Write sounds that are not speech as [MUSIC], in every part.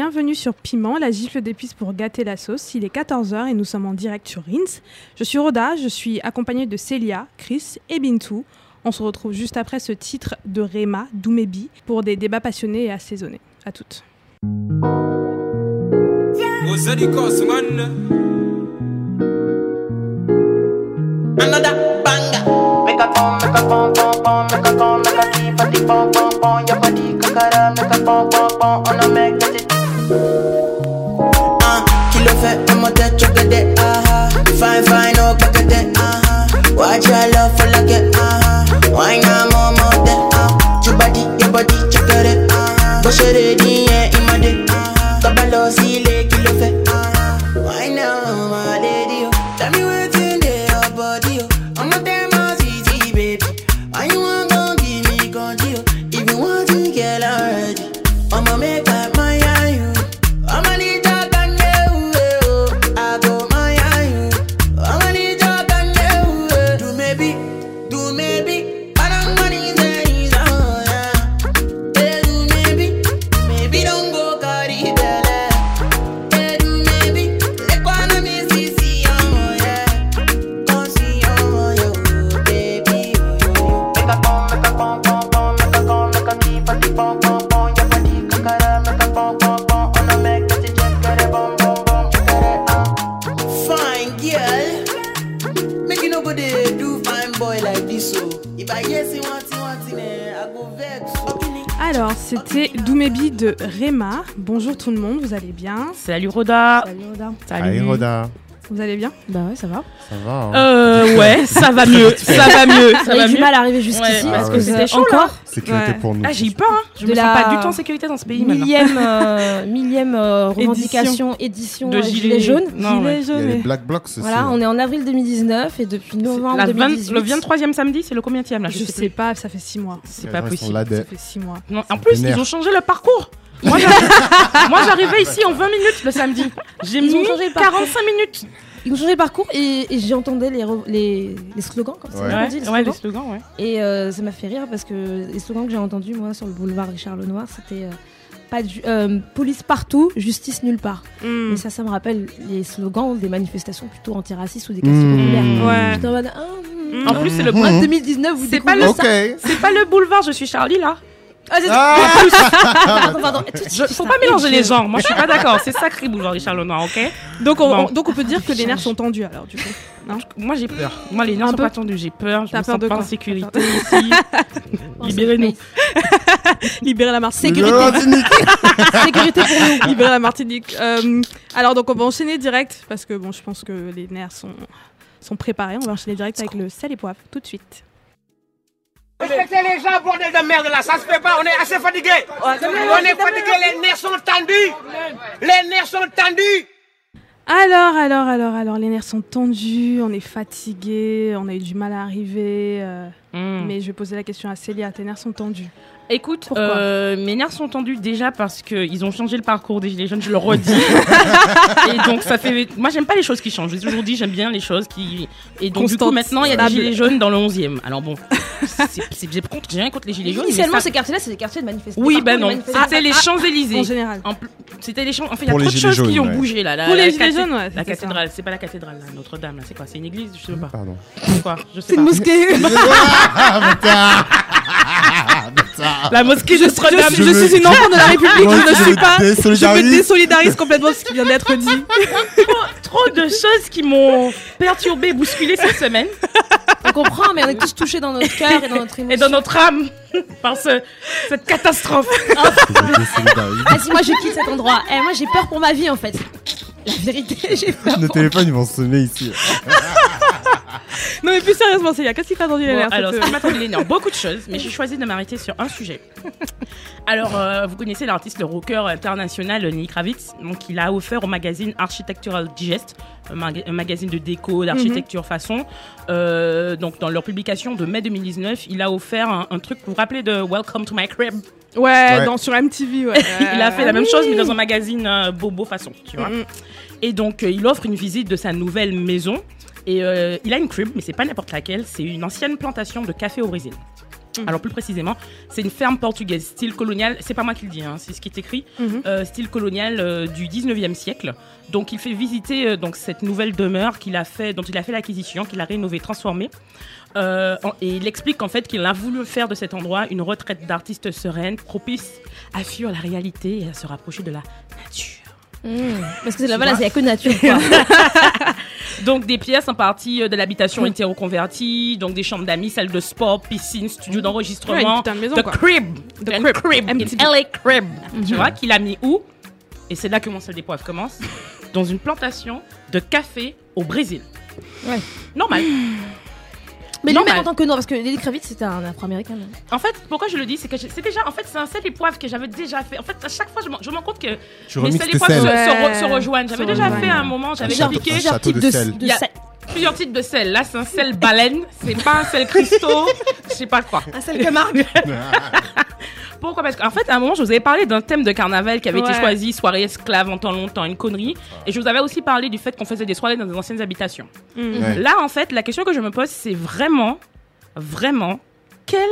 Bienvenue sur Piment, la gifle d'épices pour gâter la sauce. Il est 14h et nous sommes en direct sur Rins. Je suis Rhoda, je suis accompagnée de Célia, Chris et Bintou. On se retrouve juste après ce titre de Rema, Doumébi, pour des débats passionnés et assaisonnés. À toutes. Ah, kilo fait, I'm chocolate, ah. Fine, fine, back at ah ah. Watch your love for like it, ah. Why not more, more, ah. Your body, your body, chocolate, ah ah. Push it in, yeah, in my dick, ah. Kabalo, see, de Rema. Bonjour tout le monde, vous allez bien Salut Roda. Salut Oda. Allez, Roda. Vous allez bien Bah ouais, ça va. Ça va hein Euh, ouais, [LAUGHS] ça va mieux, ça va mieux, ça va du mal à arriver jusqu'ici Ouais, parce ah que ouais. c'était chaud, encore Sécurité Ouais. pour nous. Ah, j'ai eu peur, hein. Je De me la sens pas du tout en sécurité dans ce pays millième, [LAUGHS] euh, millième euh, revendication, édition, De euh, gilets gilets jaunes. Non, ouais. Gilets Il y a jaunes. les Black Blocs. Voilà, on est en avril 2019 et depuis novembre La 20 2018. le 23e samedi, c'est le combien là? Je sais pas, ça fait 6 mois. C'est pas possible. Ça fait 6 mois. En plus, ils ont changé le parcours. [LAUGHS] Moi, j'arrivais- ici en 20 minutes le samedi. J'ai Ils mis ont changé le parcours. 45 minutes. Ils ont changé le parcours et, et j'entendais les, re- les, les slogans comme ça. Ouais. on Ouais, dit, les ouais, les slogans. slogans, ouais. Et euh, ça m'a fait rire parce que les slogans que j'ai entendus moi sur le boulevard Richard Lenoir, c'était euh, pas de euh, police partout, justice nulle part. Hmm. Et ça, ça me rappelle les slogans des manifestations plutôt antiracistes ou des quartiers Mmh. populaires. En mode, ah, Mm. En plus, c'est le en Mmh. 2019, vous C'est pas découvrez le- ça. Ok. C'est pas le boulevard, je suis Charlie là. Ah, c'est- [LAUGHS] Ah Pardon, pardon. Je, faut pas mélanger les genres. Moi, je suis pas d'accord. [LAUGHS] C'est sacré boulevard Richard Lenoir, ok Donc, on, Bon. on- donc on peut dire que les nerfs Change. sont tendus alors du coup. Moi, j'ai peur. Moi, les nerfs Un sont peu. pas tendus. J'ai peur. Je T'as me peur sens de pas en quoi sécurité ici. [LAUGHS] Libérez-nous. Libérer la Martinique. Sécurité. Le Martinique. Sécurité pour nous. Libérer la Martinique. Euh, alors donc on va enchaîner direct parce que bon je pense que les nerfs sont, sont préparés. On va enchaîner direct avec le sel et poivre tout de suite. Respectez les gens, bordel de merde là, ça se fait pas, on est assez fatigué. On est fatigué, les nerfs sont tendus. Les nerfs sont tendus. Alors, alors, alors, alors, les nerfs sont tendus, on est fatigué, on a eu du mal à arriver. euh, Hmm. Mais je vais poser la question à Célia, tes nerfs sont tendus. Écoute, euh, mes nerfs sont tendus déjà parce qu'ils ont changé le parcours des Gilets jaunes, je le redis. [LAUGHS] et donc ça fait. Moi j'aime pas les choses qui changent. J'ai toujours dit j'aime bien les choses qui. Et donc du Constantes, coup maintenant il y a des. Gilets jaunes dans le 11e. Alors bon, j'ai contre- j'ai rien contre les Gilets jaunes. mais Initialement, ça- ces quartiers-là, c'est des quartiers de manifestation. Oui, ben non. C'était les En Champs-Élysées. général. En pl- C'était les champs. En fait, il y a Pour trop de choses qui ont ouais. bougé là. La, Pour la les Gilets jaunes, ouais, La cathédrale, c'est pas la cathédrale, Notre-Dame, là. C'est quoi C'est une église Je sais pas. Pardon. C'est quoi Je sais C'est une pas. mosquée. [LAUGHS] [LAUGHS] Ah, putain. Putain. La mosquée de Je, Notre-Dame. suis- je suis une enfant de la République, Moi, je ne suis pas. Je me désolidarise. complètement de ce qui vient d'être dit. Trop de choses qui m'ont perturbé, bousculé cette semaine. On comprend, mais on est tous touchés dans notre cœur et dans notre émotion. et dans notre âme par ce- cette catastrophe. Désolidarise. Ah, si moi je quitte cet endroit, eh, moi j'ai peur pour ma vie en fait. La vérité, j'ai peur. Nos téléphones, ils vont sonner ici. [LAUGHS] Non mais plus sérieusement Célia, qu'est-ce qui t'a tendu les Bon, nerfs alors, cette- ça m'a tendu les nerfs, [LAUGHS] beaucoup de choses, mais j'ai choisi de m'arrêter sur un sujet. Alors, euh, vous connaissez l'artiste, le rocker international Lenny Kravitz. Donc, il a offert au magazine Architectural Digest, un, maga- un magazine de déco, d'architecture façon. Euh, donc, dans leur publication de mai 2019, il a offert un, un truc, vous vous rappelez de Welcome to my crib Ouais, Ouais. Dans, sur MTV, ouais. [LAUGHS] Il a fait la Euh, même chose, mais dans un magazine euh, bobo façon, tu vois. Mm, mm. Et donc, euh, il offre une visite de sa nouvelle maison. Et euh, il a une crib, mais c'est pas n'importe laquelle. C'est une ancienne plantation de café au Brésil. Alors plus précisément, c'est une ferme portugaise, style colonial. C'est pas moi qui le dis, hein, c'est ce qui est écrit. Mhm. euh, style colonial euh, du 19e siècle. Donc il fait visiter donc cette nouvelle demeure qu'il a fait, dont il a fait l'acquisition, qu'il a rénovée, transformée. Euh, et il explique en fait qu'il a voulu faire de cet endroit une retraite d'artiste sereine, propice à fuir la réalité et à se rapprocher de la nature. Mmh. Parce que là-bas, là, il n'y a que nature. Quoi. [LAUGHS] Donc des pièces en partie euh, de l'habitation Mm. hétéro-convertie, donc des chambres d'amis, salles de sport, piscine, studio une d'enregistrement, de maison, The quoi. Crib, The Crib. crib, in LA Crib, tu vois, qu'il a mis où? Et c'est là que mon seul poivres commence, dans une plantation de café au Brésil. Ouais. Normal. [CLEARS THROAT] Mais Non, lui, même mais- en tant que non, parce que Lenny Kravitz, c'était un afro-américain. En fait, pourquoi je le dis, c'est que c'est déjà, en fait, c'est un sel et poivre que j'avais déjà fait. En fait, à chaque fois, je m'en- je me rends compte que Tu mes remixes sel et tes poivres se, sels. se re- Ouais. se rejoignent. J'avais déjà rejoignent. fait un moment, j'avais expliqué un château de a plusieurs types de sel. Là, c'est un sel baleine, c'est pas un sel cristaux, je sais pas quoi. Un seul Camargue. [LAUGHS] Pourquoi? Parce qu'en fait, à un moment, je vous avais parlé d'un thème de carnaval qui avait été choisi, soirée esclave en temps longtemps, une connerie. Et je vous avais aussi parlé du fait qu'on faisait des soirées dans des anciennes habitations. Ouais. Là, en fait, la question que je me pose, c'est vraiment, vraiment, quel,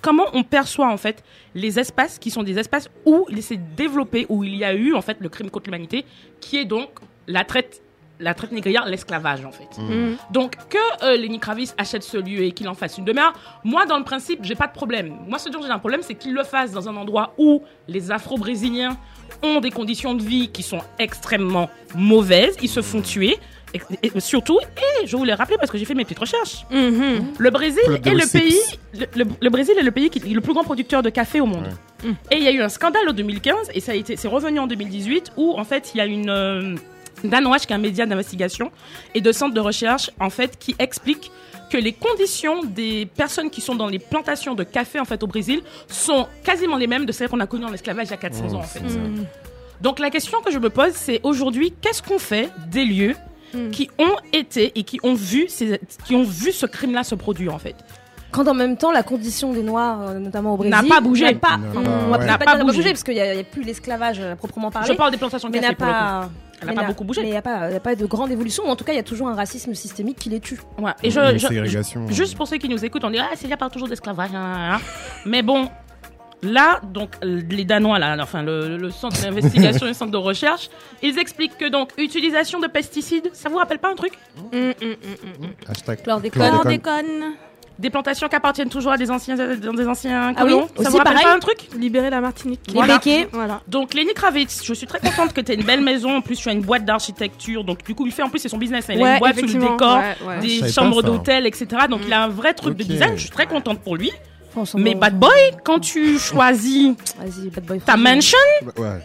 comment on perçoit en fait les espaces qui sont des espaces où il s'est développé, où il y a eu en fait le crime contre l'humanité, qui est donc la traite, la traite négrière, l'esclavage en fait. Mhm. Donc que euh, Lenny Kravitz achète ce lieu et qu'il en fasse une demeure, moi dans le principe j'ai pas de problème. Moi ce dont j'ai un problème c'est qu'il le fasse dans un endroit où les Afro-Brésiliens ont des conditions de vie qui sont extrêmement mauvaises, ils se font tuer. Et, et surtout, et je voulais rappeler parce que j'ai fait mes petites recherches, Mhm. le Brésil est le pays, le, le- le Brésil est le pays qui est le plus grand producteur de café au monde. Ouais. Et il y a eu un scandale en 2015 et ça a été, c'est revenu en 2018 où en fait il y a une euh, Dan Watch qui est un média d'investigation et de centre de recherche en fait qui explique que les conditions des personnes qui sont dans les plantations de café en fait au Brésil sont quasiment les mêmes de celles qu'on a connues en esclavage il y a 400 ans en fait. Mhm. Donc la question que je me pose, c'est aujourd'hui, qu'est-ce qu'on fait des lieux Mm. qui ont été et qui ont vu ces, qui ont vu ce crime-là se produire en fait? Quand en même temps, la condition des Noirs, euh, notamment au Brésil, N'a pas bougé. n'a Pas, N'a ouais. peut-être N'a pas bougé. parce qu'il n'y a, plus l'esclavage euh, à proprement parler. Je parle des plantations de mais café n'a. Elle n'a pas beaucoup bougé. Mais il n'y a, a pas de grande évolution. ou En tout cas, il y a toujours un racisme systémique qui les tue. Ouais. Et je, je- juste pour ceux qui nous écoutent, on dit ah c'est a pas toujours d'esclavage. hein, hein, hein. Mais bon, là donc les Danois là, enfin le, le centre d'investigation et [LAUGHS] le centre de recherche, ils expliquent que donc utilisation de pesticides, ça vous rappelle pas un truc? Mhm, mhm, mhm. Hashtag Chlordécone. chlordécone. Des plantations qui appartiennent toujours à des anciens, dans des anciens Ah oui, colons. ça aussi vous rappelle pareil. pas un truc Libérer la Martinique. Les Voilà. béquets. Voilà. Donc Lenny Kravitz, je suis très contente que tu aies une belle maison. En plus, tu as une boîte d'architecture. Donc du coup, il fait en plus c'est son business. hein. Il a Ouais, une boîte sous le décor, Ouais, ouais. Je des chambres d'hôtel, etc. Donc il a un vrai truc de design. Je suis très contente pour lui. Mais Bad Boy, quand tu choisis Vas-y, bad boy. ta mansion, Ouais.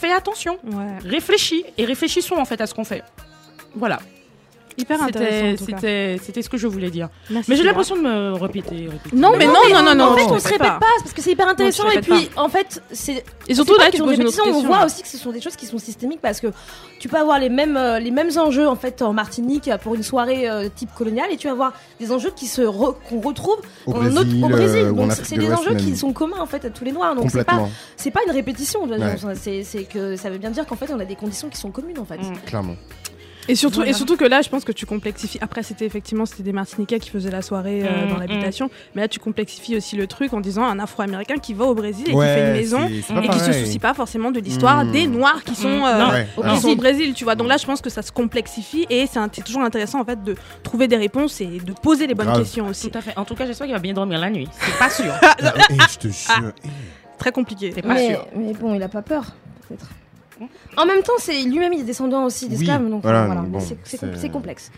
fais attention. Ouais. Réfléchis et réfléchissons en fait à ce qu'on fait. Voilà. Hyper intéressant. C'était ce que je voulais dire. Merci, Mais j'ai l'impression de me répéter. répéter. Non, mais non, non, non, non. En fait, on se répète pas, parce que c'est hyper intéressant. Et puis, en fait, c'est Et surtout là, tu répétitions, on voit aussi que ce sont des choses qui sont systémiques parce que tu peux avoir les mêmes, euh, les mêmes enjeux en fait en Martinique pour une soirée euh, type coloniale et tu vas avoir des enjeux qui se re- qu'on retrouve Au Brésil, autre- au Brésil. euh, Donc c'est de des enjeux qui sont communs en fait à tous les noirs. Donc c'est pas pas une répétition. c'est que ça veut bien dire qu'en fait on a des conditions qui sont communes en fait. Mm. clairement. Et surtout, Voilà. et surtout que là, je pense que tu complexifies. Après, c'était effectivement c'était des Martiniquais qui faisaient la soirée euh, Mm, dans l'habitation, mais là, tu complexifies aussi le truc en disant un Afro-Américain qui va au Brésil et Ouais, qui fait une maison et qui se pareil. soucie pas forcément de l'histoire Mm. des Noirs qui sont Mm. euh, Non. Ouais, au qui alors, sont au Brésil, tu vois. Donc là, je pense que ça se complexifie et c'est toujours intéressant en fait de trouver des réponses et de poser les bonnes Grave. questions aussi. Tout à fait. En tout cas, j'espère qu'il va bien dormir la nuit. C'est pas sûr. [LAUGHS] ah, eh, je te jure. eh. Très compliqué. C'est pas Mais, sûr. mais bon, il a pas peur, peut-être. En même temps, c'est lui-même, il est descendant aussi d'esclaves, Oui, donc voilà, voilà. bon, Mais c'est- c'est com- c'est- c'est complexe.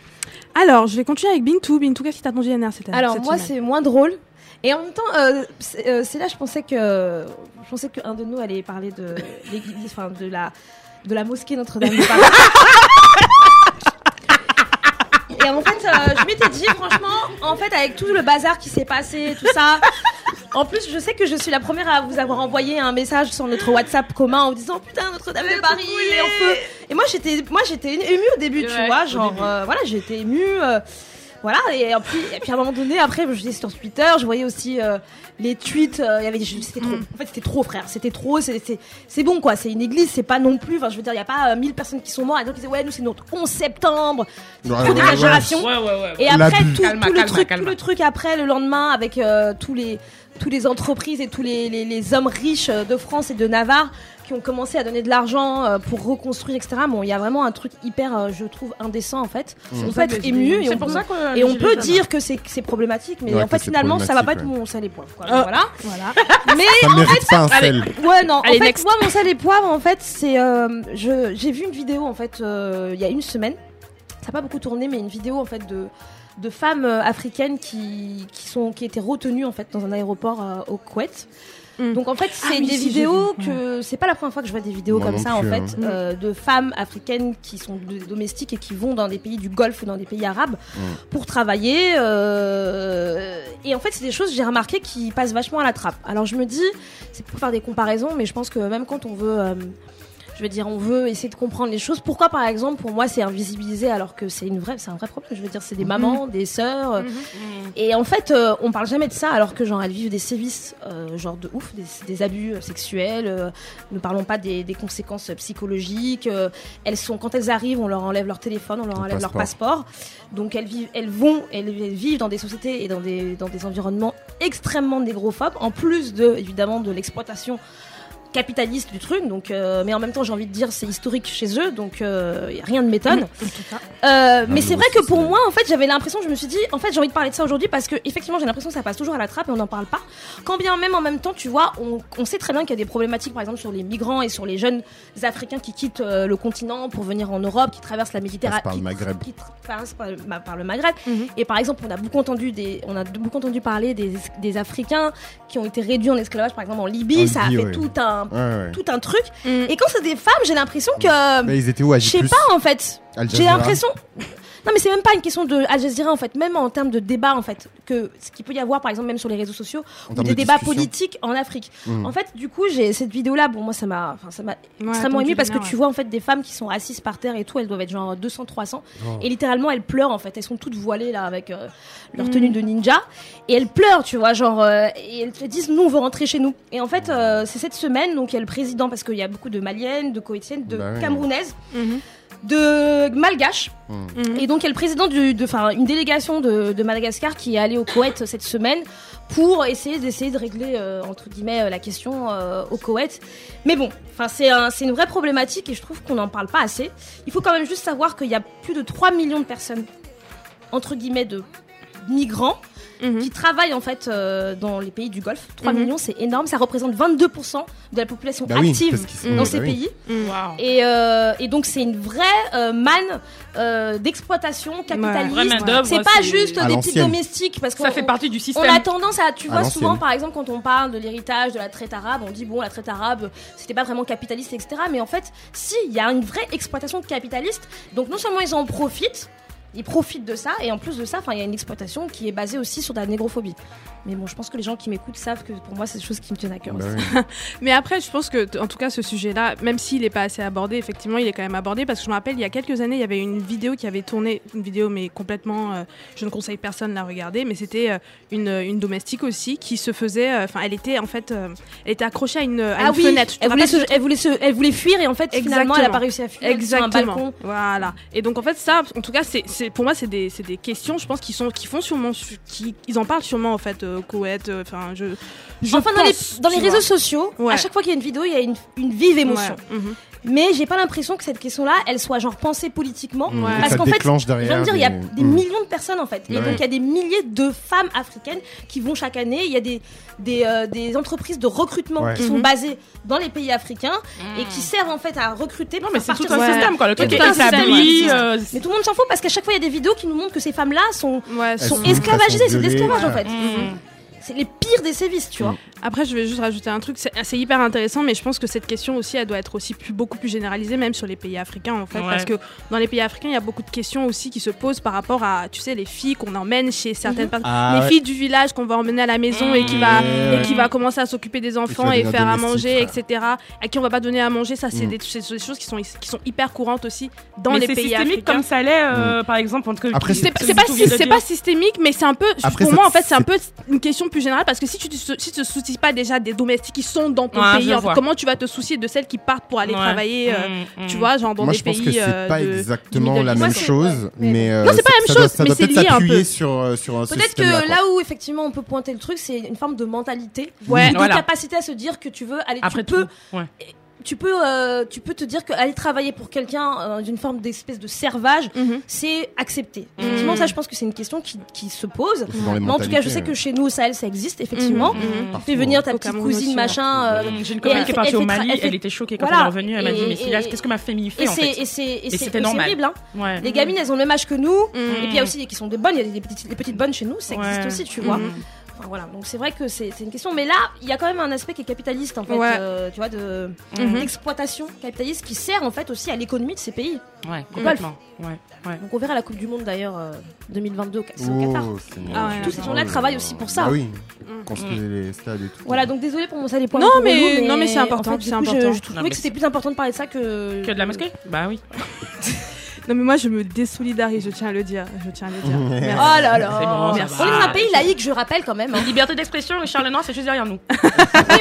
Alors, je vais continuer avec Bintou. Bintou, qu'est-ce qui t'a ton JNR cette année Alors cette moi c'est moins drôle et en même temps euh, c'est euh, c'est là je pensais que je pensais qu'un de nous allait parler de l'église enfin de la de la mosquée Notre-Dame de Paris. Et en fait, euh, je m'étais dit, franchement, en fait, avec tout le bazar qui s'est passé, tout ça, en plus, je sais que je suis la première à vous avoir envoyé un message sur notre WhatsApp commun en vous disant, putain, Notre-Dame de Paris, il est en feu. Et moi, j'étais, moi, j'étais émue au début, tu vois, genre, euh, voilà, j'étais émue. euh, Voilà, et, puis, et puis à un moment donné, après, je disais sur Twitter, je voyais aussi euh, les tweets, euh, il y avait des- c'était trop. En fait, c'était trop, frère, c'était trop, c'est- c'est c'est bon quoi, c'est une église, c'est pas non plus, enfin, je veux dire, il y a pas euh, 1000 personnes qui sont mortes, et donc ils disaient, ouais, nous c'est notre 11 septembre, Ouais, trop ouais, ouais. d'exagération. Ouais, ouais, ouais. Et après, tout, Calma, tout le calma, truc, calma. tout le truc après, le lendemain, avec euh, tous les tous les entreprises et tous les, les, les hommes riches euh, de France et de Navarre qui ont commencé à donner de l'argent euh, pour reconstruire, etc. Bon, il y a vraiment un truc hyper, euh, je trouve, indécent en fait. C'est On pour peut être ému et on C'est pour peut- ça que. et on peut dire que c'est problématique, mais Ouais, en fait finalement ça va pas être mon sel et poivre. Quoi. Ah. Voilà. Voilà. [LAUGHS] Mais Ça mérite pas un sel. Ouais, non. Allez, en fait, next. moi, mon sel et poivre, en fait, c'est. euh, je- J'ai vu une vidéo, en fait, euh, il y a une semaine. Ça n'a pas beaucoup tourné, mais une vidéo, en fait, de de femmes euh, africaines qui, qui sont qui étaient retenues en fait dans un aéroport euh, au Koweït. Mm. Donc en fait c'est oui, des si, vidéos que c'est pas la première fois que je vois des vidéos Moi comme ça en fait hein. euh, de femmes africaines qui sont domestiques et qui vont dans des pays du Golfe ou dans des pays arabes Mm. pour travailler euh, et en fait c'est des choses j'ai remarqué qui passent vachement à la trappe. Alors je me dis c'est pour faire des comparaisons mais je pense que même quand on veut euh, je veux dire, on veut essayer de comprendre les choses. Pourquoi, par exemple, pour moi, c'est invisibilisé alors que c'est une vraie, c'est un vrai problème? Je veux dire, c'est des mamans, des sœurs. euh, Et en fait, euh, on parle jamais de ça alors que genre elles vivent des sévices, euh, genre de ouf, des, des abus euh, sexuels. euh, ne parlons pas des, des conséquences psychologiques. euh, elles sont, quand elles arrivent, on leur enlève leur téléphone, on leur Le enlève leur passeport. Donc elles vivent, elles vont, elles, elles vivent dans des sociétés et dans des dans des environnements extrêmement négrophobes. En plus de évidemment de l'exploitation capitaliste du truc donc euh, mais en même temps j'ai envie de dire c'est historique chez eux donc euh, y a rien ne m'étonne. [LAUGHS] Euh, mais mais c'est vrai que pour moi en fait j'avais l'impression je me suis dit en fait j'ai envie de parler de ça aujourd'hui parce que effectivement j'ai l'impression que ça passe toujours à la trappe et on n'en parle pas. Quand bien même en même temps tu vois on, on sait très bien qu'il y a des problématiques par exemple sur les migrants et sur les jeunes africains qui quittent euh, le continent pour venir en Europe qui traversent la Méditerranée par le qui- Maghreb. qui tra- passent par, le- bah, par le Maghreb. Et par exemple on a beaucoup entendu des on a beaucoup entendu parler des, des Africains qui ont été réduits en esclavage par exemple en Libye. En ça a fait ouais. tout un Ouais, ouais. tout un truc Mm. et quand c'est des femmes j'ai l'impression que Mais ils étaient où à je sais pas en fait j'ai l'impression. Non, mais c'est même pas une question de Al Jazeera en fait, même en termes de débat en fait, que ce qu'il peut y avoir par exemple même sur les réseaux sociaux ou des de débats politiques en Afrique. Mm. En fait, du coup, j'ai cette vidéo là, bon moi ça m'a enfin ça m'a Ouais, extrêmement ému parce que tu vois en fait des femmes qui sont assises par terre et tout, elles doivent être genre 200 300 Oh. et littéralement elles pleurent en fait, elles sont toutes voilées là avec euh, leur Mm. tenue de ninja et elles pleurent, tu vois, genre euh, et elles te disent nous on veut rentrer chez nous. Et en fait, euh, c'est cette semaine donc il y a le président parce qu'il y a beaucoup de maliennes, de coétiennes, de Bah camerounaises, ouais. Mhm. De malgaches Mhm. et donc, il y a le président du, de, enfin, une délégation de, de Madagascar qui est allée au Koweït cette semaine pour essayer d'essayer de régler euh, entre guillemets euh, la question euh, au Koweït. Mais bon, enfin, c'est un, c'est une vraie problématique et je trouve qu'on n'en parle pas assez. Il faut quand même juste savoir qu'il y a plus de 3 millions de personnes entre guillemets de migrants Mhm. qui travaillent en fait euh, dans les pays du Golfe. 3 Mhm. millions, c'est énorme. Ça représente 22% de la population Bah active sont- dans bah ces pays. Mhm. Et, euh, et donc c'est une vraie euh, manne euh, d'exploitation capitaliste. C'est pas juste des petits domestiques parce Ça fait on- partie du on système. a tendance à, tu vois, souvent par exemple quand on parle de l'héritage de la traite arabe, on dit bon la traite arabe c'était pas vraiment capitaliste etc. Mais en fait, si il y a une vraie exploitation capitaliste, donc non seulement ils en profitent, ils profitent de ça et en plus de ça, il y a une exploitation qui est basée aussi sur de la négrophobie. Mais bon, je pense que les gens qui m'écoutent savent que pour moi c'est des choses qui me tiennent à cœur. Bah aussi. oui. [LAUGHS] Mais après, je pense que, en tout cas, ce sujet-là, même s'il n'est pas assez abordé, effectivement, il est quand même abordé parce que je me rappelle, il y a quelques années, il y avait une vidéo qui avait tourné, une vidéo, mais complètement, euh, je ne conseille personne de la regarder, mais c'était euh, une, une domestique aussi qui se faisait, euh, enfin, elle était en fait, euh, elle était accrochée à une, à Ah une oui, fenêtre. Elle voulait, se, elle, voulait se, elle voulait fuir et en fait finalement elle a Exactement. pas réussi à fuir. sur un Exactement. balcon. Voilà. Et donc en fait ça, en tout cas, c'est, pour moi c'est des, c'est des questions, je pense, qui sont, qui font sûrement, qui, ils en parlent sûrement en fait euh, Koweït. euh, Enfin, je, je enfin, dans les, dans réseaux vois. sociaux, Ouais. à chaque fois qu'il y a une vidéo, il y a une, une vive émotion. Ouais. Mhm. Mais j'ai pas l'impression que cette question-là, elle soit genre pensée politiquement. Ouais. Et Parce qu'en fait, Je viens de dire, il y a des- des Mm. millions de personnes en fait. Et Ouais. donc il y a des milliers de femmes africaines qui vont chaque année. Il y a des, des, euh, des entreprises de recrutement Ouais. qui sont Mhm. basées dans les pays africains et qui servent en fait à recruter. Non, mais c'est tout un système, quoi. Le truc est établi. euh, Mais tout le monde s'en fout parce qu'à chaque fois il y a des vidéos qui nous montrent que ces femmes-là sont, Ouais, sont sont- sont C'est de l'esclavage en fait. Mm. c'est les pires des sévices, tu vois. Après, je vais juste rajouter un truc, c'est hyper intéressant, mais je pense que cette question aussi, elle doit être aussi plus, beaucoup plus généralisée, même sur les pays africains, en fait, Ouais. parce que dans les pays africains, il y a beaucoup de questions aussi qui se posent par rapport à, tu sais, les filles qu'on emmène chez certaines personnes, Ah, les ouais. filles du village qu'on va emmener à la maison et qui va Ouais. et qui va commencer à s'occuper des enfants va et, faire à manger, frère. etc. À qui on va pas donner à manger, ça, c'est Mm. des, c'est des choses qui sont qui sont hyper courantes aussi dans Mais les c'est pays systémique africains. comme ça l'est, euh, par exemple, entre Après, C'est ce pas, pas, systémique, mais c'est un peu. Après, pour moi, en fait, c'est un peu une question plus générale parce que si tu te, si tu te soucies pas déjà des domestiques qui sont dans ton Ouais, pays, en fait, comment tu vas te soucier de celles qui partent pour aller Ouais. travailler, euh, Mm, tu mm. vois, genre dans Moi, des je pense pays. que c'est euh, pas de- exactement la même chose, mais- euh, Non, c'est pas la même chose, mais c'est lié un peu. sur sur un ce Peut-être que là où effectivement on peut pointer le truc, c'est une forme de mentalité, Ouais. de Voilà. capacité à se dire que tu veux aller, Après tu peux. Tu peux, euh, tu peux te dire qu'aller travailler pour quelqu'un euh, d'une forme d'espèce de servage, Mhm. c'est accepté. Effectivement, Mhm. ça, je pense que c'est une question qui, qui se pose. Mais en tout cas, je sais que chez nous au Sahel, ça existe effectivement. Mhm. Mm. Tu fais venir ta petite Cameroun cousine, aussi, machin. hein. euh, J'ai une copine qui est partie au Mali, elle fait- elle était choquée quand Voilà. elle est revenue, elle m'a dit mais qu'est-ce que ma famille fait Et en c'est horrible. Hein. Ouais. Les gamines, elles ont le même âge que nous. Et puis il y a aussi des qui sont des bonnes, il y a des petites, des petites bonnes chez nous, ça existe aussi, tu vois. Enfin, voilà, donc c'est vrai que c'est c'est une question, mais là, il y a quand même un aspect qui est capitaliste en fait, Ouais. euh, tu vois, de Mhm. d'exploitation capitaliste qui sert en fait aussi à l'économie de ces pays. Ouais, complètement. Ouais, ouais. Donc on verra la Coupe du Monde d'ailleurs euh, 2022 au Ca- c'est au Qatar. Oh. Ah ouais. Tous ces gens-là Oh là travaillent aussi pour ça. Bah oui, Mm. construire les stades et tout. Voilà, donc désolé pour mon sale point. Non, mais- non, mais c'est important, en fait, coup, je- important. Je, trouvais Non, que c'était plus important de parler de ça que Que de la mosquée? Bah oui. [LAUGHS] Non, mais moi, je me désolidarise, je tiens à le dire. Je tiens à le dire. [LAUGHS] Merci. Oh là là. C'est bon, Merci. On est dans un pays laïque, je rappelle quand même. hein. Liberté d'expression et Charles Noir, c'est juste derrière nous. [LAUGHS] oui,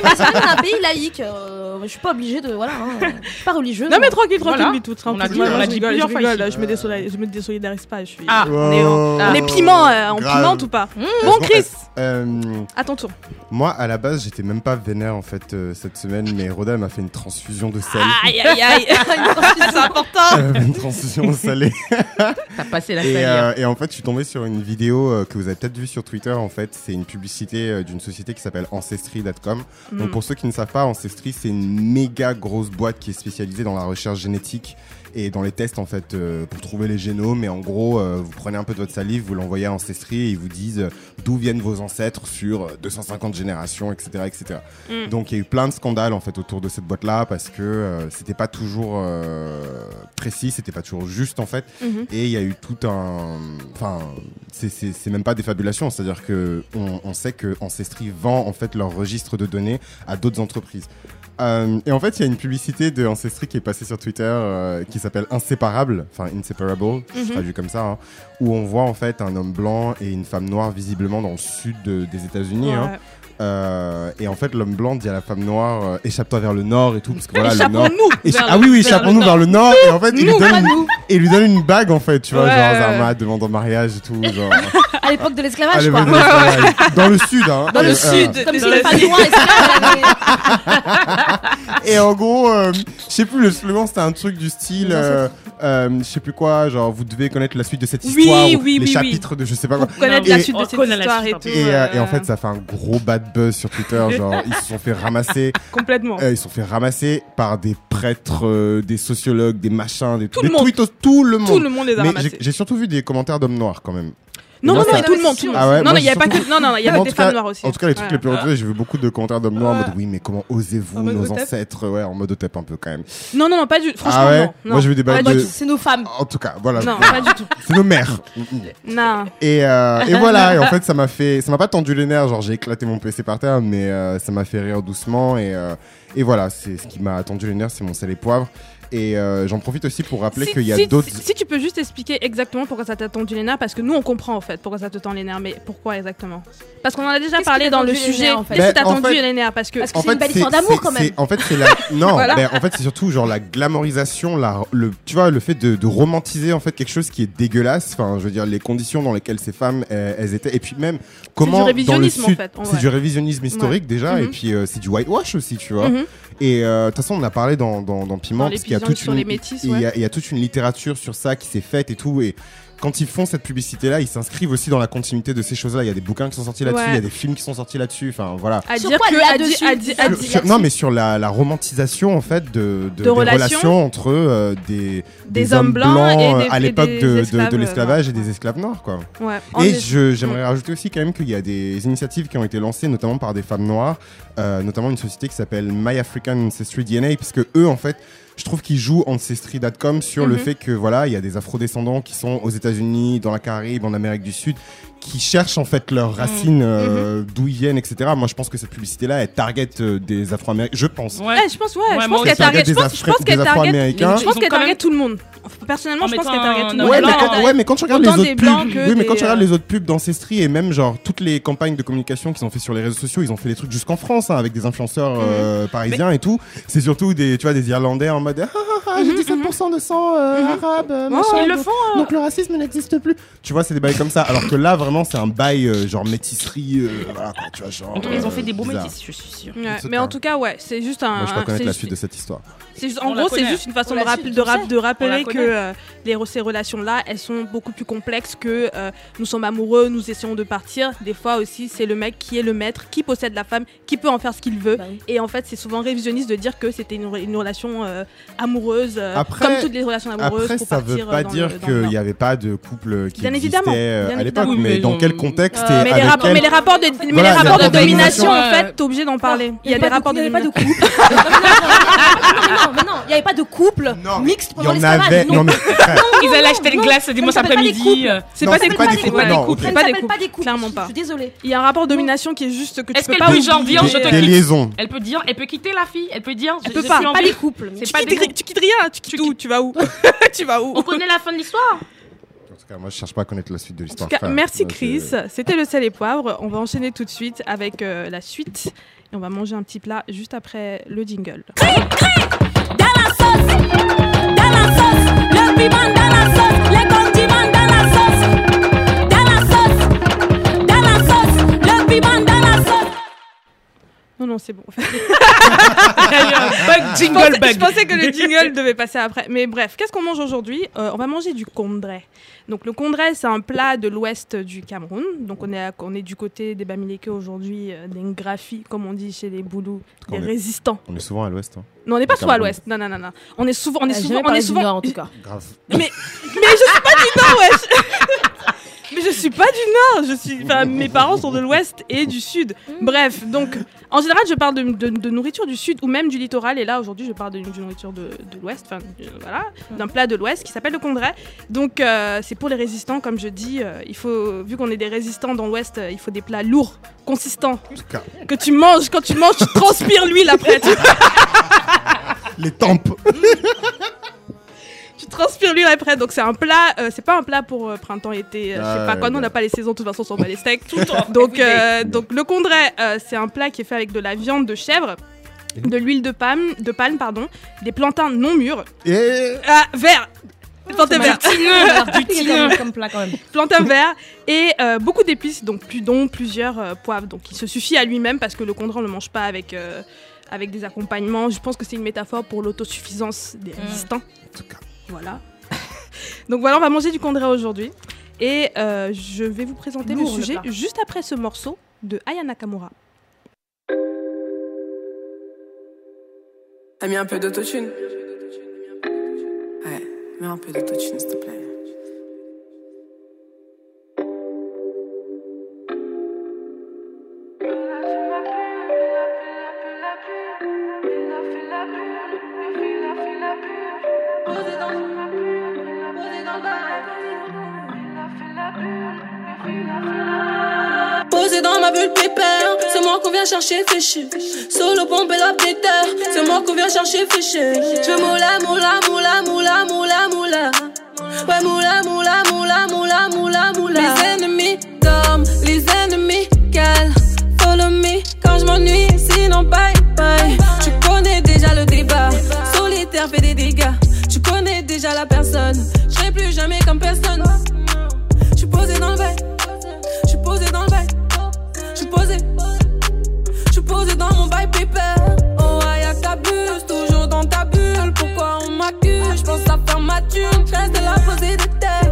mais c'est vrai, dans un pays laïque. euh, je suis pas obligée de. Voilà, hein, je suis pas religieuse. Non mais tranquille, tranquille, Voilà. tout On a dit- Moi, on a je dit rigole, plusieurs je fois rigole, ici. je me désolidarise, je me désolidarise pas. Je suis. Ah, on est, on est piment, euh, en Grave. piment ou pas Mmh. Bon Chris, Euh, à ton tour. moi, à la base, j'étais même pas vénère en fait euh, cette semaine, mais Roda m'a fait une transfusion de sel. Aïe aïe aïe, [LAUGHS] c'est important. Fait une transfusion salée. [LAUGHS] T'as passé la Et, salière. euh, et en fait, je suis tombé sur une vidéo euh, que vous avez peut-être vue sur Twitter. En fait, c'est une publicité euh, d'une société qui s'appelle Ancestry.com. Mm. Donc, pour ceux qui ne savent pas, Ancestry, c'est une méga grosse boîte qui est spécialisée dans la recherche génétique et dans les tests en fait euh, pour trouver les génomes. Et en gros, euh, vous prenez un peu de votre salive, vous l'envoyez à Ancestry et ils vous disent euh, d'où viennent vos ancêtres sur euh, 250 générations, etc., etc. Mm. Donc, il y a eu plein de scandales en fait autour de cette boîte-là parce que euh, c'était pas toujours euh, précis, c'était pas toujours juste en fait. Mhm. Et il y a eu tout un. Enfin, c'est même pas des fabulations, c'est-à-dire que on, on sait que Ancestry vend en fait leur registre de données à d'autres entreprises. Euh, et en fait, il y a une publicité de Ancestry qui est passée sur Twitter euh, qui s'appelle Inséparable, enfin Inseparable, je Mhm. traduis comme ça, hein, où on voit en fait un homme blanc et une femme noire visiblement dans le sud de- des États-Unis. hein. Euh, et en fait, l'homme blanc dit à la femme noire euh, échappe-toi vers le nord et tout, parce que voilà, le nord. Échappons-nous. Écha- vers ah oui, oui, échappons-nous vers le nord. Et en fait, il lui donne une, il lui donne une bague en fait, tu vois, Ouais, genre Zarma demande en mariage et tout, genre. [LAUGHS] À l'époque de l'esclavage, quoi. de. Dans le sud, hein. Dans le Et, sud. Comme esclaves avaient- [LAUGHS] Et en gros, euh, je sais plus, le slogan c'était un truc du style, euh, euh, je sais plus quoi, genre vous devez connaître la suite de cette Oui, histoire, ou oui, les oui, oui. chapitres de je sais pas quoi. Pour connaître Et- la suite de cette histoire et pardon. tout. Et, euh, et en euh, fait, ça fait un gros bad buzz sur Twitter. [LAUGHS] Genre, ils se sont fait ramasser. complètement. euh, ils se sont fait ramasser par des prêtres, euh, des sociologues, des machins, des, Tout des le monde. tweetos, tout le monde. Tout le monde les a Mais j'ai surtout vu des commentaires d'hommes noirs quand même. Non, non, non, tout le monde, tout le monde. Ah ouais, non, il y avait pas que. Non, non, il y en des femmes noires aussi. En tout cas, les trucs les plus retrouvés, j'ai vu beaucoup de commentaires d'hommes noirs en mode oui, mais comment osez-vous, nos ancêtres? Ouais, en mode Otep un peu quand même. Non, non, non, pas du. Franchement, Ah ouais? non. Moi, j'ai vu des bagues tout. C'est nos femmes. En tout cas, voilà. Non, pas du tout. [LAUGHS] C'est nos mères. Non. Et, euh, et voilà, et en fait, ça m'a fait, ça m'a pas tendu les nerfs, genre j'ai éclaté mon PC par terre, mais euh, ça m'a fait rire doucement et, euh, et voilà, c'est ce qui m'a tendu les nerfs, c'est mon sel et poivre. Et euh, j'en profite aussi pour rappeler Si- qu'il y a si- d'autres. Si, si tu peux juste expliquer exactement pourquoi ça t'a tendu les nerfs, parce que nous on comprend en fait pourquoi ça te tend les nerfs, mais pourquoi exactement? Parce qu'on en a déjà Qu'est-ce parlé dans le sujet. nerfs, en fait? Qu'est-ce qui Ben, t'a en tendu les nerfs Parce que Parce que c'est une belle histoire d'amour, quand même. c'est- En fait, c'est la. [LAUGHS] Non, Voilà. ben, en fait, c'est surtout genre la glamorisation, la, le, tu vois, le fait de, de romantiser en fait quelque chose qui est dégueulasse. Enfin, je veux dire, les conditions dans lesquelles ces femmes elles, elles étaient, et puis même comment dans le révisionnisme, en sud, fait, en c'est du révisionnisme historique déjà, et Mhm. puis euh, c'est du whitewash aussi, tu vois. Mhm. Et euh, de toute façon, on a parlé dans, dans, dans Piment, Dans parce qu'il y a y a toute une littérature sur ça qui s'est faite et tout. Et quand ils font cette publicité-là, ils s'inscrivent aussi dans la continuité de ces choses-là. Il y a des bouquins qui sont sortis là-dessus, Ouais. il y a des films qui sont sortis là-dessus. Enfin, voilà. À Sur dire quoi, que. à di- là-dessus à di- à Sur- di- sur- non, mais sur la, la romantisation en fait de, de- des relations. relations, entre euh, des, Des hommes blancs et des- euh, à l'époque de, de- esclaves, de l'esclavage et des esclaves noirs, quoi. Ouais. Et je- j'aimerais rajouter aussi quand même qu'il y a des initiatives qui ont été lancées notamment par des femmes noires, euh, notamment une société qui s'appelle My African Ancestry DNA, puisque eux en fait, je trouve qu'ils jouent ancestry.com sur le Mhm. fait que voilà, il y a des afrodescendants qui sont aux États-Unis, dans la Caraïbe, en Amérique du Sud, qui cherchent en fait leurs racines, euh, d'où ils viennent, etc. Moi, je pense que cette publicité-là, elle target euh, des Afro-Américains. Je pense. Ouais. Eh, je pense, ouais, Ouais, je pense qu'elle target target. Je des, pense, je pense qu'elle target. Je pense target tout le monde. Personnellement, En je pense qu'elle target tout le monde. Ouais, mais quand, ouais. mais quand tu regardes Autant les autres pubs, oui, mais quand des, tu regardes euh, les autres pubs d'Ancestry et même genre toutes les campagnes de communication qu'ils ont fait sur les réseaux sociaux, ils ont fait des trucs jusqu'en France hein, avec des influenceurs euh, parisiens et tout. C'est surtout des, tu vois, des Irlandais en mode ah, ah, ah, j'ai 17% de sang euh, arabe, euh, machin, Ils le donc- font. euh, Donc le racisme n'existe plus. Tu vois, c'est des bails comme ça. Alors que là, vraiment, c'est un bail euh, genre métisserie. euh, voilà, quoi, tu vois, genre. En tout cas, ils ont euh, fait des beaux bizarre. métis, je suis sûre. Ouais, C'est mais ça. en tout cas, ouais, c'est juste un. Moi, je peux un- connaître c'est la suite de cette histoire. c'est juste- On en la gros, c'est connaît. juste une façon On de, la rapp- suit, de, tu rap- sais. de On rappeler la que connaît. euh, les, ces relations-là, elles sont beaucoup plus complexes que euh, nous sommes amoureux, nous essayons de partir. Des fois aussi, c'est le mec qui est le maître, qui possède la femme, qui peut en faire ce qu'il veut. Bah oui. Et en fait, c'est souvent révisionniste de dire que c'était une, une relation euh, amoureuse, euh, Après- comme toutes les relations amoureuses. Après, pour ça partir, veut pas dire le- dans le qu'il Nord. n'y avait pas de couple qui Bien existait évidemment, euh, bien à l'époque, évidemment. mais Oui, mais dans ils quel ont- contexte Euh, et Mais les, avec rapports, quel- mais les rapports de, mais Voilà, les rapports les de rapports de domination, domination, en fait, euh, t'es obligé d'en parler. Il y a des pas de- rapports il de y avait pas de domination. couple. [LAUGHS] non, il n'y avait pas de couple mixte pendant en l'esclavage. Non, mais Ils allaient acheter une glace ça dimanche après-midi. couples. euh, C'est pas c'est des couples. c'est pas des couples. C'est pas des couples. Clairement Je pas. suis désolée. Il y a un rapport de domination qui est juste que tu Est-ce peux qu'elle pas oublier. genre dire je te quitte. Elle peut dire, elle peut quitter la fille, elle peut dire. Elle je- peut je pas. suis en Pas des couples. Couples. tu quittes rien, tu quittes où Tu vas où [LAUGHS] Tu vas où On connaît la fin de l'histoire. Cas, moi, je cherche pas à connaître la suite de l'histoire. merci Chris. C'était le sel et poivre. On va enchaîner tout de suite avec euh, la suite. Et on va manger un petit plat juste après le jingle. Dans la sauce, dans la sauce, le piment dans la sauce, Non, non, c'est bon. [LAUGHS] [LAUGHS] Bug, je, jingle pensais, bug. je pensais que le [LAUGHS] jingle devait passer après. Mais bref, qu'est-ce qu'on mange aujourd'hui? Euh, On va manger du kondré. Donc le kondré, c'est un plat de l'ouest du Cameroun. Donc on est, à- on est du côté des Bamileke aujourd'hui, euh, des Ngrafi, comme on dit chez les Boulous, des On est- résistants. On est souvent à l'ouest. hein. Non, on n'est pas souvent à l'ouest. Non, non, non, non. On est souvent, on est J'ai souvent, on est du souvent. Nord, en tout cas. Grave. Mais, mais je suis pas du Nord, wesh Mais je suis pas du Nord, je suis... Enfin, [LAUGHS] mes parents sont de l'Ouest et du Sud. Bref, donc, en général, je parle de, de- de nourriture du Sud ou même du littoral. Et là, aujourd'hui, je parle de, de nourriture de, de l'Ouest, enfin, euh, voilà, d'un plat de l'Ouest qui s'appelle le condré. Donc, euh, c'est pour les résistants, comme je dis. euh, il faut, vu qu'on est des résistants dans l'Ouest, euh, il faut des plats lourds, consistants, que tu manges. Quand tu manges, tu transpires l'huile après. Tu, les tempes. Tu transpires l'huile après. Donc, c'est un plat, euh, c'est pas un plat pour euh, printemps-été, euh, je sais pas quoi. Nous, on n'a pas les saisons, de toute façon, on s'en bat les steaks. Tout le temps. Donc, Everyday. euh, donc le condré, euh, c'est un plat qui est fait avec de la viande de chèvre, de l'huile de palme, de palme pardon, des plantains non mûrs, Et ah, verts, plantain vert, du tineux. [LAUGHS] comme plat quand même. plantain vert et euh, beaucoup d'épices, donc plus dont plusieurs euh, poivres. Donc il se suffit à lui-même parce que le condré on le mange pas avec euh, avec des accompagnements. Je pense que c'est une métaphore pour l'autosuffisance des résistants. en tout cas, Voilà. [LAUGHS] donc voilà, on va manger du condré aujourd'hui et euh, je vais vous présenter Lourd, le sujet juste après ce morceau de Aya Nakamura. T'as mis un peu d'autotune? Ouais, mets un peu d'autotune, s'il te plaît. Posé dans ma bulle pépère, c'est moi qu'on vient chercher fichu. Solo pompe et la péter, c'est moi qu'on vient chercher fichu. Je moula, moula, moula, moula, moula, moula. Ouais, moula, moula, moula, moula, moula, moula. Les ennemis dorment, les ennemis calent. Follow me quand je m'ennuie, sinon bye bye. Tu connais déjà le débat, solitaire fait des dégâts. Tu connais déjà la personne, je serai plus jamais comme personne. Je suis posé dans le bail. Bail paper. Oh, aïe. Toujours dans ta bulle. Pourquoi on m'accuse? Je pense à faire ma thune. Reste là posé des têtes.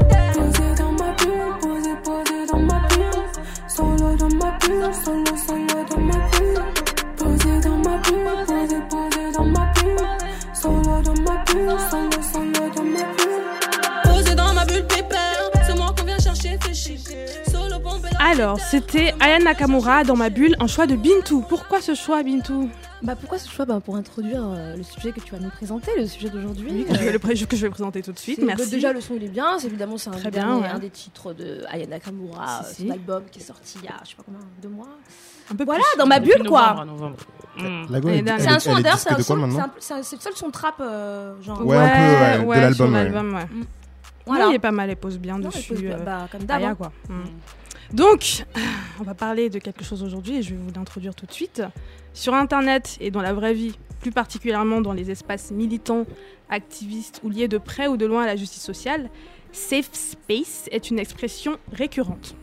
Alors, c'était Aya Nakamura dans ma bulle, un choix de Bintou. Pourquoi ce choix, Bintou? Bah pourquoi ce choix? Bah, Pour introduire euh, le sujet que tu vas nous présenter, le sujet d'aujourd'hui. que, je vais le pré- que je vais présenter tout de suite. Merci. Déjà, le son il est bien. C'est évidemment c'est un, Très des bien, ouais. un des titres de Aya Nakamura, Si, euh, si. son album qui est sorti il y a je sais pas combien, deux mois. un peu Voilà, plus. dans ma bulle quoi. novembre novembre. Mm. Elle elle, C'est est- un son d'ailleurs, c'est un son- c'est un- c'est un- c'est le seul son trap euh, genre. Ouais, un peu, ouais, de l'album, ouais. l'album, ouais. Voilà. Non, il est pas mal, elle pose bien Non, dessus. écoute, euh, bah, comme d'hab. Aya, hein. quoi. Mm. Donc, on va parler de quelque chose aujourd'hui et je vais vous l'introduire tout de suite. Sur Internet et dans la vraie vie, plus particulièrement dans les espaces militants, activistes ou liés de près ou de loin à la justice sociale, safe space est une expression récurrente.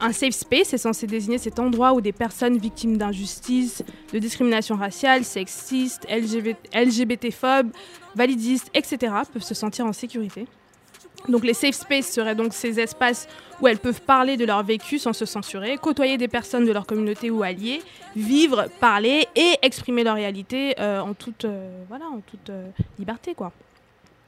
Un safe space est censé désigner cet endroit où des personnes victimes d'injustice, de discrimination raciale, sexiste, LGBT, LGBT-phobes, validistes, etc. peuvent se sentir en sécurité. Donc les safe spaces seraient donc ces espaces où elles peuvent parler de leur vécu sans se censurer, côtoyer des personnes de leur communauté ou alliés, vivre, parler et exprimer leur réalité euh, en toute, euh, voilà, en toute euh, liberté. Quoi.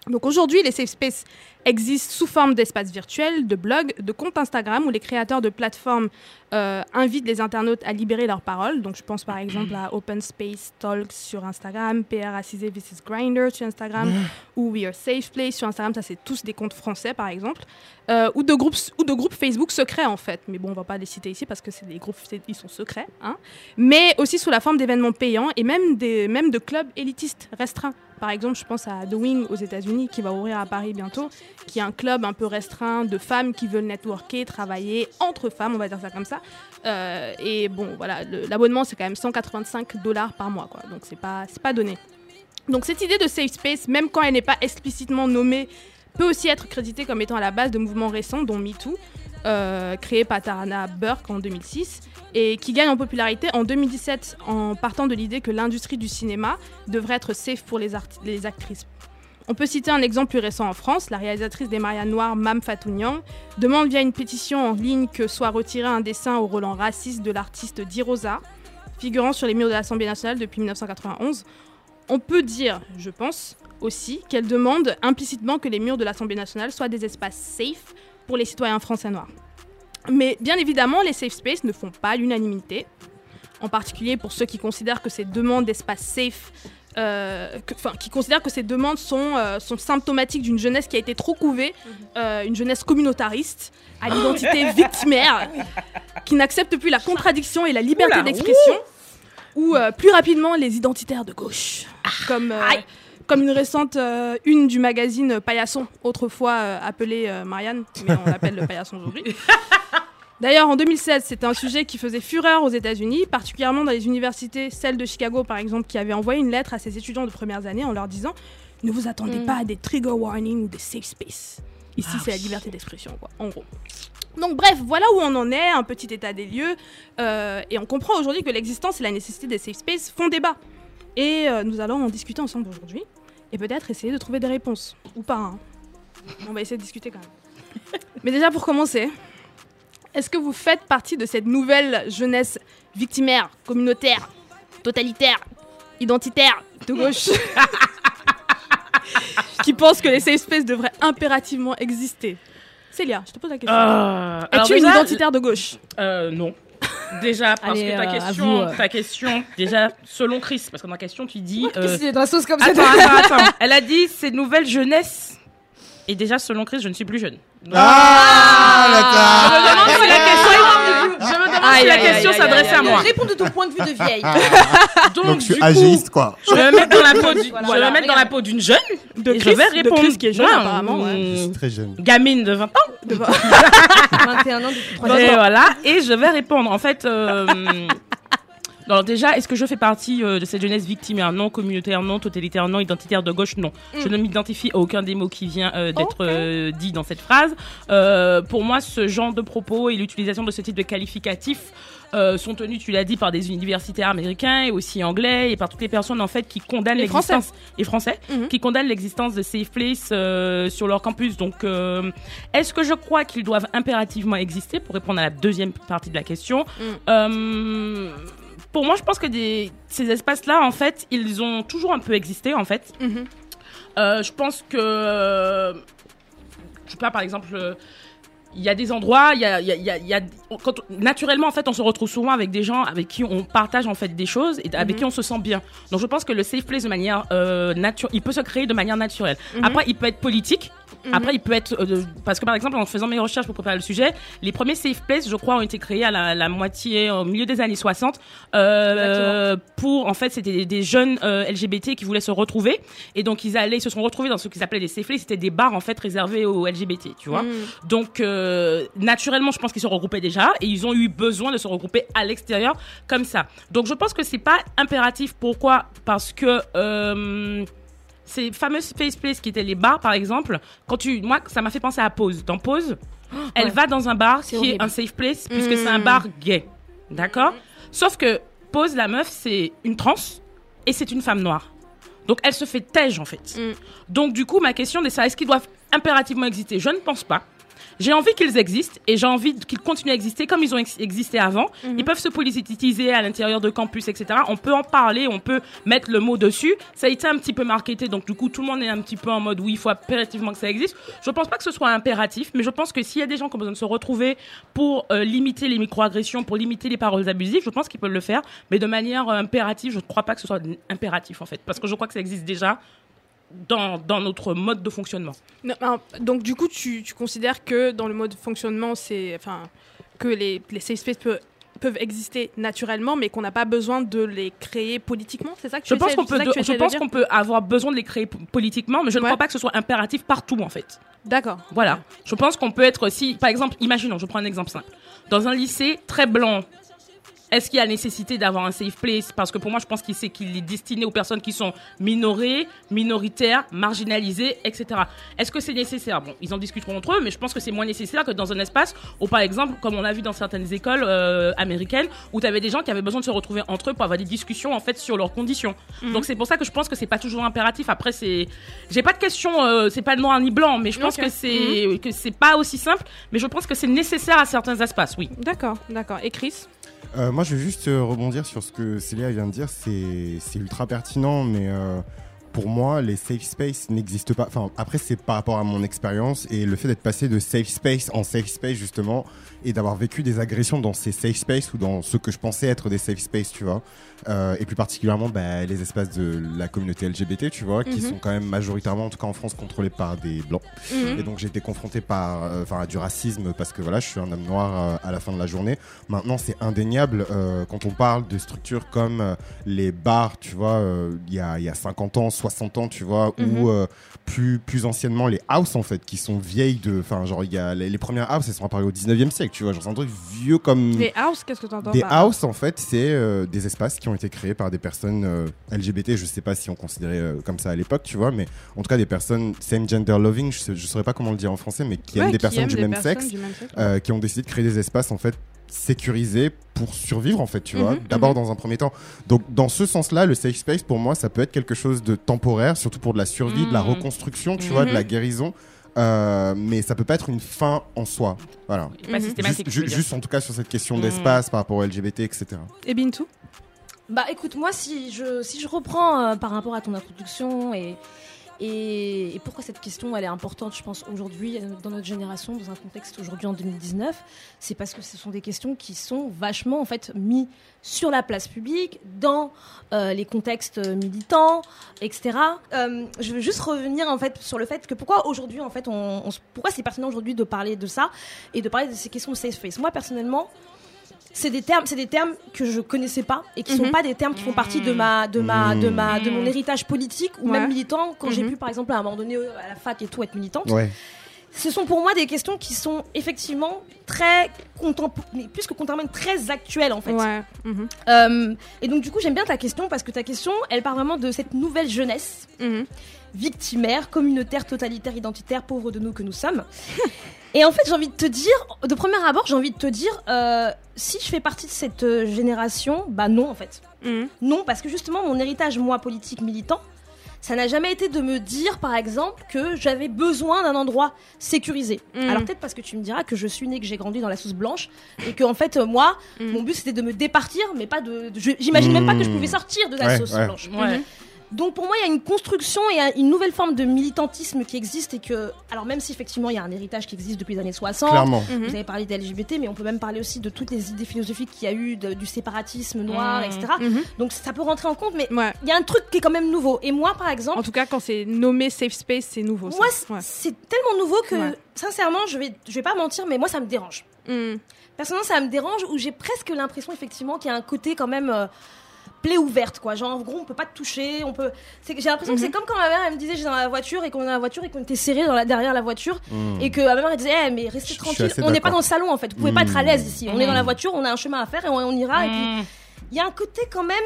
Donc aujourd'hui, les safe spaces existent sous forme d'espaces virtuels, de blogs, de comptes Instagram où les créateurs de plateformes euh, invitent les internautes à libérer leurs paroles. Donc je pense par exemple à Open Space Talks sur Instagram, PR Assisé vs Grinder sur Instagram, ou We Are Safe Place sur Instagram. Ça, c'est tous des comptes français par exemple. Euh, ou, de groupes, ou de groupes Facebook secrets en fait. Mais bon, on va pas les citer ici parce que c'est des groupes, ils sont secrets. Hein. Mais aussi sous la forme d'événements payants et même, des, même de clubs élitistes restreints. Par exemple, je pense à The Wing aux États-Unis qui va ouvrir à Paris bientôt, qui est un club un peu restreint de femmes qui veulent networker, travailler entre femmes, on va dire ça comme ça. Euh, et bon, voilà, l'abonnement c'est quand même 185 dollars par mois, quoi. Donc c'est pas, pas donné. Donc cette idée de safe space, même quand elle n'est pas explicitement nommée, peut aussi être créditée comme étant à la base de mouvements récents, dont MeToo, euh, créé par Tarana Burke en 2006, et qui gagne en popularité en 2017 en partant de l'idée que l'industrie du cinéma devrait être safe pour les actrices. On peut citer un exemple plus récent en France. La réalisatrice des Marianne Noires, Mam Fatou Niang, demande via une pétition en ligne que soit retiré un dessin au relent raciste de l'artiste Dirosa, figurant sur les murs de l'Assemblée nationale depuis 1991. On peut dire, je pense, aussi qu'elle demande implicitement que les murs de l'Assemblée nationale soient des espaces safe pour les citoyens français noirs. Mais bien évidemment, les safe spaces ne font pas l'unanimité, en particulier pour ceux qui considèrent que ces demandes d'espace safe, euh, que- qui considèrent que ces demandes sont, euh, sont symptomatiques d'une jeunesse qui a été trop couvée, euh, une jeunesse communautariste, à l'identité [LAUGHS] victimaire, qui n'accepte plus la contradiction et la liberté d'expression, ou plus rapidement les identitaires de gauche, comme, euh, comme une récente une du magazine Paillasson, autrefois appelé euh, Marianne, mais on l'appelle le Paillasson aujourd'hui. [LAUGHS] D'ailleurs, en 2016, c'était un sujet qui faisait fureur aux États-Unis, particulièrement dans les universités, celle de Chicago par exemple, qui avait envoyé une lettre à ses étudiants de premières années en leur disant Ne vous attendez Mm. pas à des trigger warnings ou des safe space. Ici, Ah c'est la liberté d'expression, quoi, en gros. Donc, bref, voilà où on en est, un petit état des lieux. euh, et on comprend aujourd'hui que l'existence et la nécessité des safe space font débat. Et euh, nous allons en discuter ensemble aujourd'hui. Et peut-être essayer de trouver des réponses. Ou pas. hein. On va essayer de discuter quand même. [LAUGHS] Mais déjà, pour commencer, est-ce que vous faites partie de cette nouvelle jeunesse victimaire, communautaire, totalitaire, identitaire, de gauche [LAUGHS] qui pense que les safe spaces devraient impérativement exister? Célia, je te pose la question. Euh, Es-tu une identitaire de gauche? Euh, non. Déjà, parce Allez, que ta euh, question, vous, euh. ta question, déjà, selon Chris, parce que dans la question, tu dis. euh, a dans la sauce comme ça Attends, attends, [LAUGHS] attends. Elle a dit c'est nouvelle jeunesse. Et déjà, selon Chris, je ne suis plus jeune. Ah, la Ah. question, je me demande si Aïe, la aïe, question aïe, à aïe, moi. Réponds de ton point de vue de vieille. [LAUGHS] Donc, Donc je suis du coup, agiste quoi. Je vais me mettre dans la peau, du- Voilà, je vais me mettre dans la regarde. peau d'une jeune. De et Chris, je vais de répondre. Chris qui est jeune apparemment. ouais. Je suis très jeune. Gamine de 20 ans. De- 21 [LAUGHS] ans depuis 3 Et ans. voilà, et je vais répondre. En fait, euh, alors déjà, est-ce que je fais partie euh, de cette jeunesse victimaire Non, communautaire, non, totalitaire, non, identitaire de gauche, non. Je ne m'identifie à aucun des mots qui vient euh, d'être euh, dit dans cette phrase. Pour moi, ce genre de propos et l'utilisation de ce type de qualificatif sont tenus, tu l'as dit, par des universitaires américains et aussi anglais et par toutes les personnes en fait qui condamnent Les Français. l'existence et français Mhm. qui condamnent l'existence de safe place sur leur campus. Donc, est-ce que je crois qu'ils doivent impérativement exister? Pour répondre à la deuxième partie de la question Mm. Pour moi, je pense que des, ces espaces-là, en fait, ils ont toujours un peu existé, en fait. Mhm. Euh, je pense que, je sais pas, par exemple, euh, il y a des endroits, il y a, il y a- il y a- quand, naturellement en fait, on se retrouve souvent avec des gens avec qui on partage en fait des choses et avec Mhm. qui on se sent bien. Donc je pense que le safe place de manière euh, naturelle, il peut se créer de manière naturelle. Mhm. Après, il peut être politique. Mhm. Après, il peut être euh, parce que par exemple, en faisant mes recherches pour préparer le sujet, les premiers safe places, je crois, ont été créés à la, la moitié, au milieu des années 60, euh, pour en fait, c'était des, des jeunes euh, LGBT qui voulaient se retrouver et donc ils allaient, ils se sont retrouvés dans ce qu'ils appelaient les safe places. C'était des bars en fait réservés aux LGBT, tu vois. Mhm. Donc naturellement, je pense qu'ils se regroupaient déjà et ils ont eu besoin de se regrouper à l'extérieur comme ça. Donc je pense que c'est pas impératif. Pourquoi? Parce que ces fameux space places qui étaient les bars, par exemple, quand tu, moi, ça m'a fait penser à Pause. Dans Pause, [GASPS] elle ouais. va dans un bar qui est un safe place puisque c'est un Mm. bar gay, d'accord? Sauf que Pause, la meuf, c'est une trans et c'est une femme noire. Donc elle se fait tège en fait. Mm. Donc du coup, ma question est ça, est-ce qu'ils doivent impérativement exister? Je ne pense pas. J'ai envie qu'ils existent et j'ai envie qu'ils continuent à exister comme ils ont ex- existé avant. Mhm. Ils peuvent se politiser à l'intérieur de campus, etc. On peut en parler, on peut mettre le mot dessus. Ça a été un petit peu marketé, donc du coup tout le monde est un petit peu en mode oui, il faut impérativement que ça existe. Je pense pas que ce soit impératif, mais je pense que s'il y a des gens qui ont besoin de se retrouver pour euh, limiter les microagressions, pour limiter les paroles abusives, je pense qu'ils peuvent le faire, mais de manière euh, impérative, je ne crois pas que ce soit impératif en fait, parce que je crois que ça existe déjà dans, dans notre mode de fonctionnement. Non, donc du coup, tu, tu considères que dans le mode de fonctionnement, c'est, enfin, que les, les safe spaces peuvent, peuvent exister naturellement, mais qu'on n'a pas besoin de les créer politiquement, c'est ça que tu Je pense qu'on peut, je pense qu'on peut avoir besoin de les créer politiquement, mais je ne crois pas que ce soit impératif partout en fait. D'accord. Voilà. Je pense qu'on peut être si, par exemple, imaginons, je prends un exemple simple. Dans un lycée très blanc, est-ce qu'il y a nécessité d'avoir un safe place? Parce que pour moi, je pense qu'il qu'il est destiné aux personnes qui sont minorées, minoritaires, marginalisées, etc. Est-ce que c'est nécessaire? Bon, ils en discuteront entre eux, mais je pense que c'est moins nécessaire que dans un espace où, par exemple, comme on l'a vu dans certaines écoles euh, américaines, où tu avais des gens qui avaient besoin de se retrouver entre eux pour avoir des discussions en fait sur leurs conditions. Mhm. Donc c'est pour ça que je pense que c'est pas toujours impératif. Après, c'est, j'ai pas de question, euh, c'est pas noir ni blanc, mais je pense que c'est que c'est pas aussi simple. Mais je pense que c'est nécessaire à certains espaces, oui. D'accord, d'accord. Et Chris? Euh, moi, je vais juste euh, rebondir sur ce que Célia vient de dire. C'est ultra pertinent, mais euh, pour moi, les safe space n'existent pas. Enfin, après, c'est par rapport à mon expérience et le fait d'être passé de safe space en safe space, justement, et d'avoir vécu des agressions dans ces safe space ou dans ce que je pensais être des safe space, tu vois. Euh, et plus particulièrement, bah, les espaces de la communauté LGBT, tu vois, qui Mhm. sont quand même majoritairement, en tout cas en France, contrôlés par des blancs. Mhm. Et donc j'ai été confronté par, euh, enfin, à du racisme parce que voilà, je suis un homme noir euh, à la fin de la journée. Maintenant, c'est indéniable quand on parle de structures comme les bars, tu vois, il y, a, y a 50 ans, 60 ans, tu vois, Mhm. ou euh, plus, plus anciennement les houses en fait, qui sont vieilles de, enfin, genre il y a les, les premières houses, elles sont apparues au 19e siècle, tu vois, genre c'est un truc vieux comme. Les house, qu'est-ce que tu entends Des par- house, en fait, c'est des espaces qui ont été créés par des personnes euh, LGBT. Je sais pas si on considérait euh, comme ça à l'époque, tu vois, mais en tout cas des personnes same gender loving. Je, sais- je saurais pas comment le dire en français, mais qui Ouais, aiment des qui personnes aiment du des même personnes sexe, du même sexe. euh, qui ont décidé de créer des espaces en fait sécurisés pour survivre en fait, tu vois. Mhm, D'abord mhm. dans un premier temps. Donc dans ce sens-là, le safe space pour moi, ça peut être quelque chose de temporaire, surtout pour de la survie, de la Mhm. reconstruction, tu vois, de la guérison. Euh, mais ça peut pas être une fin en soi. Voilà. Pas systématique. Juste, ju- en tout cas sur cette question d'espace par rapport au LGBT, etc. Et Bintou? Bah écoute, moi si je, si je reprends euh, par rapport à ton introduction et, et, pourquoi cette question elle est importante, je pense, aujourd'hui, euh, dans notre génération, dans un contexte aujourd'hui en 2019, c'est parce que ce sont des questions qui sont vachement en fait mis sur la place publique, dans euh, les contextes militants, etc. Je veux juste revenir en fait sur le fait que pourquoi aujourd'hui en fait on, pourquoi c'est pertinent aujourd'hui de parler de ça et de parler de ces questions safe space. Moi personnellement, c'est des termes, c'est des termes que je connaissais pas et qui Mhm. sont pas des termes qui font partie de ma, de ma, de ma, de mon Mhm. héritage politique ou Ouais. même militant quand j'ai Mhm. pu par exemple à un moment donné euh, à la fac et tout être militante. Ouais. Ce sont pour moi des questions qui sont effectivement très contemporaines, plus que contemporaines, très actuelles en fait. Ouais. mhm, Euh, et donc du coup j'aime bien ta question parce que ta question elle part vraiment de cette nouvelle jeunesse mhm. victimaire, communautaire, totalitaire, identitaire, pauvre de nous que nous sommes. [LAUGHS] Et en fait, j'ai envie de te dire, de premier abord, j'ai envie de te dire, euh, si je fais partie de cette euh, génération, bah non en fait. Mhm. Non, parce que justement, mon héritage, moi, politique, militant, ça n'a jamais été de me dire, par exemple, que j'avais besoin d'un endroit sécurisé. Mhm. Alors peut-être parce que tu me diras que je suis née, que j'ai grandi dans la sauce blanche, et que en fait, euh, moi, Mhm. mon but c'était de me départir, mais pas de. de- J'imagine même pas que je pouvais sortir de la Ouais, sauce ouais. blanche. Ouais. Donc pour moi, il y a une construction et un- une nouvelle forme de militantisme qui existe et que, alors même si effectivement il y a un héritage qui existe depuis les années 60, Clairement. Mhm. vous avez parlé des LGBT, mais on peut même parler aussi de toutes les idées philosophiques qu'il y a eu, de- du séparatisme noir, Mhm. etc. Mhm. Donc ça peut rentrer en compte, mais Ouais. il y a un truc qui est quand même nouveau. Et moi, par exemple, En tout cas, quand c'est nommé safe space, c'est nouveau. moi, c'est Ouais. c'est tellement nouveau que, Ouais. sincèrement, je vais, je vais pas mentir, mais moi, ça me dérange. Mm. Personnellement, ça me dérange où j'ai presque l'impression, effectivement, qu'il y a un côté quand même. euh, plaie ouverte quoi genre en gros on peut pas te toucher on peut c'est que j'ai l'impression que Mhm. c'est comme quand ma mère elle me disait j'étais dans la voiture et qu'on est dans la voiture et qu'on était serré dans la, derrière la voiture Mm. et que ma mère elle disait Eh, mais restez tranquille on n'est pas dans le salon en fait vous pouvez pas être à Mhm. l'aise ici on est dans la Mhm. voiture on a un chemin à faire et on, on ira et puis il y a un côté quand même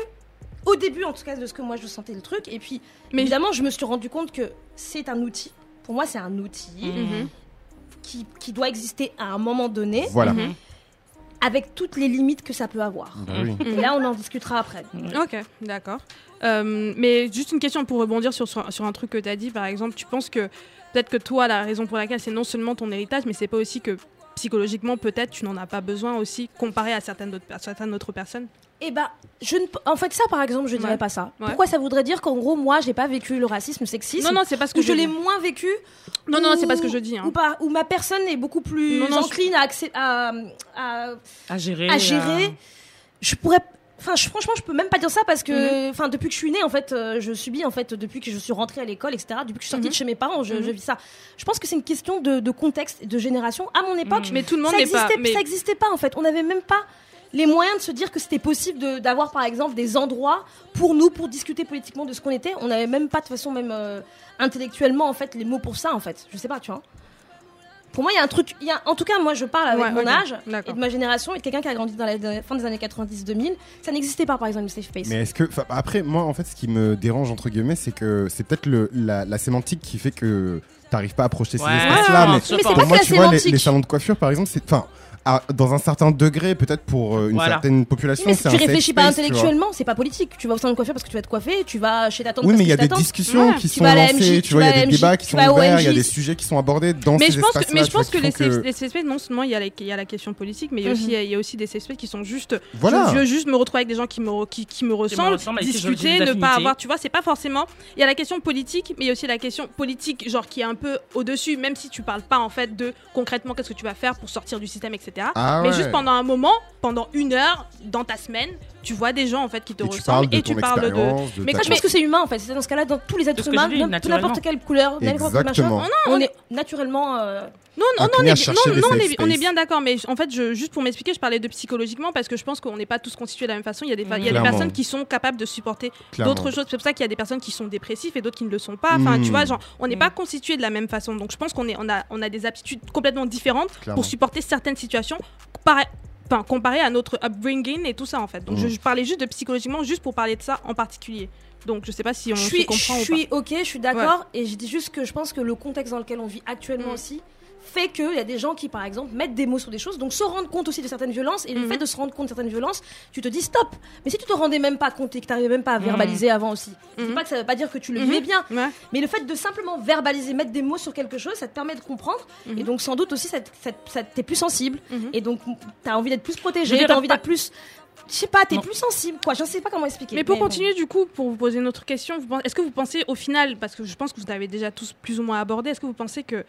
au début en tout cas de ce que moi je sentais le truc et puis Mais- évidemment je me suis rendu compte que c'est un outil pour moi c'est un outil Mhm. qui, qui doit exister à un moment donné Voilà. Mhm. Avec toutes les limites que ça peut avoir. Bah oui. Et là on en discutera après. Ok, d'accord. Euh, mais juste une question pour rebondir sur, sur, sur un truc que tu as dit, par exemple, tu penses que peut-être que toi, la raison pour laquelle c'est non seulement ton héritage, mais c'est pas aussi que psychologiquement, peut-être, tu n'en as pas besoin aussi, comparé à certaines autres, certaines autres personnes? Eh bah, je ne... en fait, ça par exemple, je dirais Ouais. pas ça. Ouais. Pourquoi ça voudrait dire qu'en gros, moi, j'ai pas vécu le racisme, le sexisme Non, non, c'est pas ce que Ou je je l'ai moins vécu Non, non, c'est pas ce que je dis. hein. Ou, pas, ou ma personne est beaucoup plus Non, non, je- encline à, accé- à, à, À gérer. à gérer. euh, Je pourrais. Enfin, je- franchement, je peux même pas dire ça parce Mhm. que, enfin, depuis que je suis née, en fait, euh, je subis, en fait, depuis que je suis rentrée à l'école, etc., depuis que je suis sortie Mhm. de chez mes parents, je, Mhm. je vis ça. Je pense que c'est une question de, de contexte et de génération. À mon époque, Mais tout le monde ça n'est pas. existait, mais- ça existait pas en fait. On n'avait même pas les moyens de se dire que c'était possible de- d'avoir par exemple des endroits pour nous pour discuter politiquement de ce qu'on était. On n'avait même pas de façon même euh, intellectuellement en fait les mots pour ça en fait. Je sais pas, tu vois. Pour moi, il y a un truc. il Y a, en tout cas, moi, je parle avec Ouais, mon âge et de ma génération et de quelqu'un qui a grandi dans la, dans la fin des années 90-2000. Ça n'existait pas, par exemple, le safe space. Mais est-ce que, après, moi, en fait, ce qui me dérange entre guillemets, c'est que c'est peut-être le- la, la sémantique qui fait que t'arrives pas à projeter ces Ouais, espaces-là. mais Mais c'est pense. pas pour moi, que la tu vois, les salons de coiffure, par exemple, c'est, enfin, à- dans un certain degré, peut-être pour euh, une Voilà. certaine population, mais si c'est tu réfléchis pas space, intellectuellement, c'est pas politique. Tu vas au salon de coiffure parce que tu vas te coiffer, tu vas chez ta tante Oui, parce mais il y a des discussions Ouais. qui Tu sont lancées, MJ, tu vois, il y a des débats qui sont ouverts, il y a des sujets qui sont abordés dans Mais ces espaces-là. mais je pense que les, safe- spaces, non seulement il y, a la, question politique, mais il y a, aussi, il y a aussi des safe spaces qui sont juste. Voilà. Je veux juste me retrouver avec des gens qui me, re- qui, qui me ressemblent, discuter, ne pas avoir. Tu vois, c'est pas forcément. Il y a la question politique, mais il y a aussi la question politique, genre qui est un peu au-dessus, même si tu parles pas en fait de concrètement qu'est-ce que tu vas faire pour sortir du système, etc. Ah mais ouais. juste pendant un moment, pendant une heure dans ta semaine, tu vois des gens en fait qui te Et tu ressemblent parles de et tu parles de. Mais ta je pense que c'est humain en fait. C'est dans ce cas-là, dans tous les êtres humains, n'importe quelle couleur, n'importe quel machin, on est naturellement. euh, Non, non, non, on est, non, on est, on est space. bien d'accord, mais en fait, je, juste pour m'expliquer, je parlais de psychologiquement parce que je pense qu'on n'est pas tous constitués de la même façon. Il y a des, il y a des personnes qui sont capables de supporter d'autres choses. C'est pour ça qu'il y a des personnes qui sont dépressives et d'autres qui ne le sont pas. Enfin, tu vois, genre, on n'est Mm. pas constitués de la même façon. Donc, je pense qu'on est, on a, on a des aptitudes complètement différentes Clairement. pour supporter certaines situations. Comparé, enfin, comparé à notre upbringing et tout ça, en fait. Donc, Mm. je, je parlais juste de psychologiquement, juste pour parler de ça en particulier. Donc, je sais pas si on je se suis, comprend je ou pas. suis ok, je suis d'accord, et je dis juste que je pense que le contexte dans lequel on vit actuellement Mm. aussi fait qu'il y a des gens qui, par exemple, mettent des mots sur des choses, donc se rendent compte aussi de certaines violences, et le Mhm. fait de se rendre compte de certaines violences, tu te dis stop. Mais si tu te rendais même pas compte et que tu n'arrivais même pas à Mhm. verbaliser avant aussi, dis Mhm. pas que ça veut pas dire que tu le vivais bien, Ouais. mais le fait de simplement verbaliser, mettre des mots sur quelque chose, ça te permet de comprendre, et donc sans doute aussi ça, ça, te- ça t'es plus sensible, et donc tu as envie d'être plus protégé, tu as envie d'être plus. Je sais pas, t'es plus sensible, quoi. Je sais pas comment expliquer. Mais pour continuer, du coup, pour vous poser une autre question, est-ce que vous pensez au final, parce que je pense que vous avez déjà tous plus ou moins abordé, est-ce que vous pensez que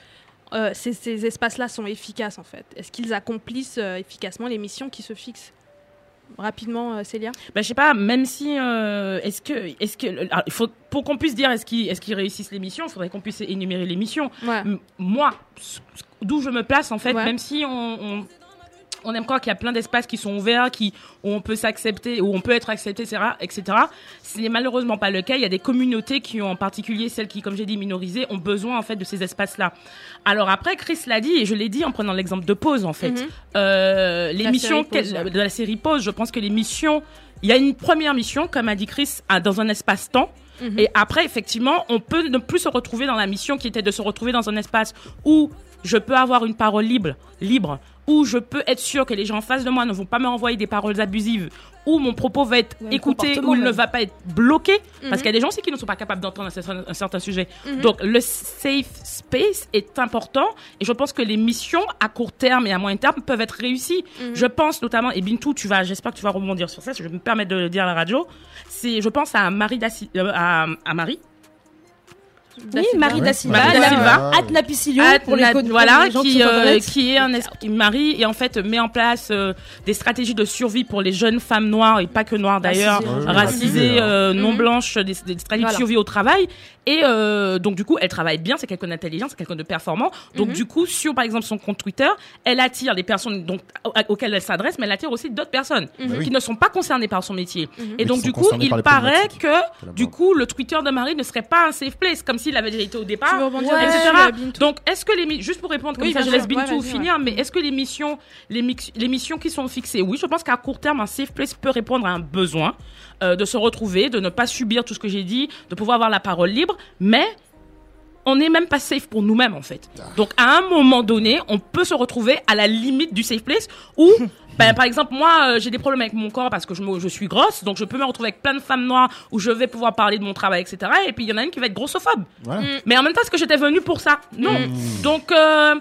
euh, ces, ces espaces-là sont efficaces en fait Est-ce qu'ils accomplissent euh, efficacement les missions qui se fixent Rapidement, euh, Célia? Bah, je sais pas, même si euh, est-ce que est-ce que alors, faut pour qu'on puisse dire est-ce qu'ils réussissent les missions, il faudrait qu'on puisse énumérer les missions. Ouais. Moi, d'où je me place en fait, Ouais. même si on, on on aime croire qu'il y a plein d'espaces qui sont ouverts, qui, où on peut s'accepter, où on peut être accepté, etc., etc. Ce n'est malheureusement pas le cas. Il y a des communautés qui ont, en particulier celles qui, comme j'ai dit, minorisées, ont besoin, en fait, de ces espaces-là. Alors après, Chris l'a dit, et je l'ai dit en prenant l'exemple de Pause, en fait. Euh, Pause, qu'elle- ouais. de la série Pause, je pense que les missions, il y a une première mission, comme a dit Chris, dans un espace-temps. Mhm. Et après, effectivement, on peut ne plus se retrouver dans la mission qui était de se retrouver dans un espace où je peux avoir une parole libre, libre, où je peux être sûr que les gens en face de moi ne vont pas me renvoyer des paroles abusives, où mon propos va être écouté, où il ne va pas être bloqué, Mhm. parce qu'il y a des gens aussi qui ne sont pas capables d'entendre un certain, un certain sujet. Mhm. Donc le safe space est important, et je pense que les missions à court terme et à moyen terme peuvent être réussies. Mhm. Je pense notamment, et Bintou, tu vas, j'espère que tu vas rebondir sur ça, je vais me permettre de le dire à la radio, c'est, je pense à Marie euh, à, à Marie, Oui, Marie da Silva, Marie At- pour les, pour voilà, les qui, qui, euh, qui est un esprit mari et en fait met en place euh, des stratégies de survie pour les jeunes femmes noires et pas que noires d'ailleurs, Racisées, euh, non Mhm. blanches, des, des stratégies Voilà. de survie au travail. Et euh, donc du coup, elle travaille bien, c'est quelqu'un d'intelligent, c'est quelqu'un de performant. Donc Mhm. du coup, sur par exemple son compte Twitter, elle attire les personnes donc, au- auxquelles elle s'adresse, mais elle attire aussi d'autres personnes Mhm. Bah qui ne sont pas concernées par son métier. Et Mais donc qui du coup, il paraît que du coup, le Twitter de Marie ne serait pas un safe place, comme s'il avait déjà été au Tu départ Ouais. etc. Donc, est-ce que les juste pour répondre comme Oui, ça, je laisse. Ouais, Bintou finir, mais est-ce que les missions, les, mix- les missions qui sont fixées, oui, je pense qu'à court terme, un safe place peut répondre à un besoin euh, de se retrouver, de ne pas subir tout ce que j'ai dit, de pouvoir avoir la parole libre, mais on n'est même pas safe pour nous-mêmes en fait. Donc à un moment donné, on peut se retrouver à la limite du safe place où, [LAUGHS] ben, par exemple, moi euh, j'ai des problèmes avec mon corps parce que je, me- je suis grosse, donc je peux me retrouver avec plein de femmes noires où je vais pouvoir parler de mon travail, etc. Et puis il y en a une qui va être grossophobe. Voilà. Mais en même temps, est-ce que j'étais venue pour ça? Non. Mm. Donc, euh,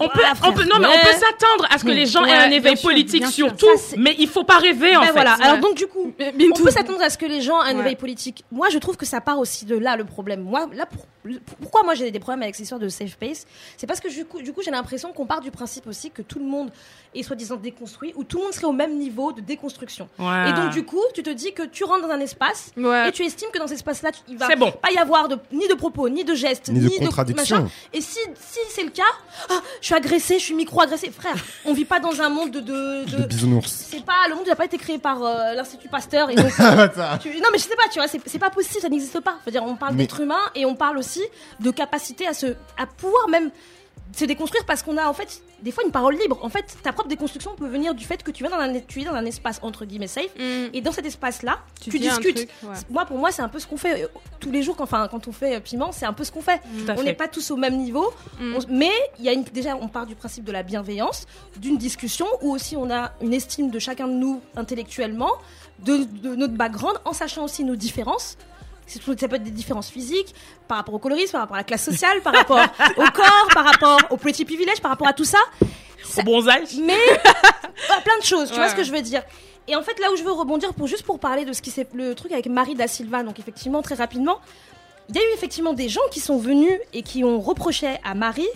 on peut, Voilà, on peut, non, mais on peut s'attendre à ce que les gens aient un éveil sûr, politique sûr. surtout, mais il faut pas rêver en fait. voilà. Alors donc du coup, on peut s'attendre à ce que les gens aient un Ouais. éveil politique. Moi, je trouve que ça part aussi de là le problème. Moi, là, pourquoi moi j'ai des problèmes avec ces histoires de safe space? C'est parce que du coup, du coup j'ai l'impression qu'on part du principe aussi que tout le monde est soi-disant déconstruit ou tout le monde serait au même niveau de déconstruction. Ouais. Et donc du coup, tu te dis que tu rentres dans un espace Ouais. et tu estimes que dans cet espace-là, il va pas y avoir de, ni de propos, ni de gestes, Ni de machin. contradiction. Et si, si c'est le cas, ah, je suis agressée, je suis micro-agressée. Frère, on vit pas dans un monde de... de, De de- bisounours. c'est pas le monde n'a pas été créé par euh, l'institut Pasteur et donc [LAUGHS] Bâtard. tu- non mais je sais pas tu vois c'est c'est pas possible ça n'existe pas faut dire on parle Mais- d'être humain et on parle aussi de capacité à se à pouvoir même se déconstruire parce qu'on a en fait des fois une parole libre en fait ta propre déconstruction peut venir du fait que tu viens dans un tu es dans un espace entre guillemets safe Mm. et dans cet espace là tu, discutes truc, ouais. moi pour moi c'est un peu ce qu'on fait euh, tous les jours quand enfin quand on fait euh, piment c'est un peu ce qu'on fait on n'est pas tous au même niveau Mm. on- mais il y a une, déjà, on part du principe de la bienveillance, d'une discussion où aussi on a une estime de chacun de nous intellectuellement, de, de notre background, en sachant aussi nos différences. C'est Ça peut être des différences physiques, par rapport au colorisme, par rapport à la classe sociale, par rapport au corps, par rapport au pretty privilege, par rapport à tout ça. Au bronzage. Mais ouais, [LAUGHS] plein de choses, tu vois ce que je veux dire. Et en fait, là où je veux rebondir pour juste pour parler de ce qui s'est le truc avec Marie da Silva, donc effectivement très rapidement, il y a eu effectivement des gens qui sont venus et qui ont reproché à Marie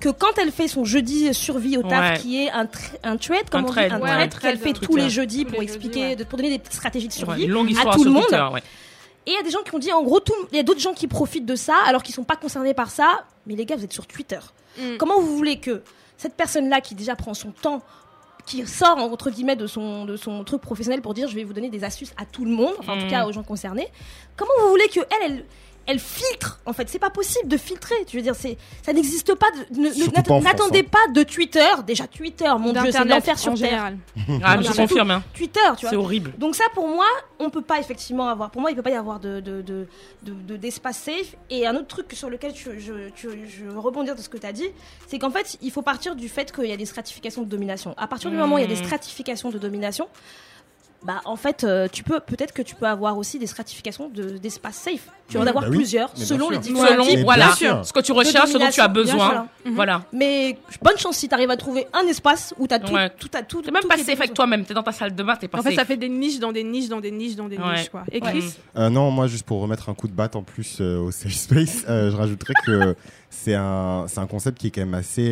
que quand elle fait son jeudi survie au taf, Ouais. qui est un, un thread, comme Un on dit, thread, un ouais, thread un thread qu'elle fait tous les jeudis Tous pour les jeudis, expliquer, ouais. de- pour donner des stratégies de survie à tout le monde. Et il y a des gens qui ont dit, en gros, il y a d'autres gens qui profitent de ça, alors qu'ils sont pas concernés par ça. Mais les gars, vous êtes sur Twitter. Mm. Comment vous voulez que cette personne-là, qui déjà prend son temps, qui sort entre guillemets de son, de son truc professionnel pour dire je vais vous donner des astuces à tout le monde, enfin en tout Mm. cas aux gens concernés, comment vous voulez que elle, elle, elle filtre En fait, c'est pas possible de filtrer. Tu veux dire, c'est ça n'existe pas. N'attendez hein. pas de Twitter. Déjà Twitter, mon dieu, c'est l'enfer sur terre. général. Ah, mais je confirme. hein. Twitter, tu vois. C'est horrible. Donc ça, pour moi, on peut pas effectivement avoir. Pour moi, il peut pas y avoir de de- de- de- de- d'espace safe. Et un autre truc sur lequel je, je, je, je veux rebondir de ce que tu as dit, c'est qu'en fait, il faut partir du fait qu'il y a des stratifications de domination. À partir du moment où il y a des Mmh. stratifications de domination, bah en fait, euh, tu peux peut-être que tu peux avoir aussi des stratifications de- d'espace safe. Tu vas en Bah avoir oui, plusieurs selon les différents Selon, types. Voilà, bien sûr. ce que tu recherches, ce dont tu as besoin. sûr. Voilà. Mais bonne chance si tu arrives à trouver un espace où tu as tout, Ouais. tout, à tout. T'es même tout pas safe avec toi-même. T'es dans ta salle de bain, t'es pas En fait, safe. ça fait des niches dans des niches dans des niches dans des Ouais. niches, quoi. Et Ouais. Chris Euh, non, moi, juste pour remettre un coup de batte en plus euh, au safe space, euh, je rajouterais que c'est un, c'est un concept qui est quand même assez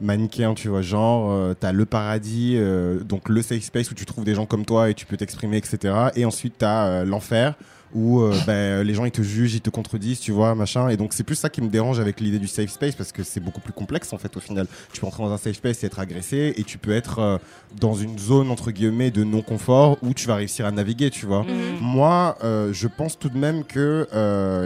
manichéen, tu vois. Genre, euh, t'as le paradis, euh, donc le safe space où tu trouves des gens comme toi et tu peux t'exprimer, etc. Et ensuite, t'as euh, l'enfer où euh, ben, les gens ils te jugent, ils te contredisent, tu vois, machin. Et donc c'est plus ça qui me dérange avec l'idée du safe space parce que c'est beaucoup plus complexe en fait au final. Tu peux entrer dans un safe space et être agressé et tu peux être euh, dans une zone entre guillemets de non confort où tu vas réussir à naviguer, tu vois. Mhm. Moi, euh, je pense tout de même que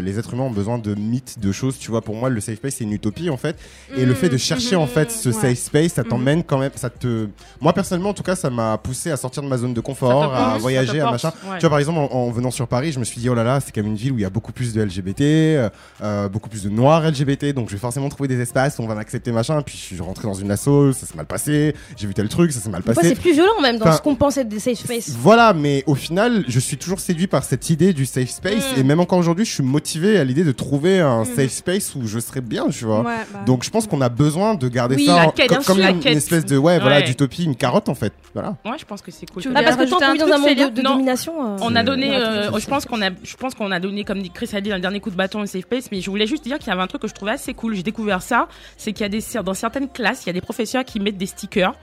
les êtres humains ont besoin de mythes, de choses. Tu vois, pour moi, le safe space c'est une utopie en fait. Et le fait de chercher en fait ce Ouais. safe space, ça Mhm. t'emmène quand même, ça te. Moi personnellement, en tout cas, ça m'a poussé à sortir de ma zone de confort, à voyager, à machin. ouais. Tu vois, par exemple, en, en venant sur Paris, je me suis suis dit, oh là là, c'est quand même une ville où il y a beaucoup plus de LGBT, euh, euh, beaucoup plus de noirs LGBT, donc je vais forcément trouver des espaces où on va m'accepter, machin. Puis je suis rentré dans une asso, ça s'est mal passé, j'ai vu tel truc, ça s'est mal passé. c'est plus violent même dans Enfin, ce qu'on pense être des safe space. Voilà, mais au final, je suis toujours séduit par cette idée du safe space, Mm. et même encore aujourd'hui, je suis motivé à l'idée de trouver un Mm. safe space où je serais bien, tu vois. Ouais, bah. Donc je pense qu'on a besoin de garder Oui, ça en- quête, comme, une, espèce de ouais, voilà Ouais. d'utopie, une carotte en fait. Voilà. Ouais, je pense que c'est cool. Tu voulais parce que tant qu'on vit dans un monde de, de Non. domination. euh, On a donné, voilà, euh, je pense qu'on a, je pense qu'on a donné, comme Chris a dit, un dernier coup de bâton au safe space, mais je voulais juste dire qu'il y avait un truc que je trouvais assez cool. J'ai découvert ça, c'est qu'il y a des, dans certaines classes, il y a des professeurs qui mettent des stickers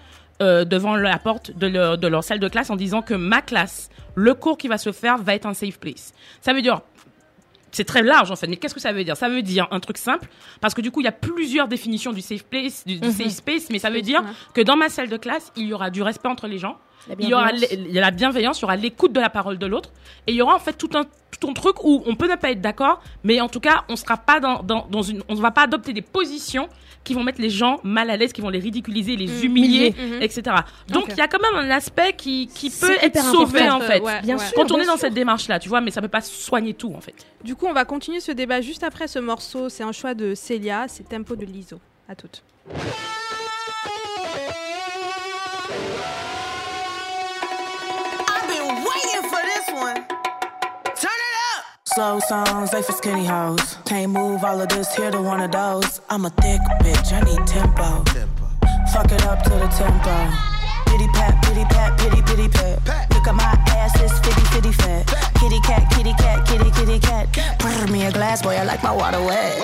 euh, devant la porte de leur, de leur salle de classe en disant que ma classe, le cours qui va se faire va être un safe place. Ça veut dire c'est très large en fait, mais qu'est-ce que ça veut dire? Ça veut dire un truc simple, parce que du coup il y a plusieurs définitions du safe place, du, du Mhm. safe space, mais ça veut dire que dans ma salle de classe, il y aura du respect entre les gens, il y aura bienveillance. l- il y a la bienveillance, il y aura l'écoute de la parole de l'autre, et il y aura en fait tout un tout un truc où on peut ne pas être d'accord, mais en tout cas on sera pas dans, dans, dans une, on ne va pas adopter des positions qui vont mettre les gens mal à l'aise, qui vont les ridiculiser, les Mm. humilier, Mhm. etc. Donc il y a quand même un aspect qui, qui peut être sauvé en fait. Ouais, Bien ouais. sûr. Quand on bien est dans sûr. cette démarche-là, tu vois, mais ça peut pas soigner tout en fait. Du coup, on va continuer ce débat juste après ce morceau. C'est un choix de Célia, c'est Tempo de l'ISO. À toutes. Slow songs, they for skinny hoes. Can't move all of this here to one of those. I'm a thick bitch, I need tempo. Fuck it up to the tempo. Pity pat, pity pat, pity pity pat. Look at my ass, it's fitty fitty fat. Kitty cat, kitty cat, kitty kitty cat. Pour me a glass, boy, I like my water wet.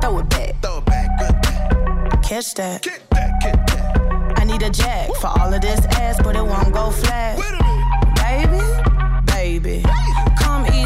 Throw it back, Throw it back, good back. catch that. Get that, get that. I need a jack for all of this ass, but it won't go flat. Wait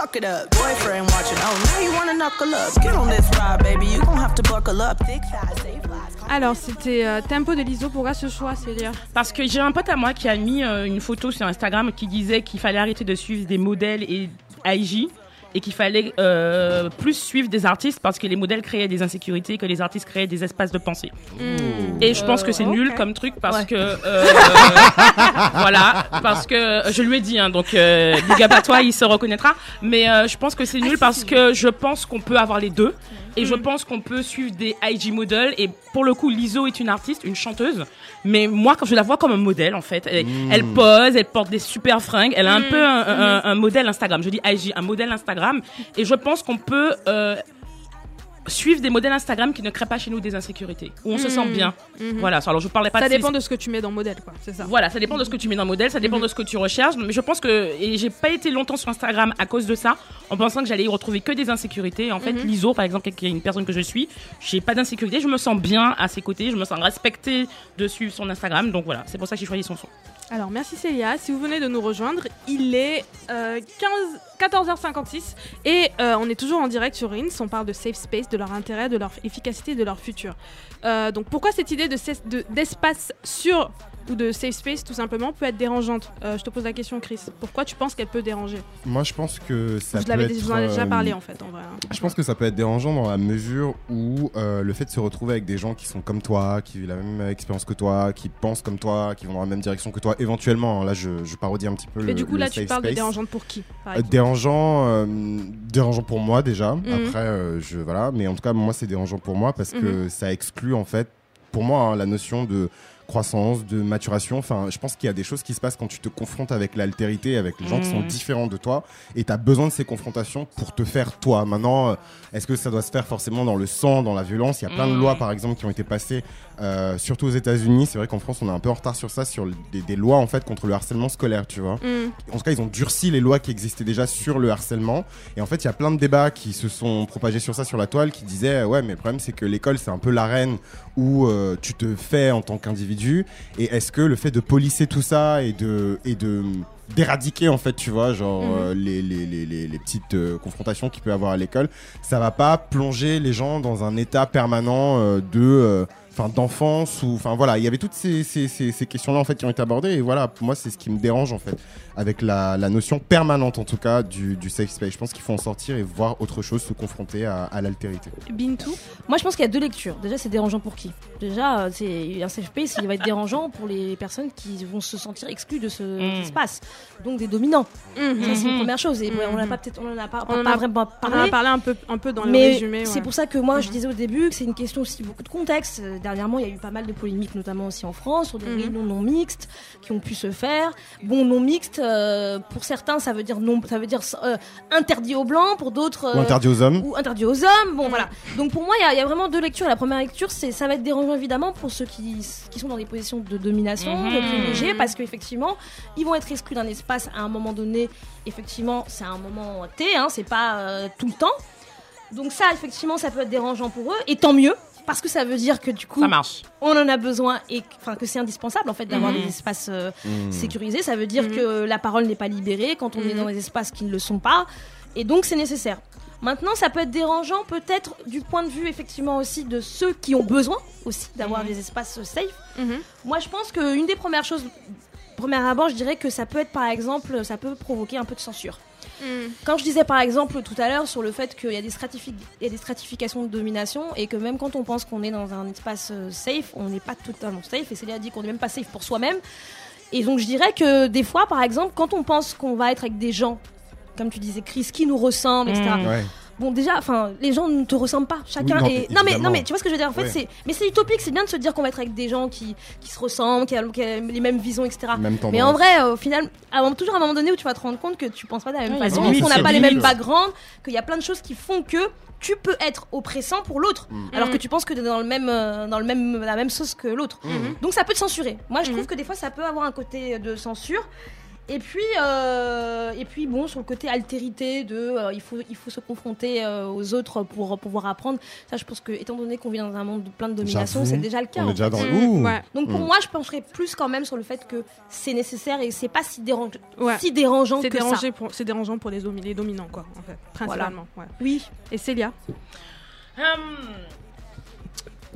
Fuck it up. Boyfriend watching. Oh, now you wanna knuckle up. Get on this ride, baby. You gon' have to buckle up. Thick thighs, save lives. Alors, c'était euh, Tempo de l'ISO. Pourquoi ce choix, Célia Parce que j'ai un pote à moi qui a mis euh, une photo sur Instagram qui disait qu'il fallait arrêter de suivre des modèles et IG et qu'il fallait euh, plus suivre des artistes parce que les modèles créaient des insécurités, que les artistes créaient des espaces de pensée. Et je pense que c'est Euh, nul comme truc parce Ouais. que euh, [LAUGHS] voilà parce que je lui ai dit hein, donc euh, big up à toi il se reconnaîtra. Mais euh, je pense que c'est nul parce que je pense qu'on peut avoir les deux et je pense qu'on peut suivre des IG models. Et pour le coup Lizo est une artiste une chanteuse. Mais moi quand je la vois comme un modèle en fait elle, elle pose elle porte des super fringues. Elle a un peu un, un- un modèle Instagram. Je dis IG un modèle Instagram. Et je pense qu'on peut euh, suivre des modèles Instagram qui ne créent pas chez nous des insécurités où on se sent bien voilà alors je parlais pas Ça de dépend de ce que tu mets dans modèle, quoi. C'est ça. voilà, ça dépend de ce que tu mets dans le modèle, ça dépend de ce que tu recherches. Mais je pense que et j'ai pas été longtemps sur Instagram à cause de ça, en pensant que j'allais y retrouver que des insécurités. En fait, l'ISO, par exemple, qui est une personne que je suis, j'ai pas d'insécurité, je me sens bien à ses côtés, je me sens respectée de suivre son Instagram. Donc voilà, c'est pour ça que j'ai choisi son son. Alors, merci Célia. Si vous venez de nous rejoindre, il est euh, 15, 14h56 et euh, on est toujours en direct sur Rins. On parle de safe space, de leur intérêt, de leur efficacité, de leur futur. Euh, donc, pourquoi cette idée de cess- de- d'espace sûr ou de safe space, tout simplement, peut être dérangeante Euh, Je te pose la question, Chris. Pourquoi tu penses qu'elle peut déranger Moi, je pense que ça Vous peut être, déjà, vous en avez déjà euh, parlé, en fait, en vrai. hein. Je pense que ça peut être dérangeant dans la mesure où euh, le fait de se retrouver avec des gens qui sont comme toi, qui vivent la même expérience que toi, qui pensent comme toi, qui vont dans la même direction que toi, éventuellement, hein, là je, je parodie un petit peu Mais le du coup, le là, tu parles de dérangeante pour qui par Euh, dérangeant, euh, dérangeant pour moi déjà. Mhm. Après, euh, je voilà, mais en tout cas moi c'est dérangeant pour moi parce Mhm. que ça exclut en fait, pour moi, hein, la notion de croissance, de maturation. Enfin, je pense qu'il y a des choses qui se passent quand tu te confrontes avec l'altérité, avec les gens qui sont Mhm. différents de toi, et tu as besoin de ces confrontations pour te faire toi. Maintenant, euh, est-ce que ça doit se faire forcément dans le sang, dans la violence? Il y a plein de Mhm. lois, par exemple, qui ont été passées, euh, surtout aux États-Unis. C'est vrai qu'en France, on est un peu en retard sur ça, sur des, des lois en fait contre le harcèlement scolaire, tu vois Hmm. en tout cas, ils ont durci les lois qui existaient déjà sur le harcèlement. Et en fait, il y a plein de débats qui se sont propagés sur ça sur la toile qui disaient ouais, mais le problème c'est que l'école c'est un peu l'arène où euh, tu te fais en tant qu'individu. Et est-ce que le fait de polisser tout ça et de et de d'éradiquer en fait, tu vois, genre Mhm. euh, les, les, les, les, petites euh, confrontations qu'il peut y avoir à l'école. Ça va pas plonger les gens dans un état permanent euh, de. Euh, Enfin, d'enfance ou enfin voilà il y avait toutes ces, ces, ces, ces questions là en fait qui ont été abordées et voilà pour moi c'est ce qui me dérange en fait avec la, la notion permanente en tout cas du, du safe space je pense qu'il faut en sortir et voir autre chose se confronter à, à l'altérité Bintou Moi, je pense qu'il y a deux lectures. Déjà, c'est dérangeant pour qui? Déjà, euh, c'est un safe space, il va être dérangeant pour les personnes qui vont se sentir exclues de ce Mm. espace. Donc des dominants. Ça, c'est une première chose. Et on Mhm. n'a pas peut-être, on en a pas, On en pas a- vraiment On en a parlé. parlé un peu, un peu dans le résumé. c'est ouais. pour ça que moi, je Mhm. disais au début que c'est une question aussi beaucoup de contexte. Dernièrement, il y a eu pas mal de polémiques, notamment aussi en France, sur des Mhm. réunions non mixtes qui ont pu se faire. Bon, non mixte, euh, pour certains, ça veut dire non, ça veut dire euh, interdit aux blancs, pour d'autres. ou euh, interdit aux hommes ou interdit aux hommes. Bon, voilà. Donc pour moi, il y a- il y, a vraiment deux lectures. La première lecture, c'est ça va être dérangeant évidemment pour ceux qui, qui sont dans des positions de domination, Mhm. de privilégiés, parce qu'effectivement, ils vont être exclus d'un espace à un moment donné. Effectivement, c'est un moment T, hein, c'est pas euh, tout le temps. Donc ça, effectivement, ça peut être dérangeant pour eux, et tant mieux. Parce que ça veut dire que du coup, Ça marche. on en a besoin et enfin que c'est indispensable en fait d'avoir Mhm. des espaces euh, Mmh. sécurisés. Ça veut dire Mhm. que la parole n'est pas libérée quand on est Mhm. dans des espaces qui ne le sont pas, et donc c'est nécessaire. Maintenant, ça peut être dérangeant peut-être du point de vue effectivement aussi de ceux qui ont besoin aussi d'avoir Mhm. des espaces safe. Mhm. Moi, je pense qu'une des premières choses, premier abord, je dirais que ça peut être par exemple, ça peut provoquer un peu de censure. Mhm. Quand je disais par exemple tout à l'heure sur le fait qu'il y, a des stratifi- il y a des stratifications de domination et que même quand on pense qu'on est dans un espace euh, safe, on n'est pas totalement safe et Célia a dit qu'on n'est même pas safe pour soi-même. Et donc je dirais que des fois par exemple quand on pense qu'on va être avec des gens comme tu disais Chris qui nous ressemblent etc. Ouais Bon déjà enfin les gens ne te ressemblent pas chacun Oui, non, est mais non mais non évidemment. mais tu vois ce que je veux dire en fait Ouais. c'est mais c'est utopique c'est bien de se dire qu'on va être avec des gens qui, qui se ressemblent qui ont, les mêmes visions etc. même Mais en vrai, au final, un- toujours à un moment donné où tu vas te rendre compte que tu penses pas de la même façon, qu'on n'a pas les mêmes backgrounds, qu'il y a plein de choses qui font que tu peux être oppressant pour l'autre, Mm. alors Mm. que tu penses que tu es dans le même, euh, dans le même, la même sauce que l'autre. Mhm. Donc ça peut te censurer. Moi, je trouve que des fois, ça peut avoir un côté de censure. Et puis, euh, et puis bon, sur le côté altérité de, euh, il faut, il faut se confronter euh, aux autres pour pouvoir apprendre. Ça, je pense que, étant donné qu'on vit dans un monde de plein de domination, c'est déjà le cas. on est déjà dans. Ouh. Ouais. Donc pour Mm. moi, je pencherais plus quand même sur le fait que c'est nécessaire et c'est pas si, dérange... Ouais. si dérangeant C'est que ça. pour, c'est dérangeant pour les, domi- les dominants, quoi, en fait, principalement. ouais. Oui. Et Célia? Hum,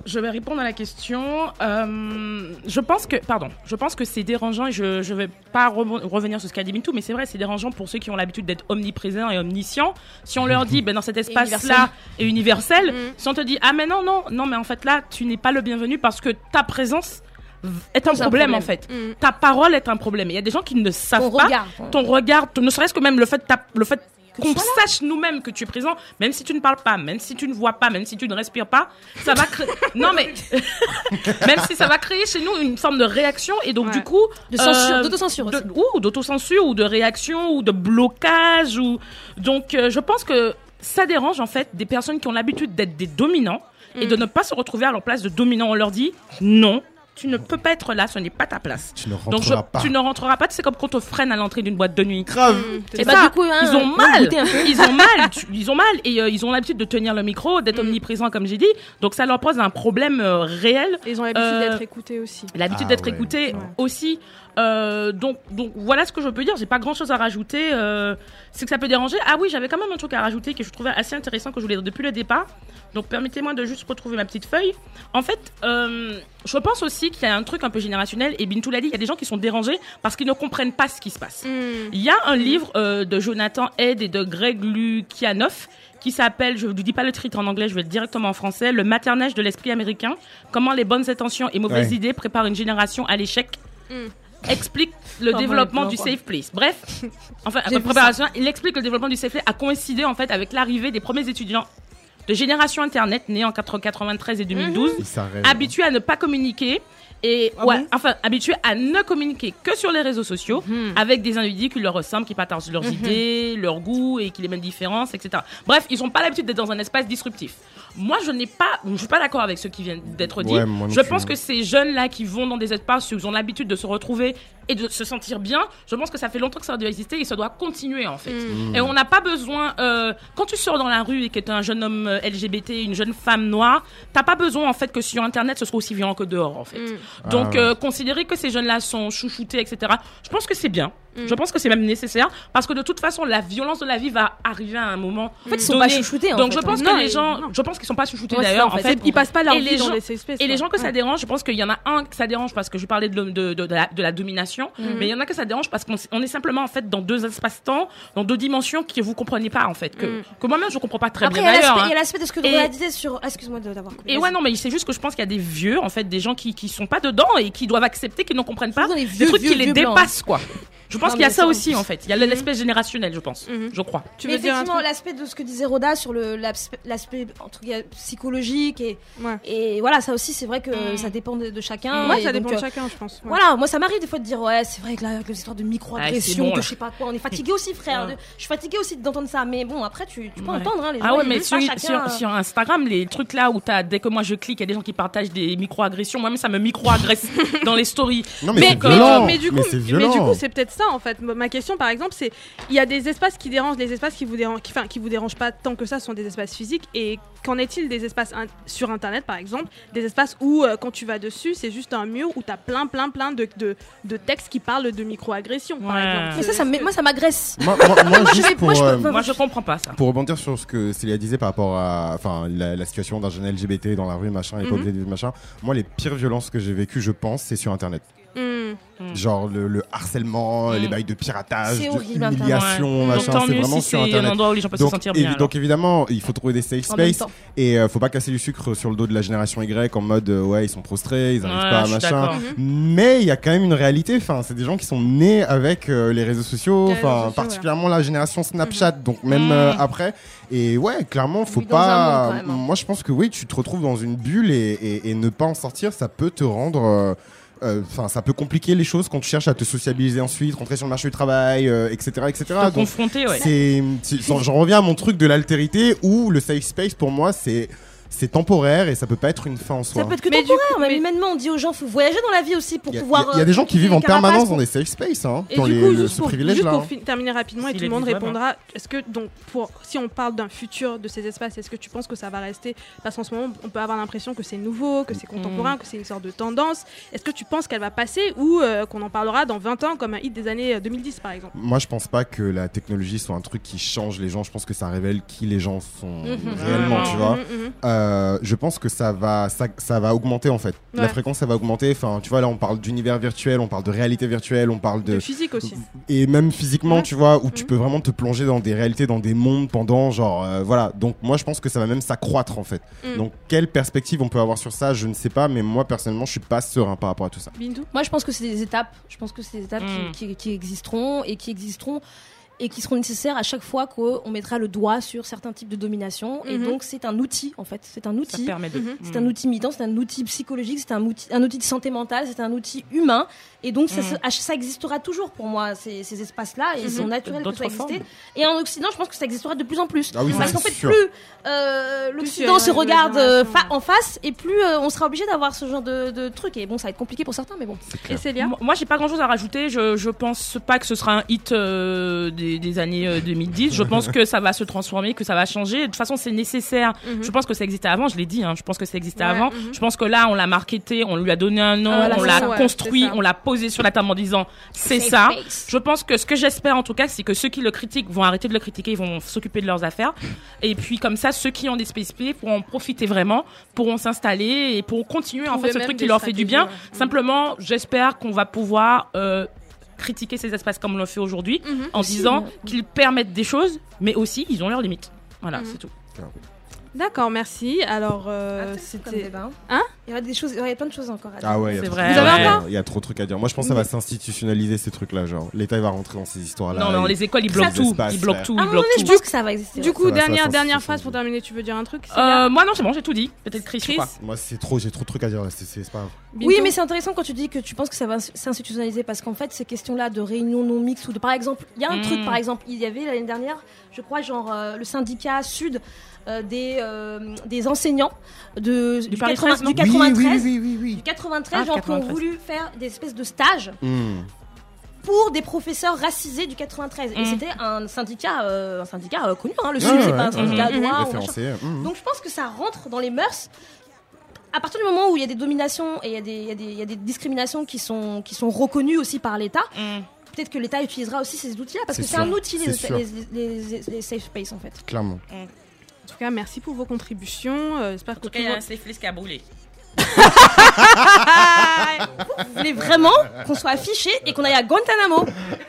je vais répondre à la question. Hum, je pense que, pardon, je pense que c'est dérangeant et je ne vais pas re- revenir sur ce qu'a dit Bintou, mais c'est vrai, c'est dérangeant pour ceux qui ont l'habitude d'être omniprésents et omniscients. Si on leur dit, ben, dans cet espace-là est universel, Mhm. si on te dit, ah mais non, non, non, mais en fait là, tu n'es pas le bienvenu parce que ta présence est un problème, en fait. Mhm. Ta parole est un problème. Il y a des gens qui ne savent Ton pas regard. ton regard, ne serait-ce que même le fait, ta- le fait qu'on sache nous-mêmes que tu es présent, même si tu ne parles pas, même si tu ne vois pas, même si tu ne respires pas, ça va créer. [LAUGHS] non mais [LAUGHS] même si ça va créer chez nous une forme de réaction et donc Ouais. du coup De censure, euh, d'autocensure de- ou d'autocensure ou de réaction ou de blocage ou donc euh, je pense que ça dérange en fait des personnes qui ont l'habitude d'être des dominants et Mm. de ne pas se retrouver à leur place de dominant. On leur dit non. Tu ne peux pas être là, ce n'est pas ta place. tu ne Donc je- rentreras pas tu ne rentreras pas, c'est comme quand on te freine à l'entrée d'une boîte de nuit. grave Et Et bah, ça, du coup, hein, ils ont mal, ils ont mal, tu- ils ont mal et euh, ils ont l'habitude de tenir le micro, d'être Mm. omniprésents comme j'ai dit. Donc ça leur pose un problème euh, réel, Ils ont l'habitude Euh, d'être écoutés aussi. l'habitude Ah d'être ouais. écoutés Ouais. aussi. Euh, donc, donc voilà ce que je peux dire. J'ai pas grand chose à rajouter. euh, c'est que ça peut déranger. Ah oui, j'avais quand même un truc à rajouter que je trouvais assez intéressant que je voulais dire depuis le départ. Donc permettez-moi de juste retrouver ma petite feuille. En fait, euh, je pense aussi qu'il y a un truc un peu générationnel. Et Bintou l'a dit, il y a des gens qui sont dérangés parce qu'ils ne comprennent pas ce qui se passe. Mhm. Il y a un livre euh, de Jonathan Head et de Greg Lukianoff qui s'appelle, je ne vous dis pas le titre en anglais, je vais le directement en français, Le maternage de l'esprit américain, comment les bonnes intentions et mauvaises Ouais. idées préparent une génération à l'échec. Mm. Explique le Oh, développement du safe place. Bref, [LAUGHS] enfin, vu préparation, il explique que le développement du safe place a coïncidé en fait avec l'arrivée des premiers étudiants de génération Internet nés en 93 et 2012 il s'arrête habitués à ne pas communiquer et Ah ouais, bon enfin habitués à ne communiquer que sur les réseaux sociaux Mhm. avec des individus qui leur ressemblent, qui partagent leurs Mhm. idées, leurs goûts et qui les mêmes différences, etc. Bref, ils n'ont pas l'habitude d'être dans un espace disruptif. Moi, je n'ai pas, je suis pas d'accord avec ce qui vient d'être dit. Ouais, je pense que ces jeunes-là qui vont dans des espaces où ils ont l'habitude de se retrouver et de se sentir bien, je pense que ça fait longtemps que ça doit exister et ça doit continuer en fait. Mhm. Et on n'a pas besoin, euh, quand tu sors dans la rue et que tu es un jeune homme euh, LGBT, une jeune femme noire, t'as pas besoin en fait que sur Internet ce soit aussi violent que dehors en fait. Mhm. Donc Ah ouais. euh, considérer que ces jeunes-là sont chouchoutés, etc. Je pense que c'est bien. Mm. Je pense que c'est même nécessaire parce que de toute façon, la violence de la vie va arriver à un moment. En fait, ils sont pas donné. chouchoutés. en Donc fait, je pense hein. Non, que les gens, non. je pense qu'ils sont pas chouchoutés Ouais, d'ailleurs. en fait. Ils passent pas leur Et vie les dans gens- les safe spaces, Et les gens que ça dérange, je pense qu'il y en a un que ça dérange parce que je parlais de, de, de, de la, domination, Mm. mais il y en a que ça dérange parce qu'on on est simplement en fait dans deux espaces-temps, dans deux dimensions que vous comprenez pas en fait, que, Mm. que moi-même je comprends pas très Après, bien d'ailleurs. hein. il y a l'aspect de ce que Dora disait sur. ah, Excuse-moi d'avoir. Et ouais, non, mais c'est juste que je pense qu'il y a des vieux, en fait, des gens qui, qui sont pas dedans et qui doivent accepter, qui n'en comprennent pas. Des trucs qui les dépassent, quoi. Je pense qu'il y a ça aussi, en fait. Il y a l'aspect générationnel, je pense. Mhm. Je crois. Tu mais veux dire effectivement, l'aspect de ce que disait Roda sur le- l'aspect psychologique et, Ouais. et voilà, ça aussi, c'est vrai que Mm. ça dépend de, de chacun. Ouais, et ça donc, dépend de euh, chacun, je pense. ouais. Voilà, moi ça m'arrive des fois de dire ouais, c'est vrai que là, avec les histoires de micro-agression, c'est bon, je sais pas quoi, on est fatigué aussi, frère. Ouais. de- Je suis fatigué aussi d'entendre ça, mais bon, après tu, tu peux Ouais. entendre hein, les gens. Ah ouais, mais disent sur, pas chacun, sur, euh, sur Instagram, les trucs là où t'as, dès que moi je clique, il y a des gens qui partagent des micro-agressions. Moi-même, ça me micro-agresse [LAUGHS] dans les stories. Non, mais, du coup, c'est peut-être ça en fait. Ma question, par exemple, c'est il y a des espaces qui dérangent, les espaces qui vous dérangent, qui, enfin, qui vous dérangent pas tant que ça sont des espaces physiques. Et qu'en est-il des espaces in- sur Internet, par exemple, des espaces où euh, quand tu vas dessus, c'est juste un mur où t'as plein, plein, plein de, de, de textes qui parlent de micro-agression, par Ouais. exemple. Mais ça, ça, moi ça m'agresse. Moi, moi- moi, [LAUGHS] Moi, je comprends pas ça. Pour rebondir sur ce que Célia disait par rapport à enfin, la, la situation d'un jeune LGBT dans la rue, machin, et pas Mhm. obligé de- machin, moi, les pires violences que j'ai vécues, je pense, c'est sur Internet. Mm. Genre le, le harcèlement, Mm. les bails de piratage, C'est de horrible, humiliation, Ouais. machin, c'est vraiment si sur c'est un Internet. endroit où les gens peuvent se Donc, sentir bien. donc évidemment, il faut trouver des safe temps. et euh, faut pas casser du sucre sur le dos de la génération Y en mode euh, ouais ils sont prostrés, ils alors. arrivent Ouais, pas à machin. d'accord. Mais il y a quand même une réalité. Enfin, c'est des gens qui sont nés avec euh, les réseaux sociaux, Les réseaux enfin sociaux, particulièrement la génération Snapchat, donc même Mhm. euh, après. Et ouais, clairement, faut pas. monde, quand même, hein. Moi, je pense que oui, tu te retrouves dans une bulle et, et- et ne pas en sortir, ça peut te rendre. Euh, euh, Enfin, ça peut compliquer les choses quand tu cherches à te sociabiliser ensuite, rentrer sur le marché du travail, euh, etc., etc. Te Donc, confronter, ouais. c'est, c'est- j'en reviens à mon truc de l'altérité où le safe space pour moi c'est c'est temporaire et ça peut pas être une fin en soi. Ça peut être que Mais du temporaire, coup, mais- humainement, on dit aux gens faut voyager dans la vie aussi pour a- pouvoir. il y a- il y a euh, des gens qui couper vivent en permanence pour- dans des safe spaces, hein, Et les, coup, le- juste ce pour, privilège juste là. pour fin- terminer rapidement et tout le monde répondra, est-ce que donc pour si on parle d'un futur de ces espaces, est-ce que tu penses que ça va rester? Parce qu'en ce moment, on peut avoir l'impression que c'est nouveau, que c'est Mm. contemporain, que c'est une sorte de tendance. Est-ce que tu penses qu'elle va passer ou euh, qu'on en parlera dans 20 ans comme un hit des années euh, 2010 par exemple? Moi, je pense pas que la technologie soit un truc qui change les gens. Je pense que ça révèle qui les gens sont Mhm. réellement, tu vois. Mhm, mhm. Euh, je pense que ça va, ça, ça va augmenter en fait. La fréquence, ça va augmenter. Enfin, tu vois, là, on parle d'univers virtuel, on parle de réalité virtuelle, on parle De de. physique aussi. Et même physiquement, Ouais. tu vois, où tu Mhm. peux vraiment te plonger dans des réalités, dans des mondes pendant, genre, euh, voilà. Donc, moi, je pense que ça va même s'accroître en fait. Mhm. Donc, quelle perspective on peut avoir sur ça, je ne sais pas, mais moi, personnellement, je suis pas serein par rapport à tout ça. Moi, je pense que c'est des étapes. Je pense que c'est des étapes Mm. qui, qui- qui existeront et qui existeront et qui seront nécessaires à chaque fois qu'on mettra le doigt sur certains types de domination. Et Mhm. donc, c'est un outil, en fait. C'est un Ça outil. permet de. Mhm. C'est un outil militant, c'est un outil psychologique, c'est un outil, un outil de santé mentale, c'est un outil humain. Et donc, ça, Mhm. ça, ça existera toujours pour moi, ces, ces espaces-là. Et ils sont naturels que ça. Et en Occident, je pense que ça existera de plus en plus. Ah oui, Parce qu'en fait, sûr. plus euh, l'Occident se regarde euh, fa- en face, et plus euh, on sera obligé d'avoir ce genre de, de trucs. Et bon, ça va être compliqué pour certains, mais bon. Et Célia Moi, moi, j'ai pas grand chose à rajouter. Je, je pense pas que ce sera un hit euh, des, des années euh, 2010. Je pense que ça va se transformer, que ça va changer. De toute façon, c'est nécessaire. Mhm. Je pense que ça existait avant. Je l'ai dit. Hein, je pense que ça existait Ouais, avant. mhm. Je pense que là, on l'a marketé, on lui a donné un nom, Ah, on l'a construit, on l'a posé sur la table en disant c'est ça. Je pense que ce que j'espère en tout cas, c'est que ceux qui le critiquent vont arrêter de le critiquer, ils vont s'occuper de leurs affaires. Et puis comme ça, ceux qui ont des space play pourront en profiter vraiment, pourront s'installer et pourront continuer en Trouver fait ce truc qui leur fait du bien. ouais. Simplement, j'espère qu'on va pouvoir euh, critiquer ces espaces comme on le fait aujourd'hui, Mhm. en disant qu'ils permettent des choses, mais aussi ils ont leurs limites. Voilà, Mhm. c'est tout. D'accord, merci. Alors, euh, Comme c'était. Hein? Y des choses, il y aura plein de choses encore à dire. Ah ouais, il y il y a Vous avez trop- encore Il y a trop de trucs à dire. Moi, je pense que ça va s'institutionnaliser ces trucs-là. Genre, l'État il va rentrer dans ces histoires-là. non, mais dans Il- les écoles, ils bloquent ça tout. se passe, Ils bloquent tout. À un Ils moment donné, je pense que ça va exister. Du ouais. coup, dernière, dernière phrase pour terminer, tu veux dire un truc Euh, moi non, c'est bon, j'ai tout dit. Peut-être Chris. Moi, c'est trop, j'ai trop de trucs à dire. C'est c'est pas grave. Oui, mais c'est intéressant quand tu dis que tu penses que ça va s'institutionnaliser parce qu'en fait, ces questions-là de réunion non mixte ou de, par exemple, il y a un Mm. truc, par exemple, il y avait l'année dernière, je crois, genre euh, le syndicat sud euh, des, euh, des enseignants de, du, Paris 80 13, non du 93, Oui, oui, oui, oui, du 93, Ah, genre qui ont 93. voulu faire des espèces de stages. Hmm. pour des professeurs racisés du 93. Et Mm. c'était un syndicat, euh, un syndicat euh, connu, hein, le Ouais, sud, c'est ouais, pas un syndicat droit hmm. Donc je pense que ça rentre dans les mœurs. À partir du moment où il y a des dominations et il y a des, il y a des- il y a des discriminations qui sont, qui sont reconnues aussi par l'État, peut-être que l'État utilisera aussi ces outils-là parce que C'est un outil les, c'est sûr. les, les- les safe space en fait. Clairement. En tout cas, merci pour vos contributions. Euh, J'espère En que tout cas, il y a un safe qui a brûlé. Vous voulez vraiment qu'on soit affiché et qu'on aille à Guantanamo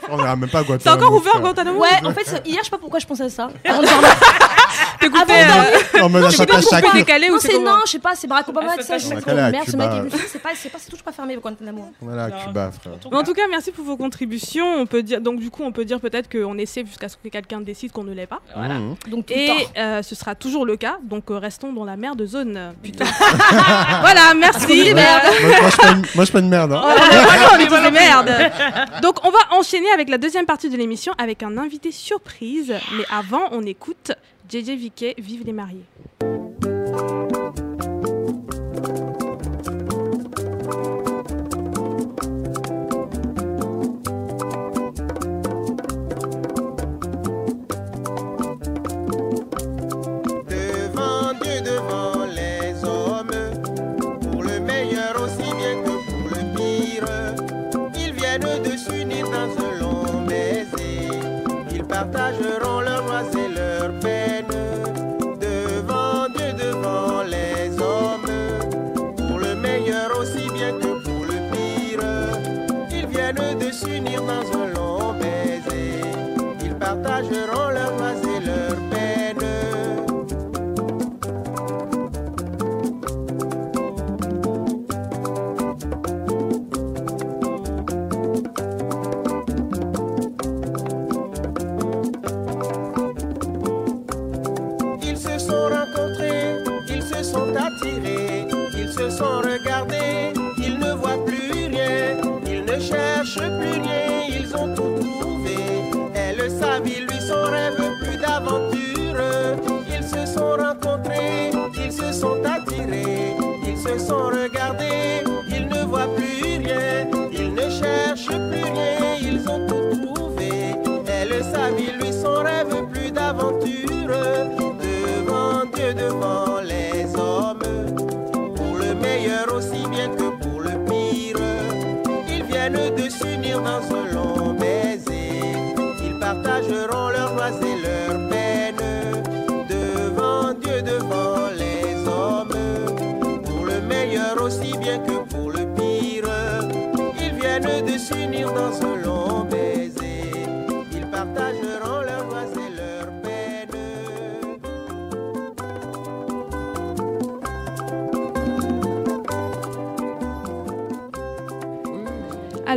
On n'ira même pas à C'est Guantanamo. encore ouvert. Guantanamo Ouais, en fait, hier, je sais pas pourquoi je pensais à ça. Avant de dormir. [LAUGHS] T'écoutais, euh, chaque à Coupé chaque. décalé Non, c'est non, je sais pas, c'est Barack Obama, tout ça. Je pas pas. Merde, ce mec est venu. C'est pas, c'est pas, c'est toujours pas fermé Guantanamo. Voilà, Non. Cuba, frère. Mais en tout cas, merci pour vos contributions. On peut dire, donc du coup, on peut dire peut-être qu'on essaie jusqu'à ce que quelqu'un décide qu'on ne l'est pas. Voilà. Donc tout Et euh, ce sera toujours le cas. Donc euh, restons dans la merde zone. Putain. [LAUGHS] voilà, merci. merde. Moi, moi, je suis pas une- moi, je suis pas une merde. hein. Oh, [LAUGHS] mais voilà, on est tous des merdes. Donc on va enchaîner avec la deuxième partie de l'émission avec un invité surprise. Mais avant, on écoute JJ Viquet, Vive les mariés.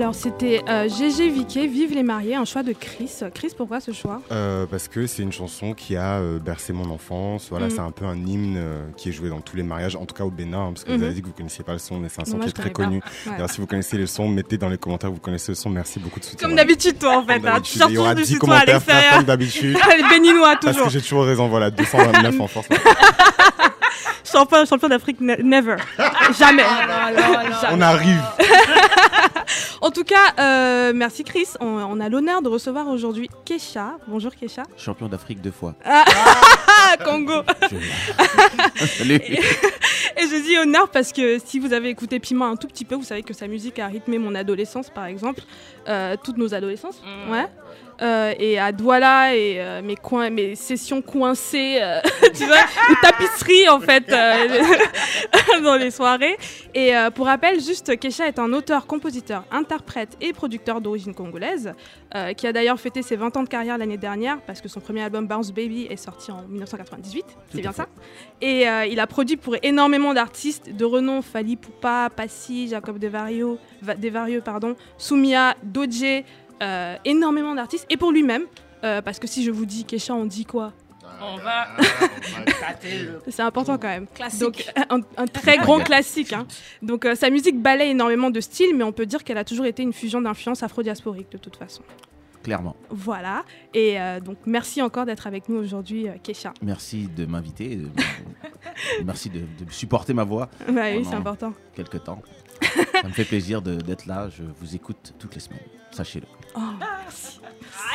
Alors c'était euh, GG Viquet, Vive les mariés, un choix de Chris. Chris, pourquoi ce choix? Euh, parce que c'est une chanson qui a euh, bercé mon enfance. Voilà, Mhm. c'est un peu un hymne euh, qui est joué dans tous les mariages, en tout cas au Bénin, hein, parce que vous avez dit que vous connaissiez pas le son, mais c'est un son Non, qui est très connu. Ouais. Si vous connaissez le son, mettez dans les commentaires que vous connaissez le son. Merci beaucoup de soutien. Comme d'habitude, toi en fait. Hein. Tu Il y aura sors 10 du toi à commentaires comme d'habitude. [LAUGHS] Les béninois Parce toujours. que j'ai toujours raison, voilà, 229 en force. [LAUGHS] Champion, champion d'Afrique, ne- never. [LAUGHS] Jamais. On arrive. [LAUGHS] En tout cas, euh, merci Chris. On, on a l'honneur de recevoir aujourd'hui Kesha. Bonjour Kesha. Champion d'Afrique deux fois. Ah, Congo. [LAUGHS] Salut. Et je dis honneur parce que si vous avez écouté Piment un tout petit peu, vous savez que sa musique a rythmé mon adolescence, par exemple, Euh, toutes nos adolescences, Mm. ouais. Euh, et à Douala et euh, mes coins, mes sessions coincées, euh, [LAUGHS] tu vois, ou tapisserie en fait euh, [LAUGHS] dans les soirées. Et pour rappel, juste Kesha est un auteur, compositeur, interprète et producteur d'origine congolaise, qui a d'ailleurs fêté ses 20 ans de carrière l'année dernière parce que son premier album Bounce Baby est sorti en 1998. C'est bien fait. ça Et il a produit pour énormément d'artistes de renom Fali Poupa, Passy, Jacob Devario, Va- Devario pardon, Soumia, Dodje, euh, énormément d'artistes. Et pour lui-même, euh, parce que si je vous dis Kesha, on dit quoi? On va tâter le C'est important quand même. Classique. Donc un, un très grand [LAUGHS] classique. hein. Donc euh, sa musique balaye énormément de styles, mais on peut dire qu'elle a toujours été une fusion d'influences afro-diasporiques de toute façon. Clairement. Voilà. Et euh, donc merci encore d'être avec nous aujourd'hui, euh, Kesha. Merci de m'inviter. et de- [LAUGHS] Merci de, de supporter ma voix Bah oui, c'est important. quelque temps. Ça me fait plaisir de- d'être là. Je vous écoute toutes les semaines. Sachez-le. Oh, merci.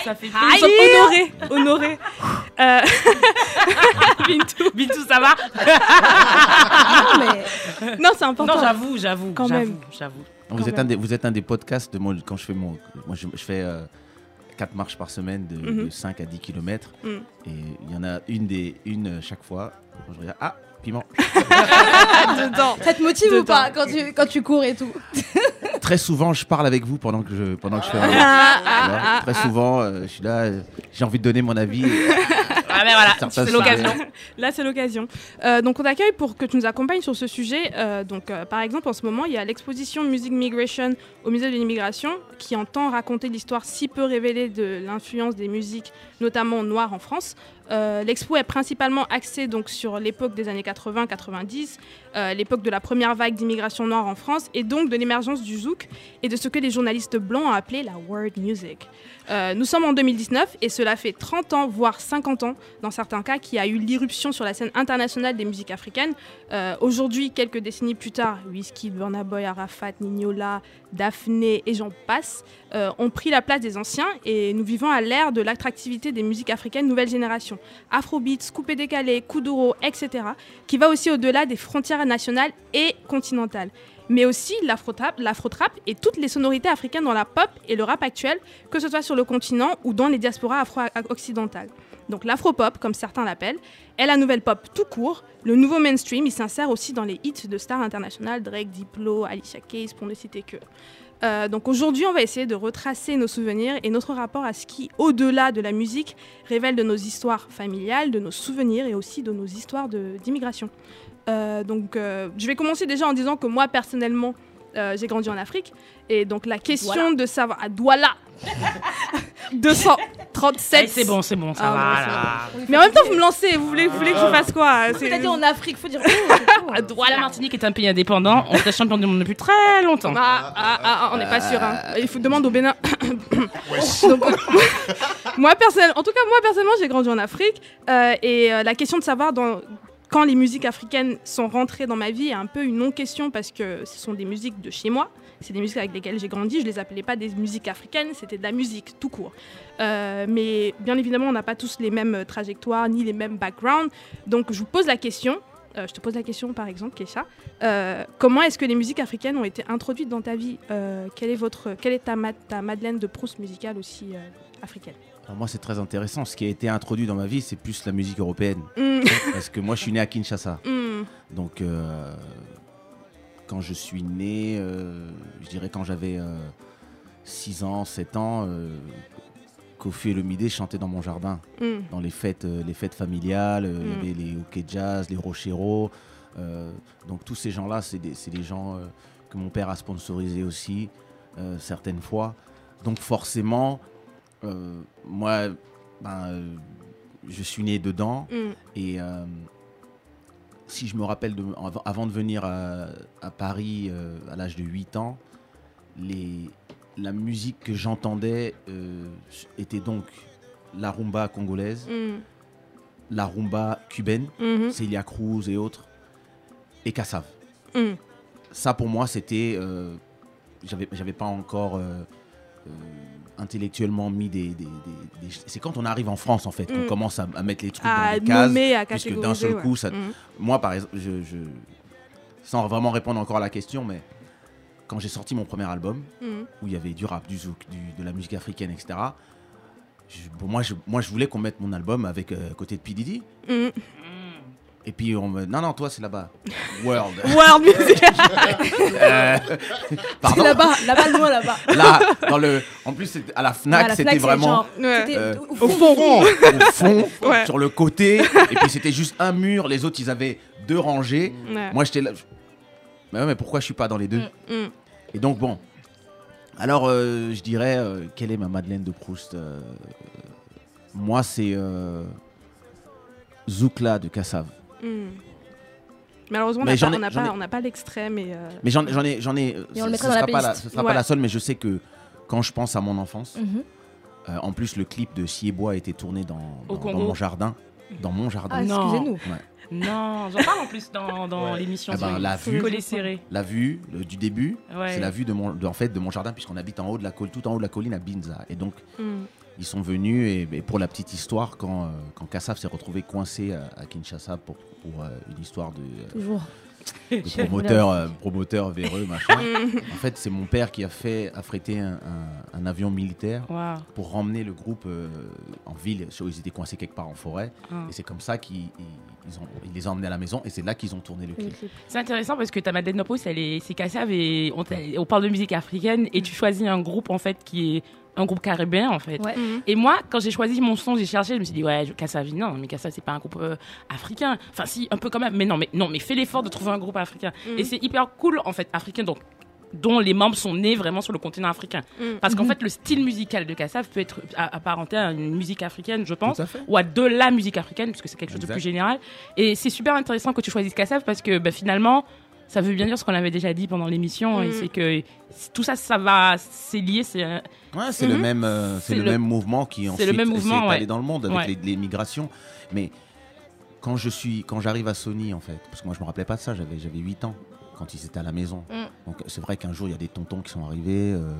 Ça fait Nous sommes honorés, honorés. Euh, [LAUGHS] Bintou, Bintou, ça va? Non, mais non, c'est important. Non, j'avoue, j'avoue, Quand j'avoue, même. j'avoue. Vous êtes, un des, vous êtes un des podcasts de mon, quand je fais mon. Moi, je, je fais 4 marches par semaine de, Mhm. de 5 à 10 km. Mm. Et il y en a une, des, une euh, chaque fois. Quand je regarde, ah, piment. [LAUGHS] dedans. ça te motive ou pas quand tu, quand tu cours et tout? Très souvent, je parle avec vous pendant que je, pendant que je fais un. Ah, ah, vois, ah, Très souvent, euh, je suis là, euh, j'ai envie de donner mon avis. Ah, mais voilà, c'est l'occasion. Là, c'est l'occasion. Euh, donc, on t'accueille pour que tu nous accompagnes sur ce sujet. Euh, donc, euh, par exemple, en ce moment, il y a l'exposition Music Migration au Musée de l'immigration qui entend raconter l'histoire si peu révélée de l'influence des musiques, notamment noires en France. Euh, L'expo est principalement axée donc sur l'époque des années 80-90, euh, l'époque de la première vague d'immigration noire en France et donc de l'émergence du zouk et de ce que les journalistes blancs ont appelé la world music. Euh, nous sommes en 2019 et cela fait 30 ans, voire 50 ans dans certains cas, qui a eu l'irruption sur la scène internationale des musiques africaines. Euh, Aujourd'hui, quelques décennies plus tard, Wizkid, Burna Boy, Arafat, Nignola, Daphné et j'en passe, euh, ont pris la place des anciens et nous vivons à l'ère de l'attractivité des musiques africaines nouvelle génération. Afrobeats, coupé décalé, kuduro, etc. qui va aussi au-delà des frontières nationales et continentales. Mais aussi l'afro-trap et toutes les sonorités africaines dans la pop et le rap actuel, que ce soit sur le continent ou dans les diasporas afro-occidentales. Donc l'afro-pop, comme certains l'appellent, est la nouvelle pop tout court. Le nouveau mainstream, il s'insère aussi dans les hits de stars internationales, Drake, Diplo, Alicia Keys, pour ne citer que. Euh, donc aujourd'hui, on va essayer de retracer nos souvenirs et notre rapport à ce qui, au-delà de la musique, révèle de nos histoires familiales, de nos souvenirs et aussi de nos histoires d'immigration. Euh, donc euh, je vais commencer déjà en disant que moi, personnellement, euh, j'ai grandi en Afrique. Et donc la question Douala. de savoir... À Douala [LAUGHS] 237 Allez, c'est bon, c'est bon, ça Ah, va. bon, mais en même temps, vous me lancez, vous voulez, vous voulez que je fasse quoi C'est- dit en Afrique, faut dire. [LAUGHS] oh, c'est tout, hein. La Martinique est un pays indépendant. On était champion du monde depuis très longtemps. Ah, ah, ah, ah, on n'est pas sûr. hein. Il faut demander au Bénin. [COUGHS] [COUGHS] Donc, moi, personnellement, en tout cas, moi, personnellement, j'ai grandi en Afrique. euh, et euh, la question de savoir dans- quand les musiques africaines sont rentrées dans ma vie est un peu une non-question parce que ce sont des musiques de chez moi. C'est des musiques avec lesquelles j'ai grandi. Je les appelais pas des musiques africaines, c'était de la musique tout court. Euh, mais bien évidemment, on n'a pas tous les mêmes euh, trajectoires ni les mêmes backgrounds. Donc, je vous pose la question. euh, je te pose la question, par exemple, Kesha. Euh, comment est-ce que les musiques africaines ont été introduites dans ta vie quelle, est votre, quelle est ta, ma- ta Madeleine de Proust musicale aussi africaine? Alors moi, c'est très intéressant. Ce qui a été introduit dans ma vie, c'est plus la musique européenne. Mm, [LAUGHS] Parce que moi, je suis né à Kinshasa. mm, Donc, euh, quand je suis né, euh, je dirais quand j'avais 6 ans, 7 ans, euh, Kofi et le Midé chantaient dans mon jardin, mm, dans les fêtes, euh, les fêtes familiales. euh, Il y avait les hockey jazz, les rocheros. euh, donc, tous ces gens-là, c'est des, des gens euh, que mon père a sponsorisés aussi, euh, certaines fois. Donc, forcément, euh, moi, ben, euh, je suis né dedans. mm, Et euh, si je me rappelle, de, avant, avant de venir à, à Paris à l'âge de 8 ans, les, la musique que j'entendais était donc la rumba congolaise, mm, la rumba cubaine, mhm, Celia Cruz et autres, et Kassav. mm. Ça pour moi c'était... Euh, j'avais, j'avais pas encore... euh, euh, intellectuellement mis des, des- des- des- c'est quand on arrive en France en fait qu'on Mm. commence à, à mettre les trucs À dans des cases nommer, à puisque d'un seul ouais. coup ça, Mm, moi, par exemple, je, je- sans vraiment répondre encore à la question, mais quand j'ai sorti mon premier album, mm. où il y avait du rap, du zouk, du- de la musique africaine, etc., je- bon, moi, je, moi, je voulais qu'on mette mon album avec euh, côté de P. Mm. Et puis, on me non, non, toi, c'est là-bas. World. [LAUGHS] World music. [LAUGHS] Euh, pardon. Là-bas, là-bas, loin là-bas. Là, dans le. En plus, à la Fnac, c'était vraiment. genre- Euh, au fond. fond. Au fond, [LAUGHS] Ouais. sur le côté, et puis c'était juste un mur, les autres ils avaient deux rangées. Ouais. Moi j'étais là. je- Mais, ouais, mais pourquoi je suis pas dans les deux? Mm. Et donc bon. Alors euh, je dirais, euh, quelle est ma Madeleine de Proust Euh, Moi c'est euh, Zoukla de Kassav. Malheureusement, on Mais n'a pas, on n'a pas, l'extrait, mais. euh, Mais j'en ai, j'en ai. Et on ce- le la sera pas playlist. ce sera Ouais. pas la seule, mais je sais que quand je pense à mon enfance, Mhm. euh, en plus le clip de Siebois a été tourné dans, mon jardin, dans mon jardin. Ah, Non. excusez-nous. Non, j'en parle en plus dans, dans l'émission. Eh ben, la vue. La vue le- du début, Ouais. c'est la vue de mon, de- en fait, de mon jardin, puisqu'on habite en haut de la colline, tout en haut de la colline à Binza. Et donc, mm. Ils sont venus et, et pour la petite histoire, quand, euh, quand Kassav s'est retrouvé coincé à, à Kinshasa pour, pour, euh, une histoire de, euh, Toujours. de [LAUGHS] promoteur, euh, promoteur véreux, machin. [LAUGHS] en fait, c'est mon père qui a fait affréter un, un- un avion militaire pour ramener le groupe en ville. Ils étaient coincés quelque part en forêt. Ah. Et c'est comme ça qu'ils ils- les ont emmenés à la maison et c'est là qu'ils ont tourné le clip. C'est intéressant parce que ta Madeleine Nopos, c'est Kassav et on, on parle de musique africaine et tu choisis un groupe en fait qui est un groupe caribéen en fait. Ouais. Et moi, quand j'ai choisi mon son, j'ai cherché, je me suis dit ouais, je- Kassav, non, mais Kassav c'est pas un groupe euh, africain. Enfin si, un peu quand même, mais non, mais non, mais fais l'effort de trouver un groupe africain. Et c'est hyper cool en fait africain donc dont les membres sont nés vraiment sur le continent africain. Parce qu'en fait, le style musical de Kassav peut être apparenté à une musique africaine, je pense, à ou à de la musique africaine, puisque c'est quelque chose de plus général. Et c'est super intéressant que tu choisisses Kassav parce que bah, finalement, ça veut bien dire ce qu'on avait déjà dit pendant l'émission, et c'est que tout ça, ça va, c'est lié, c'est euh, Ouais, c'est le même, euh, c'est C'est le, le- même mouvement qui ensuite le même mouvement, ouais. étalé dans le monde avec Ouais. les, les migrations. Mais quand je suis, quand j'arrive à Sony en fait, parce que moi je me rappelais pas de ça, j'avais j'avais 8 ans quand ils étaient à la maison. Mm. Donc c'est vrai qu'un jour il y a des tontons qui sont arrivés euh,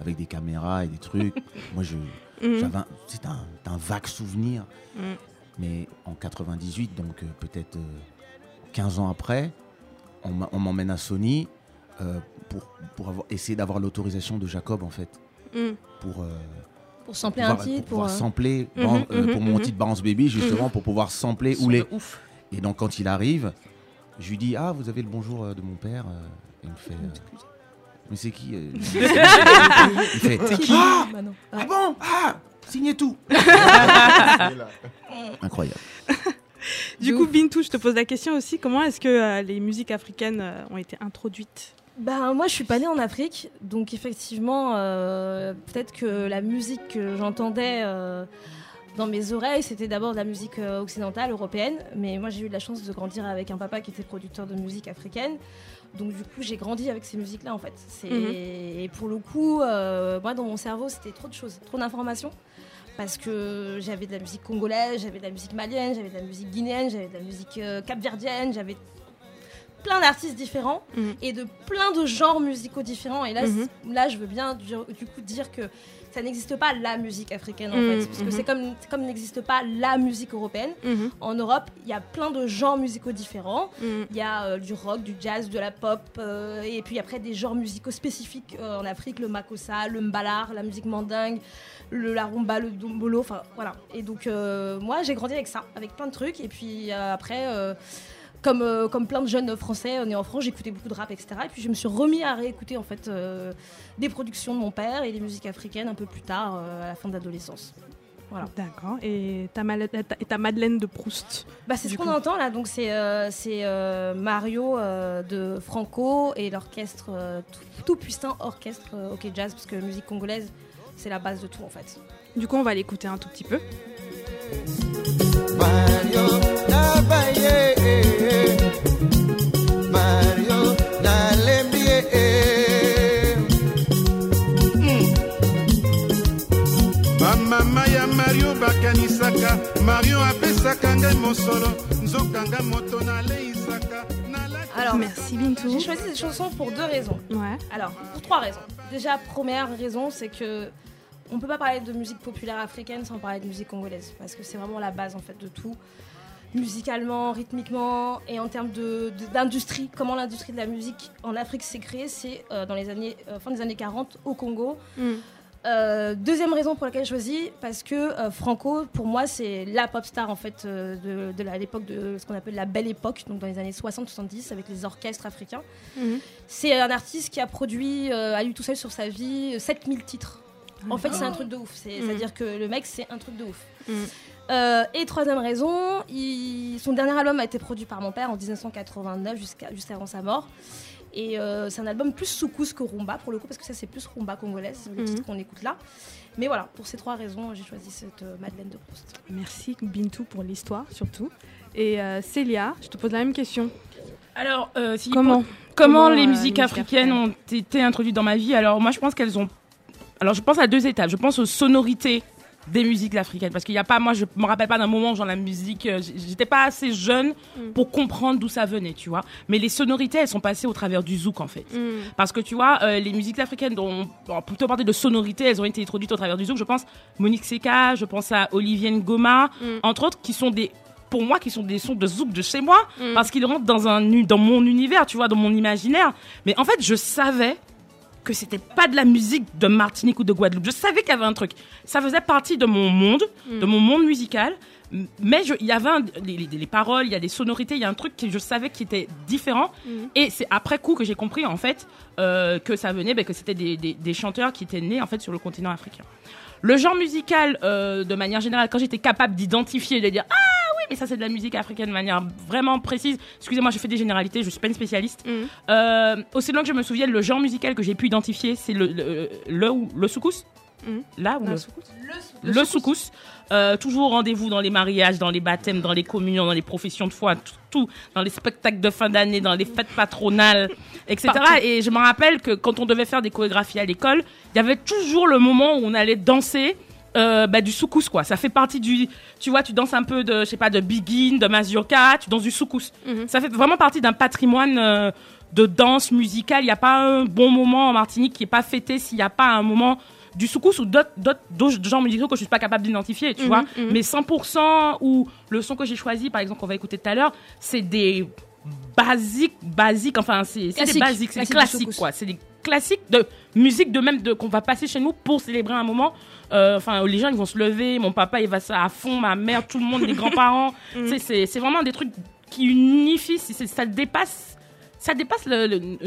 avec des caméras et des trucs. [LAUGHS] moi je, j'avais, un- c'est un, un vague souvenir. Mm. Mais en 98, donc euh, peut-être euh, 15 ans après, on m'emmène à Sony euh, pour, pour avoir, essayer d'avoir l'autorisation de Jacob en fait. Mm. pour, euh, Pour sampler un pouvoir, titre, pour pouvoir euh, sampler Mhm, Ban- mhm, pour mon mhm. titre Bounce Baby justement pour pouvoir sampler ou les ouf. et donc quand il arrive je lui dis ah vous avez le bonjour de mon père et il me fait mais c'est qui [LAUGHS] il fait c'est qui ah, Bah non. ah bon? Ah! Signez tout! [LAUGHS] Incroyable [LAUGHS] Du coup, Bintou, je te pose la question aussi comment est-ce que euh, les musiques africaines euh, ont été introduites? Ben, moi, je suis pas née en Afrique, donc effectivement, euh, peut-être que la musique que j'entendais dans mes oreilles, c'était d'abord de la musique occidentale, européenne. Mais moi, j'ai eu de la chance de grandir avec un papa qui était producteur de musique africaine. Donc, du coup, j'ai grandi avec ces musiques-là, en fait. Mhm. Et pour le coup, euh, moi, dans mon cerveau, c'était trop de choses, trop d'informations. Parce que j'avais de la musique congolaise, j'avais de la musique malienne, j'avais de la musique guinéenne, j'avais de la musique euh, capverdienne, j'avais plein d'artistes différents Mhm. et de plein de genres musicaux différents. Et là, Mhm. là je veux bien du, du coup dire que ça n'existe pas la musique africaine en Mhm, fait. Parce que c'est comme, comme n'existe pas la musique européenne. En Europe, il y a plein de genres musicaux différents. Il y a euh, du rock, du jazz, de la pop, euh, et puis après des genres musicaux spécifiques euh, en Afrique, le makossa, le mbalar, la musique mandingue, le la rumba, le dombolo, enfin voilà. Et donc euh, moi j'ai grandi avec ça, avec plein de trucs, et puis euh, après. euh, comme, comme plein de jeunes français nés en France, j'écoutais beaucoup de rap, etc. Et puis je me suis remis à réécouter en fait des productions de mon père et des musiques africaines un peu plus tard, à la fin de l'adolescence. Voilà. D'accord. Et ta, et Madeleine de Proust Bah, c'est ce qu'on entend là, donc c'est euh, c'est, euh, Mario euh, de Franco et l'orchestre, tout, tout puissant orchestre OK Jazz, parce que musique congolaise, c'est la base de tout en fait. Du coup, on va l'écouter un tout petit peu. Alors, Merci Bintou. j'ai choisi cette chanson pour deux raisons. Ouais. Alors, pour trois raisons. Déjà, première raison, c'est que on peut pas parler de musique populaire africaine sans parler de musique congolaise, parce que c'est vraiment la base en fait de tout, musicalement, rythmiquement et en termes de- de- d'industrie. comment l'industrie de la musique en Afrique s'est créée, c'est euh, dans les années euh, fin des années 40 au Congo. Mm. Euh, deuxième raison pour laquelle j'ai choisi, parce que Franco, pour moi, c'est la pop star en fait de, de l'époque de ce qu'on appelle la belle époque, donc dans les années 60-70 avec les orchestres africains. Mhm. C'est un artiste qui a produit à lui tout seul sur sa vie euh, 7000 titres. En fait, c'est un truc de ouf. Mhm. C'est-à-dire que le mec, c'est un truc de ouf. Mhm. Euh, et troisième raison, il- son dernier album a été produit par mon père en 1989, jusqu'à juste avant sa mort. Et euh, c'est un album plus soukous que rumba pour le coup, parce que ça c'est plus rumba congolaise, le Mhm. titre qu'on écoute là. Mais voilà, pour ces trois raisons, j'ai choisi cette euh, Madeleine de Proust. Merci Bintou pour l'histoire surtout. Et euh, Célia, je te pose la même question. Alors, euh, si Comment comment Comment, les euh, musiques les musiques africaines ont été introduites dans ma vie? Alors moi je pense qu'elles ont alors je pense à deux étapes. Je pense aux sonorités des musiques africaines. Parce qu'il y a pas, moi, je me rappelle pas d'un moment où genre la musique, euh, j'étais pas assez jeune Mm. pour comprendre d'où ça venait, tu vois. Mais les sonorités, elles sont passées au travers du zouk, en fait. Mm. Parce que tu vois, euh, les musiques africaines, dont, bon, plutôt parler de sonorités, elles ont été introduites au travers du zouk. Je pense Monique Seka, je pense à Olivier Ngoma, Mm. entre autres, qui sont des pour moi, qui sont des sons de zouk de chez moi, Mm. parce qu'ils rentrent dans un dans mon univers, tu vois, dans mon imaginaire. Mais en fait, je savais que c'était pas de la musique de Martinique ou de Guadeloupe. Je savais qu'il y avait un truc. Ça faisait partie de mon monde, Mm. de mon monde musical. Mais il y avait un- les, les- les paroles, il y a des sonorités, il y a un truc que je savais qui était différent. Mm. Et c'est après coup que j'ai compris en fait euh, que ça venait, ben, que c'était des, des- des chanteurs qui étaient nés en fait sur le continent africain. Le genre musical, euh, de manière générale, quand j'étais capable d'identifier, de dire ah oui, mais ça c'est de la musique africaine de manière vraiment précise. Excusez-moi, je fais des généralités, je suis pas une spécialiste. Mm. Euh, aussi loin que je me souvienne, le genre musical que j'ai pu identifier, c'est le le le, le soukous. Mm. Là Le le, soukous. le soukous. Euh, toujours rendez-vous dans les mariages, dans les baptêmes, dans les communions, dans les professions de foi, tout, tout, dans les spectacles de fin d'année, dans les fêtes patronales, etc. Partout. Et je me rappelle que quand on devait faire des chorégraphies à l'école, il y avait toujours le moment où on allait danser. euh, bah, du soukous quoi ça fait partie du tu vois tu danses un peu de je sais pas de Begin de Mazioka tu danses du soukous Mhm. ça fait vraiment partie d'un patrimoine euh, de danse musicale il n'y a pas un bon moment en Martinique qui est pas fêté s'il n'y a pas un moment du soukous ou d'autres genres musicaux que je suis pas capable d'identifier, tu Mhm, vois. mhm. Mais 100% ou le son que j'ai choisi, par exemple, qu'on va écouter tout à l'heure, c'est des basiques, basiques, enfin, c'est des Classiques. basiques, c'est des Classiques quoi. C'est des classiques de musique de même de qu'on va passer chez nous pour célébrer un moment. Euh, Enfin, les gens ils vont se lever, mon papa il va ça à fond, ma mère, tout le monde, les [LAUGHS] grands-parents. Sais, c'est c'est vraiment des trucs qui unifient, ça dépasse, ça dépasse le- le-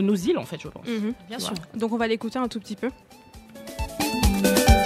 nos- îles en fait, je pense. Mhm. Bien sûr. Donc on va l'écouter un tout petit peu. Est-ce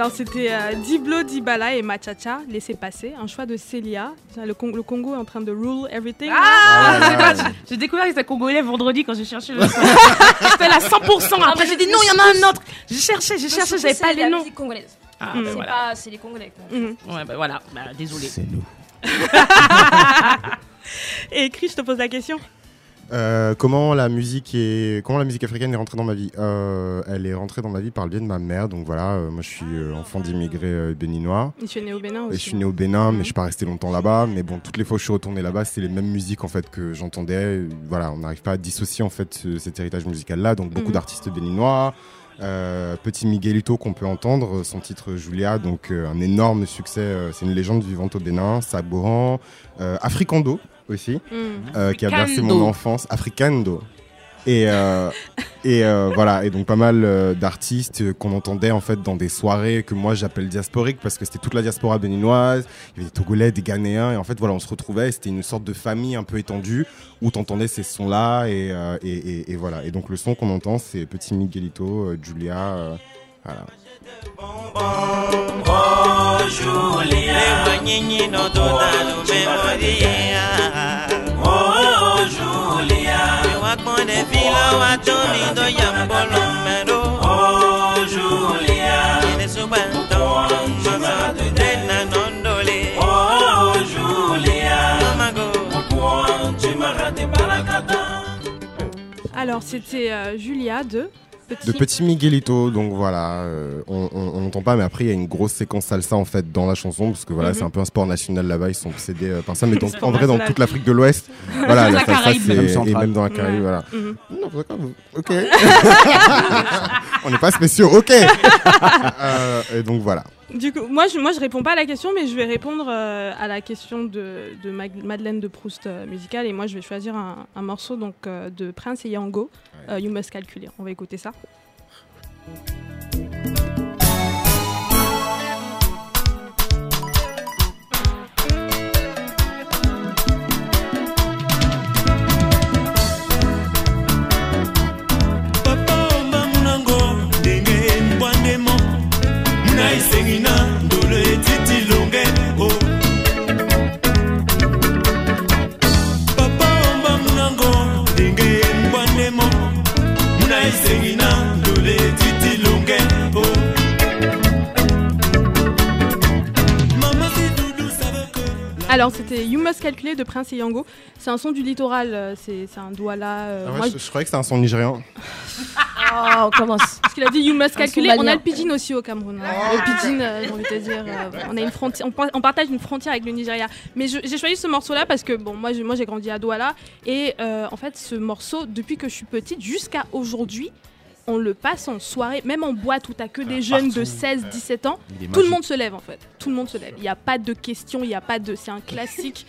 Alors c'était euh, Diblo Dibala et Machacha, Laissez passer, un choix de Célia. Le, Con- le Congo est en train de rule everything. Ah, là. j'ai découvert que c'était congolais vendredi quand j'ai cherché le [LAUGHS] son. C'était la 100%. Après, j'ai dit non, il y en a un autre. J'ai cherché, j'ai cherché, j'avais c'est pas les noms. congolaise. Ah, ben C'est voilà. c'est les Congolais. quoi. Mhm. Ouais, ben voilà, Bah, désolé. C'est nous. [LAUGHS] Et Chris, je te pose la question. Euh, comment la musique est comment la musique africaine est rentrée dans ma vie Euh, Elle est rentrée dans ma vie par le biais de ma mère. Donc voilà, euh, moi je suis enfant d'immigrés béninois. Je suis né au Bénin Et aussi. je suis né au Bénin, mais Mhm. je suis pas resté longtemps là-bas. Mais bon, toutes les fois que je suis retourné là-bas, c'est les mêmes musiques en fait que j'entendais. Voilà, on n'arrive pas à dissocier en fait ce- cet héritage musical-là. Donc beaucoup Mhm. d'artistes béninois. Petit Miguelito qu'on peut entendre, son titre Julia, donc un énorme succès. c'est une légende vivante au Bénin. Saboran, Africando aussi Mhm. euh, qui a bercé mon enfance, Africando. Et, euh, et euh, [LAUGHS] voilà, et donc pas mal euh, d'artistes euh, qu'on entendait en fait dans des soirées que moi j'appelle diasporiques parce que c'était toute la diaspora béninoise, il y avait des Togolais, des Ghanéens, et en fait voilà, on se retrouvait, et c'était une sorte de famille un peu étendue où t'entendais ces sons-là, et, euh, et, et- et voilà. Et donc le son qu'on entend, c'est Petit Miguelito, euh, Julia, euh, voilà. Alors c'était euh, Julia de Petit. De Petit Miguelito, donc voilà, euh, on on- on n'entend pas, mais après il y a une grosse séquence salsa en fait dans la chanson, parce que voilà, Mhm. c'est un peu un sport national là-bas, ils sont obsédés euh, par ça, mais [LAUGHS] donc, Sport en vrai dans toute l'Afrique de l'Ouest, [LAUGHS] voilà, la salsa c'est Même et même dans la Caraïbe, Ouais. voilà. Mhm. Non, d'accord, vous- ok. [LAUGHS] on n'est pas spéciaux, ok. Euh, et donc voilà. Du coup, moi je, moi je réponds pas à la question, mais je vais répondre euh, à la question de, de Mag- Madeleine de Proust euh, musicale. Et moi je vais choisir un, un morceau donc, euh, de Prince et Yango, euh, You Must Calculer. On va écouter ça. Muna esengi na ndolo etiti longe. O papa omba munango ndenge mbwandemo. Muna esengi na Alors, c'était You Must Calculate de Prince et Yango. C'est un son du littoral, euh, c'est c'est un douala. euh, Ah ouais, moi, je, je croyais que c'était un son nigérian. Oh, on commence. Parce qu'il a dit You must son On a le pidgin aussi au Cameroun. hein. Le pidgin, euh, j'ai envie de te dire, euh, on a une frontière, on, par- on partage une frontière avec le Nigeria. Mais j'ai choisi ce morceau-là parce que bon, moi, j'ai grandi à Douala et euh, en fait, ce morceau, depuis que je suis petite jusqu'à aujourd'hui. On le passe en soirée, même en boîte où t'as que des jeunes de 16-17 ans. Il est Tout le monde se lève en fait. Tout le monde se lève. Il n'y a pas de question, il n'y a pas de. C'est un classique.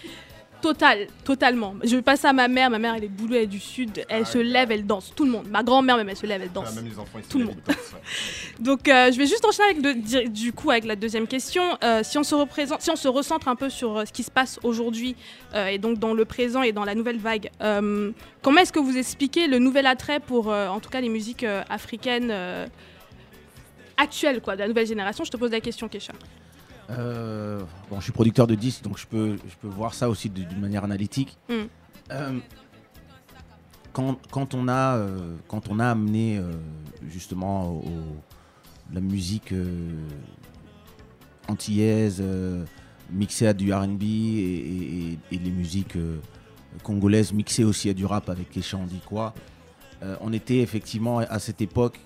Total, totalement. Je passe à ma mère, ma mère elle est boulot, elle est du sud, elle se lève, elle danse, tout le monde. Ma grand-mère même elle se lève, elle danse. Ah, même les enfants, ils tout le monde. ouais. [LAUGHS] Donc euh, je vais juste enchaîner avec le, du coup avec la deuxième question. Euh, si on se représente, si on se recentre un peu sur euh, ce qui se passe aujourd'hui euh, et donc dans le présent et dans la nouvelle vague, comment est-ce que vous expliquez le nouvel attrait pour en tout cas les musiques africaines actuelles quoi, de la nouvelle génération? Je te pose la question, Kesha. Euh, bon, je suis producteur de disques, donc je peux, je peux voir ça aussi d'une manière analytique. Mm. Euh, quand, quand on a, euh, quand on a amené justement au- la musique antillaise, mixée à du RB et, et- et les musiques congolaises mixées aussi à du rap avec les chants quoi, on était effectivement à cette époque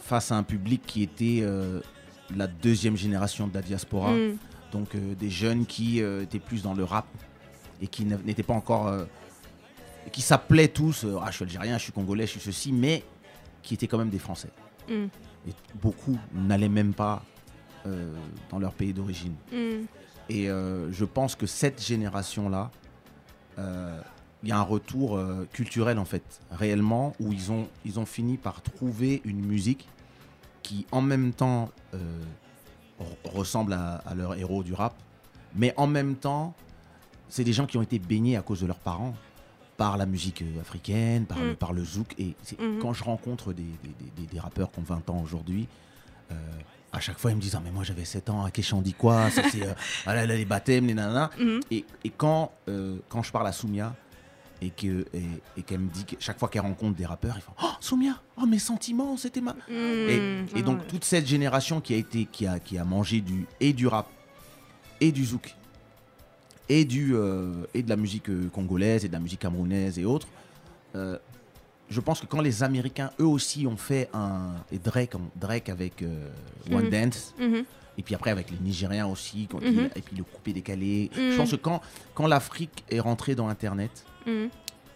face à un public qui était euh, la deuxième génération de la diaspora. Mm. Donc euh, des jeunes qui euh, étaient plus dans le rap et qui n'étaient pas encore... euh, qui s'appelaient tous, ah je suis algérien, je suis congolais, je suis ceci, mais qui étaient quand même des Français. Mm. Et beaucoup n'allaient même pas dans leur pays d'origine. Mm. Et je pense que cette génération-là, il y a un retour culturel en fait, réellement, où ils ont, ils ont fini par trouver une musique qui en même temps euh, re- ressemble à, à leur héros du rap, mais en même temps, c'est des gens qui ont été baignés à cause de leurs parents par la musique euh, africaine, par, le, Mm. par le zouk. Et Mhm. quand je rencontre des, des- des- des- des rappeurs qui ont 20 ans aujourd'hui, euh, à chaque fois ils me disent Ah, mais moi j'avais 7 ans, à Keshan dit quoi Ça, c'est, euh, [LAUGHS] ah là, là, les baptêmes, les nanas. Mhm. Et, et quand, euh, quand je parle à Soumia et que- et- et qu'elle me dit que chaque fois qu'elle rencontre des rappeurs, ils font Oh Soumia, oh mes sentiments, c'était ma. Mm. Et, et donc toute cette génération qui a été qui a, qui a mangé du et du rap et du zouk et du euh, et de la musique euh, congolaise et de la musique camerounaise et autres. euh, je pense que quand les Américains eux aussi ont fait un et Drake Drake avec euh, One. Dance Mhm. et puis après avec les Nigériens aussi quand Mhm. il- et puis le coupé décalé. Je pense que quand quand l'Afrique est rentrée dans Internet Mm.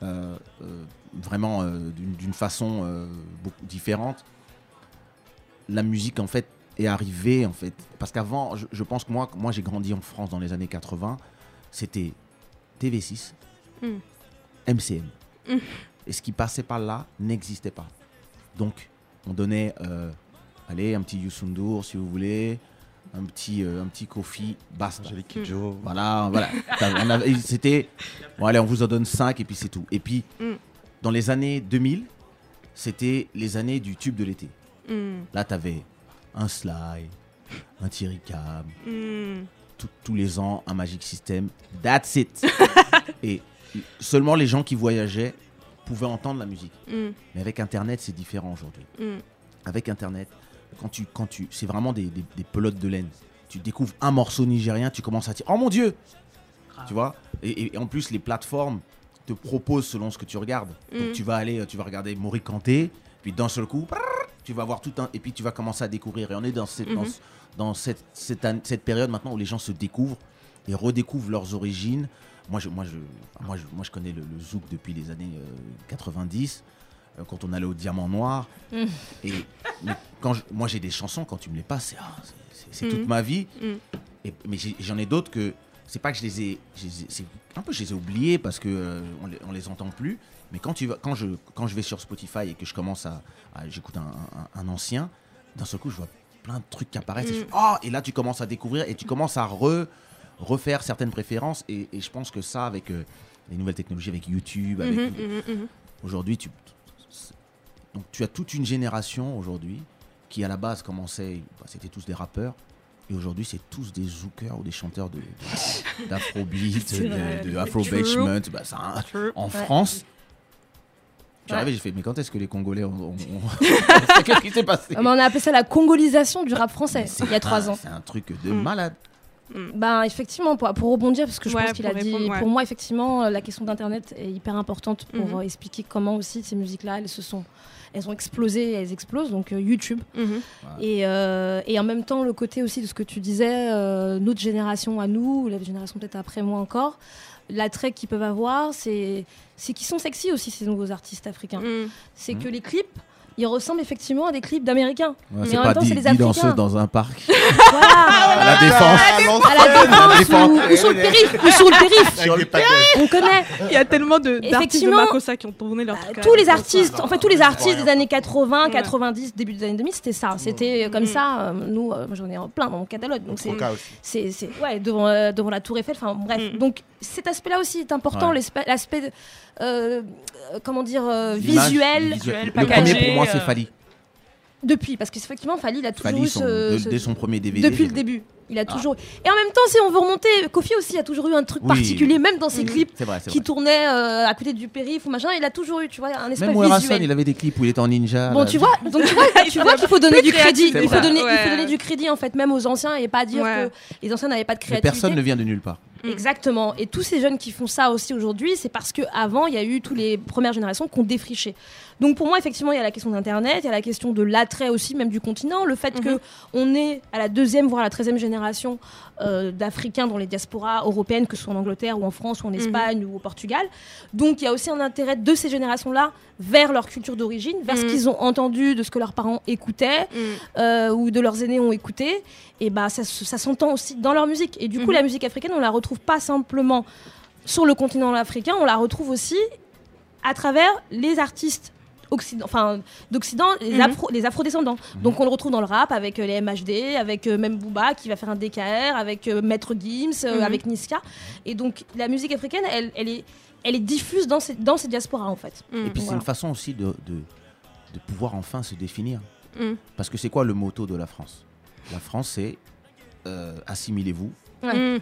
euh, euh, vraiment euh, d'une façon beaucoup différente. La musique en fait est arrivée en fait parce qu'avant, je, je pense que moi, moi j'ai grandi en France dans les années 80, c'était TV6, Mm. MCM. Mm. Et ce qui passait par là n'existait pas. Donc on donnait, allez, un petit Youssou N'Dour, si vous voulez, un petit, euh, un petit Kofi, basta. Angélique Kidjo. Voilà, voilà. C'était, bon allez, on vous en donne 5 et puis c'est tout. Et puis, Mm. dans les années 2000, c'était les années du tube de l'été. Mm. Là, t'avais un Sly, un Thierry Cab, Mm. tout- tous les ans, un Magic System. That's it. [LAUGHS] et seulement les gens qui voyageaient pouvaient entendre la musique. Mm. Mais avec Internet, c'est différent aujourd'hui. Mm. Avec Internet, quand tu, quand tu, c'est vraiment des, des, des pelotes de laine. Tu découvres un morceau nigérien, tu commences à dire Oh mon Dieu Tu vois? Et, et en plus, les plateformes te proposent selon ce que tu regardes. Mm. Donc tu vas aller, tu vas regarder Mori Kanté, puis d'un seul coup, tu vas voir tout un. Et puis tu vas commencer à découvrir. Et on est dans cette, dans, Mhm. dans cette, cette, période maintenant où les gens se découvrent et redécouvrent leurs origines. Moi, je, moi, je, moi, je, moi, je connais le, le zouk depuis les années euh, 90, euh, quand on allait au Diamant Noir. Mm. Et mais quand je- moi, j'ai des chansons, quand tu me les passes, c'est ah, c'est- c'est- c'est toute Mhm. ma vie. Mm. Et, mais j'ai- j'en ai d'autres que c'est pas que je les ai, je les ai- c'est un peu je les ai oubliés parce que euh, on, les, on les entend plus. Mais quand tu vas, quand je, quand je vais sur Spotify et que je commence à, à- j'écoute un, un- un ancien, d'un seul coup je vois plein de trucs qui apparaissent. Et, je Mm. Ah et là tu commences à découvrir et tu commences à re- refaire certaines préférences. Et, et je pense que ça avec euh, les nouvelles technologies, avec YouTube, avec Mhm, mhm, mhm. aujourd'hui tu, donc tu as toute une génération aujourd'hui qui à la base commençait, bah, c'était tous des rappeurs. Et aujourd'hui, c'est tous des zookers ou des chanteurs de- d'afrobeat, de. Bah, ça, hein, en Ouais. France, arrivé, j'ai fait, mais quand est-ce que les Congolais ont. ont- ont- [LAUGHS] Qu'est-ce qui s'est passé? Mais on a appelé ça la congolisation du rap français il y a trois ans. C'est un truc de Mm. malade. Ben effectivement, pour, pour rebondir, parce que je Ouais, pense qu'il a pour dit, ouais. pour moi effectivement, euh, la question d'Internet est hyper importante pour Mhm. euh, expliquer comment aussi ces musiques-là, elles se sont, elles ont explosé, et elles explosent, donc euh, YouTube. Mhm. Et, euh, et en même temps, le côté aussi de ce que tu disais, euh, notre génération à nous, ou la génération peut-être après moi encore, l'attrait qu'ils peuvent avoir, c'est c'est qu'ils sont sexy aussi ces nouveaux artistes africains. Mm. C'est Mhm. que les clips, ils ressemblent effectivement à des clips d'américains. Ouais, Mais c'est en pas même temps, c'est les Africains. dans un parc. [LAUGHS] Voilà. À la défense. À la défense, ou, ou sur le périph, ou sur le périph. On connaît. Il y a tellement de- d'artistes de Makossa qui ont tourné leur truc. tous les artistes, en fait tous les artistes des années 80, 90, début des années 2000, c'était ça. C'était comme ça. euh, nous, euh, j'en ai plein dans mon catalogue. Donc c'est, c'est, c'est- ouais, devant, euh, devant la Tour Eiffel. Enfin bref. Donc cet aspect-là aussi est important. L'aspect, l'aspect, euh, euh, comment dire, euh, visuel. visuelle. Le packagé, premier pour moi, c'est euh, Fali. Depuis, parce qu'effectivement, Fali, il a toujours eu son- ce, dès son premier DVD. Depuis le début. Il a Ah. toujours. Et en même temps, si on veut remonter, Kofi aussi a toujours eu un truc Oui. particulier, même dans ses clips vrai, qui vrai. tournaient euh, à côté du périph ou machin. Il a toujours eu, tu vois, un espace Même visuel. il avait des clips où il était en ninja. Bon, là. tu vois, donc tu vois, tu [LAUGHS] vois qu'il faut donner du crédit. Il faut donner, il faut donner du crédit en fait, même aux anciens et pas dire Ouais. que les anciens n'avaient pas de Mais créativité. personne ne vient de nulle part. Exactement. Et tous ces jeunes qui font ça aussi aujourd'hui, c'est parce que avant il y a eu toutes les premières générations qui ont défriché. Donc pour moi, effectivement, il y a la question d'Internet, il y a la question de l'attrait aussi, même du continent, le fait que on est à la deuxième voire à la treizième génération euh, d'Africains dans les diasporas européennes, que ce soit en Angleterre ou en France ou en Espagne ou au Portugal. Donc il y a aussi un intérêt de ces générations-là vers leur culture d'origine, vers ce Mhm. qu'ils ont entendu de ce que leurs parents écoutaient euh, ou de leurs aînés ont écouté. Et bah ça, ça s'entend aussi dans leur musique. Et du coup, Mhm. la musique africaine, on la retrouve pas simplement sur le continent africain, on la retrouve aussi à travers les artistes enfin, d'Occident, les, Mhm. afro, les afrodescendants. Donc on le retrouve dans le rap avec euh, les MHD, avec euh, même Booba qui va faire un DKR, avec euh, Maître Gims, euh, Mhm. avec Niska. Et donc la musique africaine, elle, elle, est, elle est diffuse dans ces, dans ces diasporas en fait. Mm. Et puis c'est une façon aussi de, de, de pouvoir enfin se définir. Mm. Parce que c'est quoi le motto de la France? La France, c'est euh, assimilez-vous, Ouais. Mm.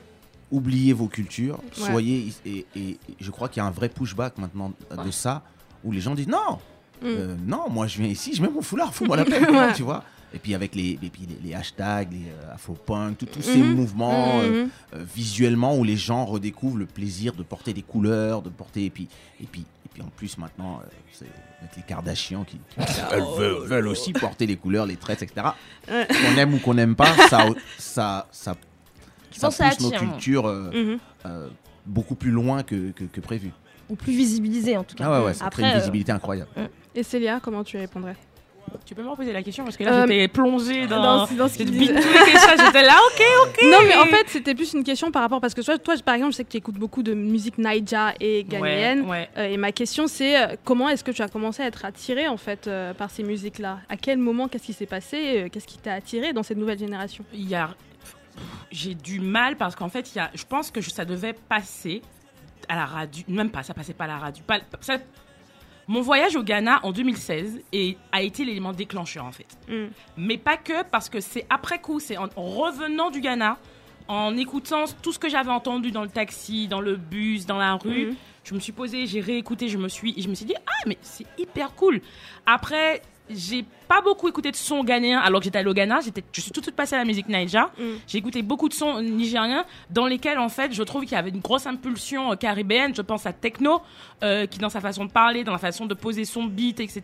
oubliez vos cultures, Ouais. soyez. Et, et- et je crois qu'il y a un vrai pushback maintenant de ça, où les gens disent non, Mm. euh, non, moi je viens ici, je mets mon foulard, fous-moi la [LAUGHS] paix, Ouais. tu vois. Et puis avec les, et puis les, les hashtags, les euh, afro-punk, tous ces Mhm. mouvements euh, Mhm. euh, visuellement où les gens redécouvrent le plaisir de porter des couleurs, de porter et puis et puis et puis en plus maintenant c'est avec les Kardashians qui, qui [LAUGHS] elles veulent, veulent aussi porter les couleurs, les traits, etc. Qu'on aime ou qu'on n'aime pas, ça ça ça, ça pousse nos cultures euh, beaucoup plus loin que, que, que prévu. Ou plus visibilisé en tout cas. Ah ouais ouais, ça Après, crée une visibilité incroyable. Et Célia, comment tu répondrais Tu peux me reposer la question parce que là Euh, j'étais plongée dans, dans- dans ce. J'étais là, ok, ok. Non, mais en fait, c'était plus une question par rapport. Parce que toi, toi par exemple, je sais que tu écoutes beaucoup de musique Naija et ghanéenne. Ouais, ouais. Euh, et ma question, c'est euh, comment est-ce que tu as commencé à être attiré en fait euh, par ces musiques-là? À quel moment Qu'est-ce qui s'est passé Qu'est-ce qui t'a attiré dans cette nouvelle génération? Il y a j'ai du mal parce qu'en fait il y a je pense que ça devait passer à la radio même pas ça passait pas à la radio pas, ça- mon voyage au Ghana en 2016 et, a été l'élément déclencheur en fait Mm. mais pas que parce que c'est après coup c'est en, en revenant du Ghana en écoutant tout ce que j'avais entendu dans le taxi dans le bus dans la rue Mhm. je me suis posée j'ai réécouté je me suis je me suis dit ah mais c'est hyper cool après j'ai pas beaucoup écouté de sons ghanéens alors que j'étais allée au Ghana. J'étais, je suis tout de suite passée à la musique Naija. Mm. J'ai écouté beaucoup de sons nigériens dans lesquels, en fait, je trouve qu'il y avait une grosse impulsion euh, caribéenne. Je pense à Techno, euh, qui dans sa façon de parler, dans la façon de poser son beat, etc.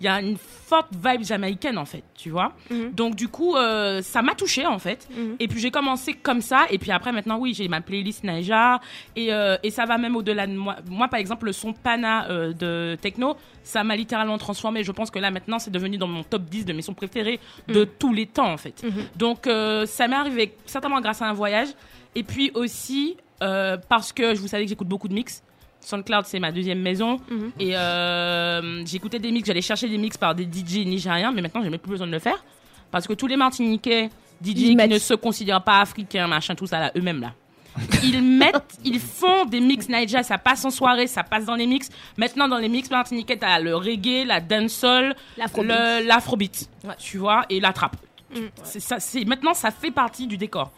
Il y a une forte vibe jamaïcaine, en fait, tu vois. Mhm. Donc, du coup, euh, ça m'a touchée, en fait. Mhm. Et puis, j'ai commencé comme ça. Et puis après, maintenant, oui, j'ai ma playlist Naija. Et, et ça va même au-delà de moi. Moi, par exemple, le son Pana de Techno, ça m'a littéralement transformé. Je pense que là, maintenant c'est devenu dans mon top 10 de mes sons préférés de tous les temps en fait. Donc euh, ça m'est arrivé certainement grâce à un voyage. Et puis aussi euh, parce que je vous savez que j'écoute beaucoup de mix. SoundCloud c'est ma deuxième maison. Mhm. et euh, j'écoutais des mix, j'allais chercher des mix par des DJ nigériens mais maintenant j'ai même plus besoin de le faire. Parce que tous les Martiniquais DJ qui ne se considèrent pas africains machin tout ça là eux-mêmes là ils mettent, ils font des mix Nigeria, ça passe en soirée, ça passe dans les mix. Maintenant, dans les mix martiniquais, t'as le reggae, la dancehall, L'afrobeat. l'afrobeat, tu vois, et la trappe. Ça, c'est maintenant, ça fait partie du décor.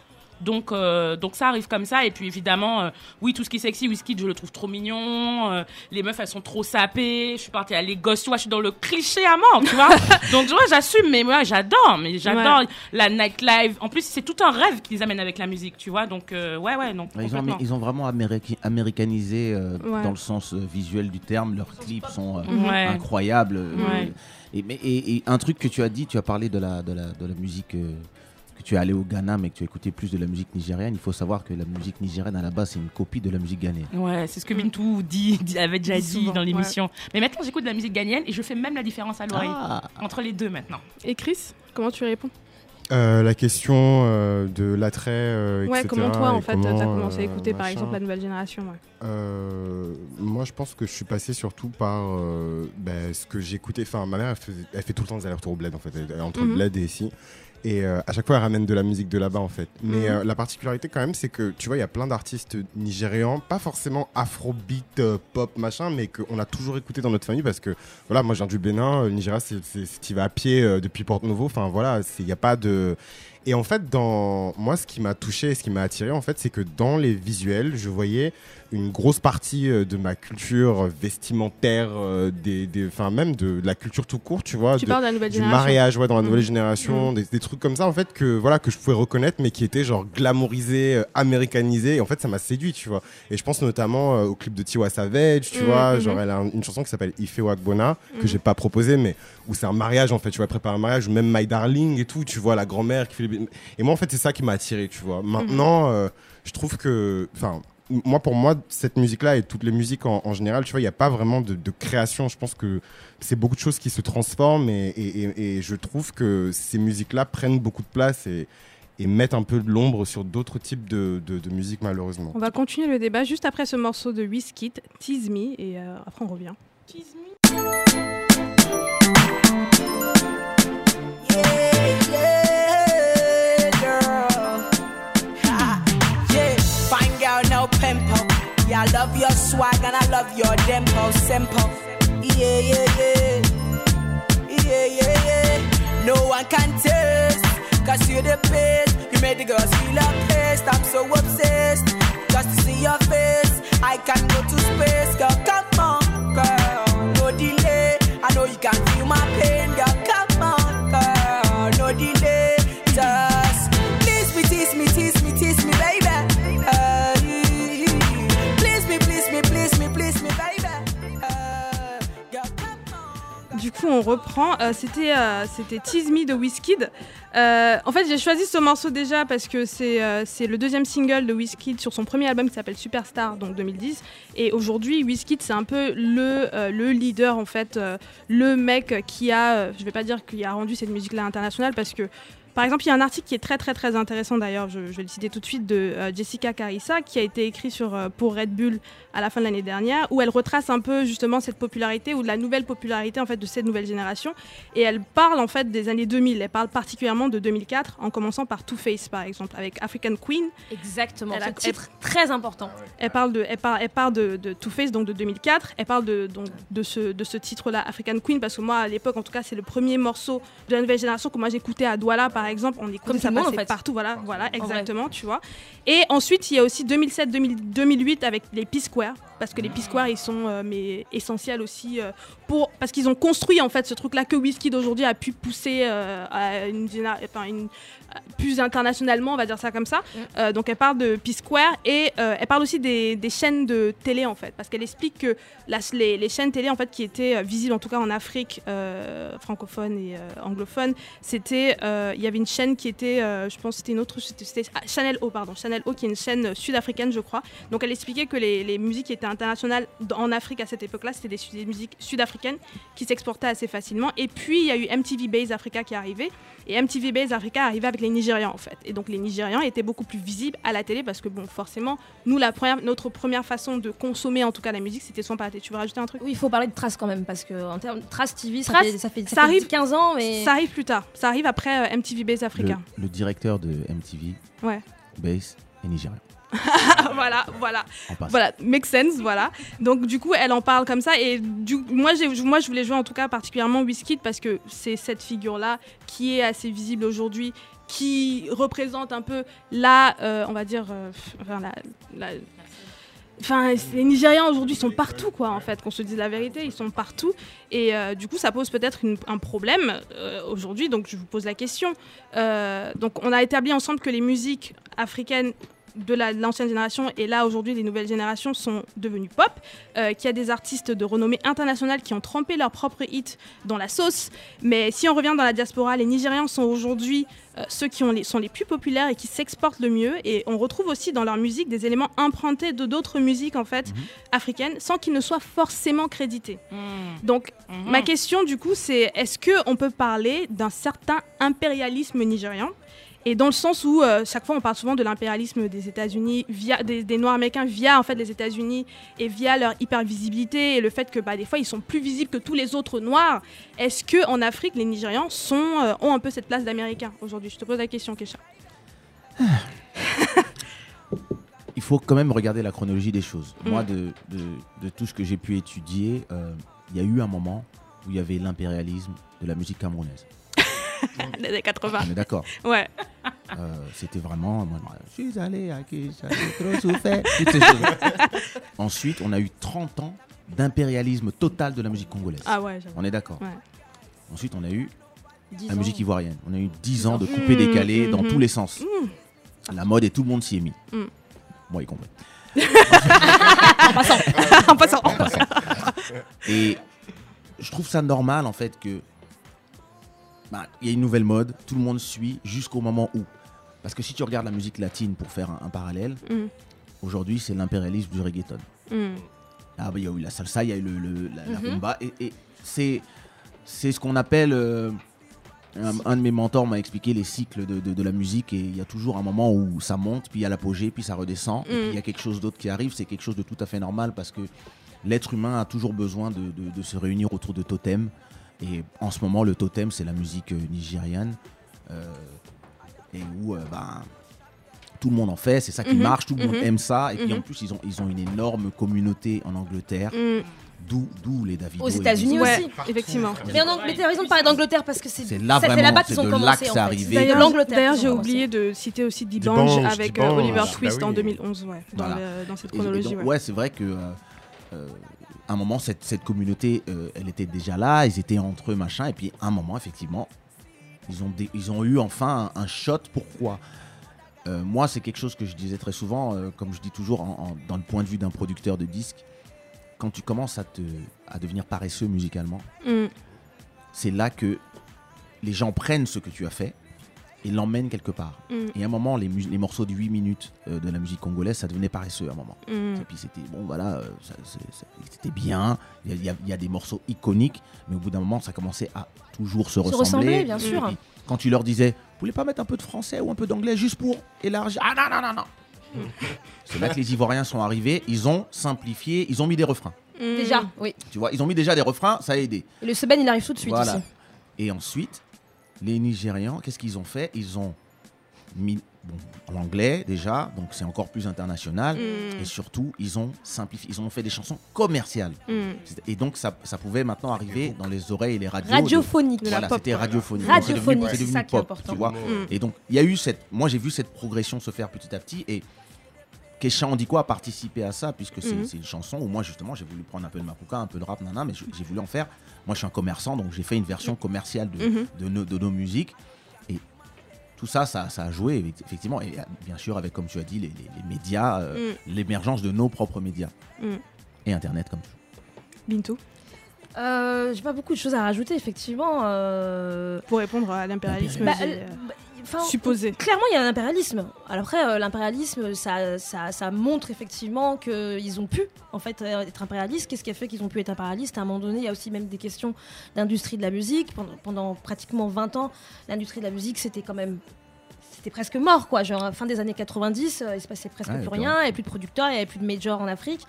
Donc, euh, donc ça arrive comme ça. Et puis évidemment, euh, oui, tout ce qui est sexy, Whisky, je le trouve trop mignon. euh, les meufs, elles sont trop sapées. Je suis partie à Lagos, tu vois, je suis dans le cliché à mort, tu vois. [LAUGHS] donc, tu vois, j'assume, mais moi, j'adore. Mais j'adore Ouais. la nightlife. En plus, c'est tout un rêve qu'ils amènent avec la musique, tu vois. Donc, euh, ouais, ouais, non. Ils ont, complètement. ils ont vraiment améri- américanisé euh, Ouais. dans le sens visuel du terme. Leurs clips sont. Ouais. incroyables. euh. Et, mais- et- et un truc que tu as dit, tu as parlé de la, de la, de la musique, euh, que tu es allé au Ghana, mais que tu as écouté plus de la musique nigérienne. Il faut savoir que la musique nigérienne, à la base, c'est une copie de la musique ghanéenne. Ouais, c'est ce que Bintou dit, dit- avait déjà Dit dit souvent, dans l'émission. Mais maintenant, j'écoute de la musique ghanéenne et je fais même la différence à l'oreille Ah. entre les deux maintenant. Et Chris, comment tu réponds? Euh, la question euh, de l'attrait, euh, Ouais, etc., comment toi, en fait, comment, t'as commencé à euh, écouter, par exemple, la nouvelle génération ouais. Euh, moi, je pense que je suis passé surtout par euh, ben, ce que j'écoutais. Enfin, ma mère, elle fait, elle fait tout le temps des allers-retours au bled, en fait, Elle est entre le bled et ici. Et euh, à chaque fois, elle ramène de la musique de là-bas, en fait. Mais Mhm. euh, la particularité, quand même, c'est que, tu vois, il y a plein d'artistes nigérians, pas forcément afrobeat, euh, pop, machin, mais qu'on a toujours écouté dans notre famille parce que, voilà, moi, je viens du Bénin, euh, le Nigeria, c'est, tu vas à pied euh, depuis Porto Novo. Enfin, voilà, il n'y a pas de. Et en fait, dans moi, ce qui m'a touché, et ce qui m'a attiré, en fait, c'est que dans les visuels, je voyais une grosse partie euh, de ma culture vestimentaire, euh, des, des, enfin même de, de la culture tout court, tu vois, Tu de- parles de la nouvelle du génération. mariage, ouais, dans la Mhm. nouvelle génération, Mhm. des, des trucs comme ça, en fait, que voilà, que je pouvais reconnaître, mais qui étaient genre glamourisés, euh, américanisés. Et en fait, ça m'a séduit, tu vois. Et je pense notamment euh, au clip de Tiwa Savage, tu Mhm, vois, mhm. genre elle a un- une chanson qui s'appelle Ife Wagbona que Mhm. j'ai pas proposée, mais où c'est un mariage en fait, tu vois, prépare un mariage, ou même My Darling et tout, tu vois, la grand-mère qui fait les... Et moi, en fait, c'est ça qui m'a attiré, tu vois. Maintenant, euh, je trouve que, enfin, moi, pour moi, cette musique-là et toutes les musiques en, en général, tu vois, il n'y a pas vraiment de, de création. Je pense que c'est beaucoup de choses qui se transforment et, et- et- et je trouve que ces musiques-là prennent beaucoup de place et, et mettent un peu de l'ombre sur d'autres types de, de, de musique, malheureusement. On va continuer le débat juste après ce morceau de Wizkid, Tease Me, et euh, après on revient. Yeah, love your swag and I love your dimple, simple. Yeah, yeah, yeah. Yeah, yeah, yeah. No one can test, cause you're the best. You made the girls feel oppressed. I'm so obsessed. Just to see your face, I can go to space, girl. Come on, girl. No delay. I know you can feel my pain, girl. Come on reprend. Euh, c'était euh, c'était Tease Me de Wizkid. Euh, en fait, j'ai choisi ce morceau déjà parce que c'est le deuxième single de Wizkid sur son premier album qui s'appelle Superstar, donc 2010. Et aujourd'hui, Wizkid, c'est un peu le, le leader, en fait, le mec qui a, je vais pas dire qu'il a rendu cette musique-là internationale parce que. Par exemple, il y a un article qui est très très très intéressant d'ailleurs, je, je vais le citer tout de suite, de euh, Jessica Carissa, qui a été écrit sur, euh, pour Red Bull à la fin de l'année dernière, où elle retrace un peu justement cette popularité ou de la nouvelle popularité en fait de cette nouvelle génération. Et elle parle en fait des années 2000, elle parle particulièrement de 2004, en commençant par Two Face par exemple, avec African Queen. Exactement, Elle a- titre très important. Elle parle de, elle parle, elle parle de, de Two Face donc de 2004. Elle parle de donc de ce de ce titre-là, African Queen, parce que moi à l'époque en tout cas c'est le premier morceau de la nouvelle génération que moi j'écoutais à Douala par exemple. On écoutait Comme ça en passait fait. partout, voilà, voilà, exactement, tu vois. Et ensuite il y a aussi 2007, 2000 2008 avec les P-Square, parce que les P-Square ils sont euh, mais essentiels aussi euh, pour parce qu'ils ont construit en fait ce truc-là que Wizkid aujourd'hui a pu pousser euh, à une, généra- enfin, une plus internationalement, on va dire ça comme ça. Euh, donc elle parle de P-Square et euh, elle parle aussi des, des chaînes de télé en fait, parce qu'elle explique que la- les, les chaînes télé en fait qui étaient visibles en tout cas en Afrique euh, francophone et euh, anglophone, c'était euh, il y avait une chaîne qui était, euh, je pense c'était une autre, c'était ah, Channel O pardon, Channel O qui est une chaîne sud-africaine je crois. Donc elle expliquait que les, les musiques qui étaient internationales en Afrique à cette époque-là, c'était des, musiques sud-africaines africaine qui s'exportait assez facilement. Et puis il y a eu MTV Base Africa qui est arrivé. Et MTV Base Africa arrivait avec les Nigérians en fait. Et donc les Nigérians étaient beaucoup plus visibles à la télé parce que bon, forcément, nous la première, notre première façon de consommer en tout cas la musique, c'était son télé. Tu veux rajouter un truc? Oui, il faut parler de Trace quand même, parce que en termes de Trace TV, ça, Trace, fait, ça fait, ça ça fait arrive- 15 ans, mais. Ça arrive plus tard. Ça arrive après euh, MTV Base Le, Africa. le directeur de MTV, Ouais. Base, est nigérien. [LAUGHS] voilà, voilà. Voilà, make sense, voilà. Donc du coup, elle en parle comme ça et du moi moi je voulais jouer en tout cas particulièrement Wizkid parce que c'est cette figure là qui est assez visible aujourd'hui qui représente un peu la euh, on va dire euh, enfin la, la- Les Nigériens aujourd'hui sont partout, quoi, en fait, qu'on se dise la vérité, ils sont partout. Et euh, du coup, ça pose peut-être un problème euh, aujourd'hui. Donc, je vous pose la question. Euh, donc, on a établi ensemble que les musiques africaines de la- de l'ancienne génération et là aujourd'hui les nouvelles générations sont devenues pop, euh, qu'il y a des artistes de renommée internationale qui ont trempé leurs propres hits dans la sauce. Mais si on revient dans la diaspora, les Nigérians sont aujourd'hui euh, ceux qui ont les, sont les plus populaires et qui s'exportent le mieux. Et on retrouve aussi dans leur musique des éléments empruntés de d'autres musiques en fait africaines sans qu'ils ne soient forcément crédités. Donc ma question du coup c'est est-ce que on peut parler d'un certain impérialisme nigérian et dans le sens où euh, chaque fois on parle souvent de l'impérialisme des États-Unis via des, des Noirs américains via en fait les États-Unis et via leur hypervisibilité et le fait que bah, des fois ils sont plus visibles que tous les autres Noirs. Est-ce que en Afrique les Nigérians sont euh, ont un peu cette place d'Américains aujourd'hui? Je te pose la question, Kesha. [SIGHS] Il faut quand même regarder la chronologie des choses. Mm. Moi, de, de- de tout ce que j'ai pu étudier, euh, il y a eu un moment où il y avait l'impérialisme de la musique camerounaise. Les [LAUGHS] années 80. On est d'accord. Ouais. Euh, C'était vraiment. moi, je suis allé à trop [LAUGHS] souffert. Toutes ces choses. Ensuite, on a eu 30 ans d'impérialisme total de la musique congolaise. Ah ouais. On est d'accord. Ouais. Ensuite, on a eu 10 la ans. musique ivoirienne. On a eu 10 ans de Mmh, coupé-décalé dans mmh, tous les sens. mmh. La mode et tout le monde s'y est mis. Mmh. Moi y compris. [LAUGHS] en passant. en passant. En passant. Et je trouve ça normal en fait que bah, il y a une nouvelle mode, tout le monde suit jusqu'au moment où. Parce que si tu regardes la musique latine pour faire un, un parallèle, Mm. aujourd'hui c'est l'impérialisme du reggaeton. Mm. Ah, bah, il y a eu la salsa, il y a eu le, le- la, la Mhm. rumba, et, et c'est c'est ce qu'on appelle. euh, un, un de mes mentors m'a expliqué les cycles de, de- de la musique, et il y a toujours un moment où ça monte, puis il y a l'apogée, puis ça redescend, et puis il y a quelque chose d'autre qui arrive. C'est quelque chose de tout à fait normal parce que l'être humain a toujours besoin de, de- de se réunir autour de totems. Et en ce moment, le totem, c'est la musique euh, nigériane. euh, et où euh, ben, tout le monde en fait, c'est ça qui Mhm, marche, tout le monde mhm, aime ça. Et puis en mhm. plus, ils ont, ils ont une énorme communauté en Angleterre, Mm. d'où les Davido. Aux États-Unis aussi. effectivement. Mais, en Ang- mais t'as raison de parler d'Angleterre parce que c'est là là-bas c'est qu'ils ont commencé. que en c'est fait. D'ailleurs, j'ai oublié de citer aussi Dibange avec Dibange. Oliver Bah Twist oui. en 2011, ouais, dans, Voilà. le- dans cette Et- et chronologie. donc, ouais. ouais, c'est vrai que à un moment, cette, cette communauté, euh, elle était déjà là, ils étaient entre eux, machin, et puis à un moment, effectivement, ils ont, des- ils ont eu enfin un, un shot. Pourquoi? Euh, Moi, c'est quelque chose que je disais très souvent, euh, comme je dis toujours, en- en- dans le point de vue d'un producteur de disques, quand tu commences à, te, à devenir paresseux musicalement, Mm. c'est là que les gens prennent ce que tu as fait et l'emmènent quelque part. Mm. Et à un moment, les, les morceaux de 8 minutes euh, de la musique congolaise, ça devenait paresseux à un moment. Mm. Et puis c'était bon, voilà, euh, c'était bien. Il y, y y a des morceaux iconiques, mais au bout d'un moment, ça commençait à toujours se, ressembler. ressembler, bien sûr. Et quand tu leur disais, vous voulez pas mettre un peu de français ou un peu d'anglais juste pour élargir? Ah non, non, non, non C'est là que les Ivoiriens sont arrivés, ils ont simplifié, ils ont mis des refrains. Mm. Déjà, oui. Tu vois, ils ont mis déjà des refrains, ça a aidé. Et le seben, il arrive tout de suite Voilà. aussi. Et ensuite, les Nigérians, qu'est-ce qu'ils ont fait? Ils ont mis bon, l'anglais déjà, donc c'est encore plus international. Mm. Et surtout, ils ont simplifié, ils ont fait des chansons commerciales. Mm. Et donc, ça, ça pouvait maintenant arriver dans les oreilles et les radios. Radiophonique. de- Voilà, c'était radiophonique. Radiophonique, c'est devenu, ça c'est qui est devenu pop, important. tu vois. Mm. Et donc, il y a eu cette, moi j'ai vu cette progression se faire petit à petit et Kesha Andiko a participé à ça puisque c'est Mhm. c'est une chanson où moi justement j'ai voulu prendre un peu de mapuka, un peu de rap, nana, mais je- j'ai voulu en faire. Moi je suis un commerçant donc j'ai fait une version commerciale de, Mhm. de, nos, de nos musiques et tout ça, ça, ça a joué effectivement et bien sûr avec comme tu as dit les, les- les médias, euh, l'émergence de nos propres médias Mm. et Internet comme toujours. Bintou Euh, J'ai pas beaucoup de choses à rajouter, effectivement. euh, Pour répondre à l'impérialisme. Bah, Supposé. Clairement, il y a un impérialisme. Alors après, euh, l'impérialisme, ça, ça, ça montre effectivement qu'ils ont pu en fait être impérialistes. Qu'est-ce qui a fait qu'ils ont pu être impérialistes? À un moment donné, il y a aussi même des questions d'industrie de la musique. Pendant, pendant pratiquement 20 ans, l'industrie de la musique, c'était quand même c'était presque mort quoi. Genre fin des années 90, euh, il se passait presque Ouais, plus rien, il n'y avait plus de producteurs, il n'y avait plus de majors en Afrique.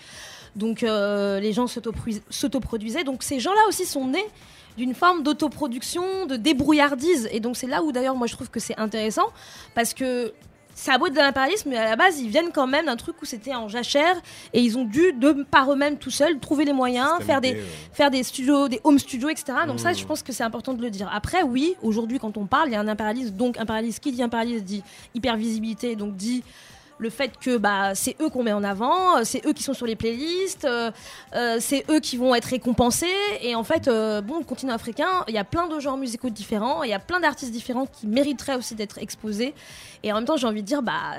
Donc euh, les gens s'autoprodu- s'autoproduisaient. Donc ces gens-là aussi sont nés d'une forme d'autoproduction, de débrouillardise. Et donc c'est là où d'ailleurs moi je trouve que c'est intéressant parce que ça a beau être de l'impérialisme, mais à la base ils viennent quand même d'un truc où c'était en jachère et ils ont dû de par eux-mêmes tout seuls trouver les moyens, faire des, ouais. faire des studios, des home studios, etc. Donc ça Mmh. je pense que c'est important de le dire. Après oui, aujourd'hui quand on parle, il y a un impérialisme. Donc impérialisme, qui dit impérialisme dit hypervisibilité, donc dit le fait que bah, c'est eux qu'on met en avant, euh, c'est eux qui sont sur les playlists, euh, euh, c'est eux qui vont être récompensés. Et en fait, bon, le continent africain, il y a plein de genres musicaux différents, il y a plein d'artistes différents qui mériteraient aussi d'être exposés. Et en même temps, j'ai envie de dire, bah,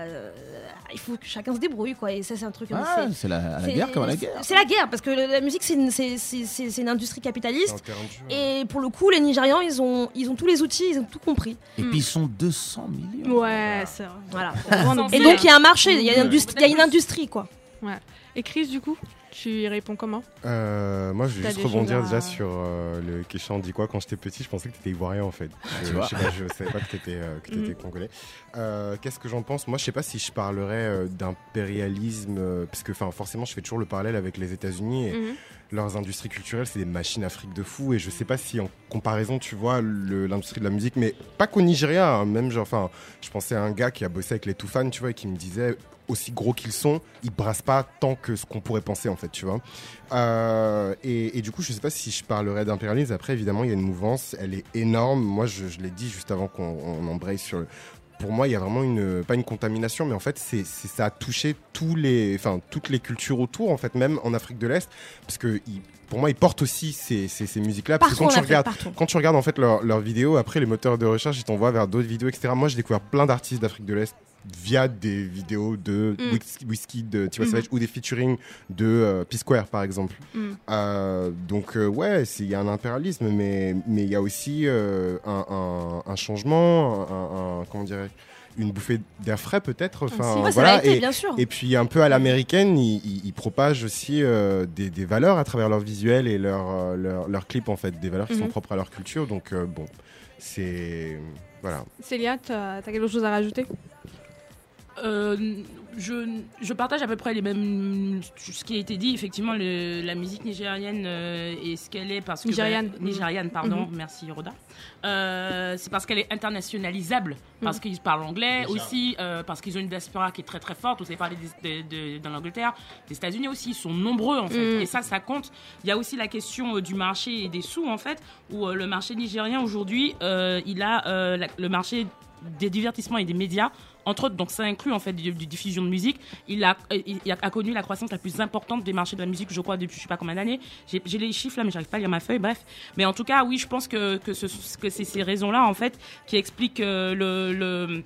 il faut que chacun se débrouille, quoi. Et ça, c'est un truc. Ah, c'est la, guerre comme à la guerre. C'est la guerre, parce que la musique, c'est une, c'est- c'est- c'est- c'est une industrie capitaliste. Et pour le coup, les Nigérians, ils ont, ils ont tous les outils, ils ont tout compris. Et puis ils sont 200 millions. Ouais, c'est vrai. Voilà. Et donc, il y a un marché, il y a, une industrie- il y a une industrie, quoi. Ouais. Et Chris, du coup, tu y réponds comment Euh, moi, je vais juste rebondir à- déjà sur euh, le Kéchan dit quoi. Quand j'étais petit, je pensais que t'étais ivoirien en fait. Je, Tu vois. je sais pas, je savais pas que t'étais euh, que t'étais Mhm. congolais. Euh, Qu'est-ce que j'en pense? Moi, je sais pas si je parlerais euh, d'impérialisme, euh, parce que enfin, forcément, je fais toujours le parallèle avec les États-Unis. Et Mhm. leurs industries culturelles, c'est des machines afriques de fou. Et je sais pas si en comparaison, tu vois, l'industrie de la musique, mais pas qu'au Nigeria, hein, même genre, enfin, je pensais à un gars qui a bossé avec les Toufan, tu vois, et qui me disait aussi gros qu'ils sont, ils brassent pas tant que ce qu'on pourrait penser en fait, tu vois. Euh, et, et du coup, je sais pas si je parlerais d'impérialisme. Après, évidemment, il y a une mouvance, elle est énorme. Moi, je, je l'ai dit juste avant qu'on on embraye sur. le- Pour moi, il y a vraiment une pas une contamination, mais en fait, c'est ça a touché tous les, enfin toutes les cultures autour, en fait, même en Afrique de l'Est, parce que pour moi, ils portent aussi ces, ces, ces musiques-là. Parce que quand tu regardes, quand tu regardes en fait leurs leurs vidéos, après les moteurs de recherche, ils t'envoient vers d'autres vidéos, etc. Moi, j'ai découvert plein d'artistes d'Afrique de l'Est via des vidéos de Mm. Whisky, de Tiwa Mhm. Savage ou des featuring de euh, P-Square par exemple. Mm. Euh, donc euh, ouais, il y a un impérialisme, mais mais il y a aussi euh, un, un- un changement, un, un- comment dirais une bouffée d'air frais peut-être. Enfin Ouais, voilà. réalité, et, bien sûr. et puis un peu à l'américaine, ils, ils- ils propagent aussi euh, des, des valeurs à travers leurs visuels et leurs clips en fait, des valeurs qui sont Mhm. propres à leur culture. Donc euh, bon, c'est voilà. Célia, t'as as quelque chose à rajouter? Euh, je, je partage à peu près les mêmes ce qui a été dit effectivement le- la musique nigérienne euh, et ce qu'elle est parce que Nigériane. bah, nigériane pardon Mhm. merci Roda Euh, c'est parce qu'elle est internationalisable parce Mhm. qu'ils parlent anglais aussi euh, parce qu'ils ont une diaspora qui est très très forte vous avez parlé des- de, de- de l'Angleterre des États-Unis aussi ils sont nombreux en fait Mhm. et ça ça compte il y a aussi la question euh, du marché et des sous en fait où euh, le marché nigérien aujourd'hui euh, il a euh, la- le marché des divertissements et des médias entre autres, donc ça inclut en fait du, du diffusion de musique. Il a, euh, il a, connu la croissance la plus importante des marchés de la musique, je crois, depuis je sais pas combien d'années. J'ai j'ai les chiffres là, mais j'arrive pas à lire ma feuille. Bref, mais en tout cas, oui, je pense que que, ce- que c'est ces raisons-là en fait qui expliquent euh, le, le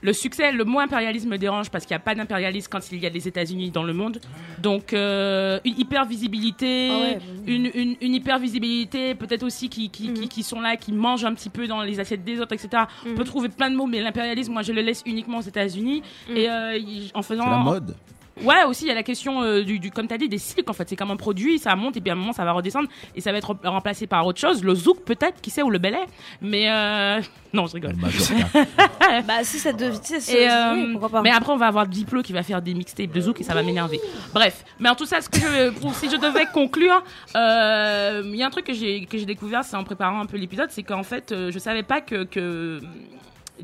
le succès, le mot impérialisme me dérange parce qu'il n'y a pas d'impérialisme quand il y a des États-Unis dans le monde. Donc, euh, une hyper visibilité, Ah ouais. une, une, une hyper visibilité, peut-être aussi qui, qui, qui, qui sont là, qui mangent un petit peu dans les assiettes des autres, etc. On peut trouver plein de mots, mais l'impérialisme, moi, je le laisse uniquement aux États-Unis. Et euh, en faisant. C'est la mode. Ouais, aussi, il y a la question euh, du, du, comme tu as dit, des cycles, en fait. C'est comme un produit, ça monte et puis à un moment, ça va redescendre et ça va être rem- remplacé par autre chose. Le zouk, peut-être, qui sait, ou le belay. Mais euh... non, je rigole. [LAUGHS] bah, si ça devient. Euh, mais après, on va avoir Diplo qui va faire des mixtapes de zouk et ça va m'énerver. Bref, mais en tout ça, ce que je, pour- si je devais conclure, euh, il y a un truc que j'ai que j'ai découvert, c'est en préparant un peu l'épisode, c'est qu'en fait, euh, je savais pas que, que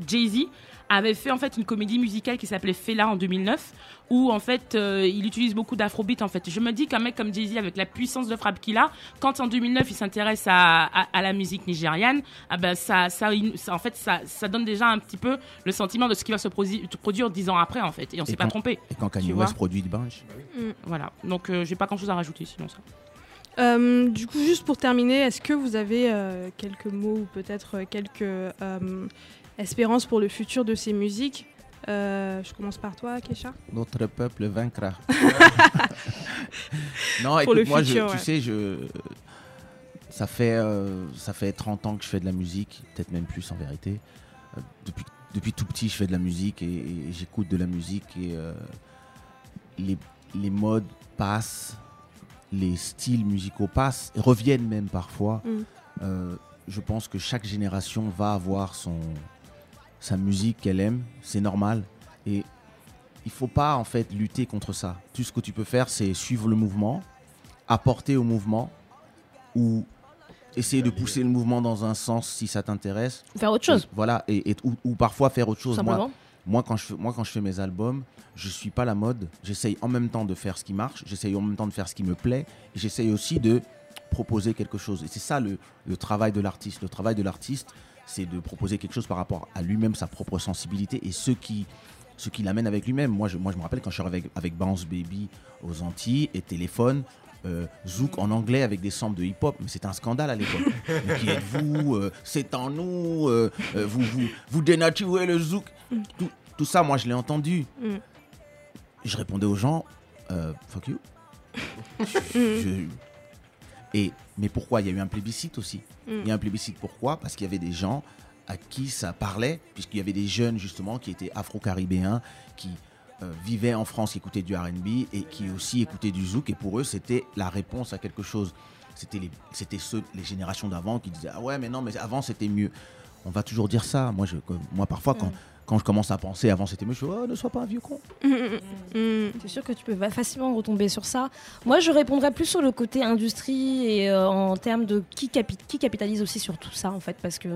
Jay Z avait fait en fait une comédie musicale qui s'appelait Fela en 2009 où en fait euh, il utilise beaucoup d'afrobeat en fait. Je me dis qu'un mec comme Jay-Z avec la puissance de frappe qu'il a quand en 2009 il s'intéresse à, à, à la musique nigériane ah ben ça, ça, ça- en fait ça, ça donne déjà un petit peu le sentiment de ce qui va se produire dix ans après en fait. Et on s'est pas trompé. Et quand Kanye West produit de Binge. voilà. Donc euh, j'ai pas grand chose à rajouter sinon ça. Euh, du coup, juste pour terminer, est-ce que vous avez euh, quelques mots ou peut-être quelques euh, espérances pour le futur de ces musiques Euh, Je commence par toi, Kesha. Notre peuple vaincra. [LAUGHS] non, Pour écoute, moi, je- futur, tu sais, je, ça fait, euh, ça fait 30 ans que je fais de la musique, peut-être même plus en vérité. Euh, depuis depuis tout petit, je fais de la musique et, et j'écoute de la musique et les, les modes passent, les styles musicaux passent, reviennent même parfois. Mm. Je pense que chaque génération va avoir son, sa musique qu'elle aime, c'est normal. Et il faut pas en fait lutter contre ça. Tout ce que tu peux faire, c'est suivre le mouvement, apporter au mouvement ou essayer de pousser le mouvement dans un sens si ça t'intéresse. Faire autre chose. Et Voilà, et, et- ou, ou parfois faire autre chose. Moi, Simplement. moi, quand je fais, moi, quand je fais mes albums, je suis pas la mode. J'essaye en même temps de faire ce qui marche, j'essaye en même temps de faire ce qui me plaît, et j'essaye aussi de proposer quelque chose. Et c'est ça le, le travail de l'artiste. Le travail de l'artiste, c'est de proposer quelque chose par rapport à lui-même, sa propre sensibilité et ce qui, ce qui l'amène avec lui-même. Moi je, moi, je me rappelle quand je suis avec, avec Bounce Baby aux Antilles et Téléphone. euh, Zouk en anglais avec des samples de hip-hop, mais c'était un scandale à l'époque. [LAUGHS] Qui êtes-vous Euh, C'est en nous euh, euh, Vous, vous, vous dénaturez le Zouk tout, tout ça, moi, je l'ai entendu. Mm. Je répondais aux gens, fuck you. [LAUGHS] Je- Et, mais pourquoi? Il y a eu un plébiscite aussi. Mm. Il y a un plébiscite pourquoi? Parce qu'il y avait des gens à qui ça parlait, puisqu'il y avait des jeunes justement qui étaient afro-caribéens, qui euh, vivaient en France, qui écoutaient du RB et qui aussi écoutaient du zouk. Et pour eux, c'était la réponse à quelque chose. C'était les, c'était ceux, les générations d'avant qui disaient Ah ouais, mais non, mais avant c'était mieux. On va toujours dire ça. Moi, je, moi parfois, quand, quand je commence à penser avant c'était mieux, je dis Oh, ne sois pas un vieux con. C'est sûr que tu peux facilement retomber sur ça. Moi, je répondrais plus sur le côté industrie et euh, en termes de qui, capi- qui capitalise aussi sur tout ça, en fait, parce que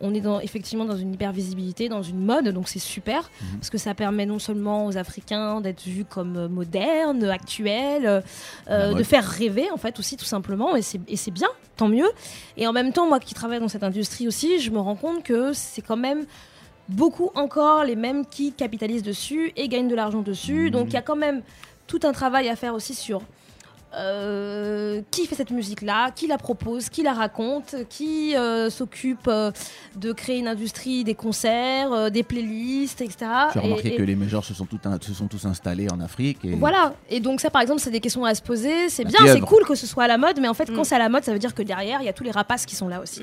on est dans, effectivement dans une hyper visibilité, dans une mode, donc c'est super, Mhm. parce que ça permet non seulement aux Africains d'être vus comme euh, modernes, actuels, euh, de faire rêver, en fait, aussi, tout simplement, et c'est bien, tant mieux. Et en même temps, moi qui travaille dans cette industrie aussi, je me rends compte que c'est quand même beaucoup encore les mêmes qui capitalisent dessus et gagnent de l'argent dessus. Donc il y a quand même tout un travail à faire aussi sur euh, qui fait cette musique-là, qui la propose, qui la raconte, qui euh, s'occupe euh, de créer une industrie des concerts, euh, des playlists, etc. Tu as Et- remarqué et- que les majors se sont, tout un- se sont tous installés en Afrique. Et voilà, et donc ça par exemple c'est des questions à se poser, c'est bien, c'est cool que ce soit à la mode, mais en fait Mm. quand c'est à la mode ça veut dire que derrière il y a tous les rapaces qui sont là aussi.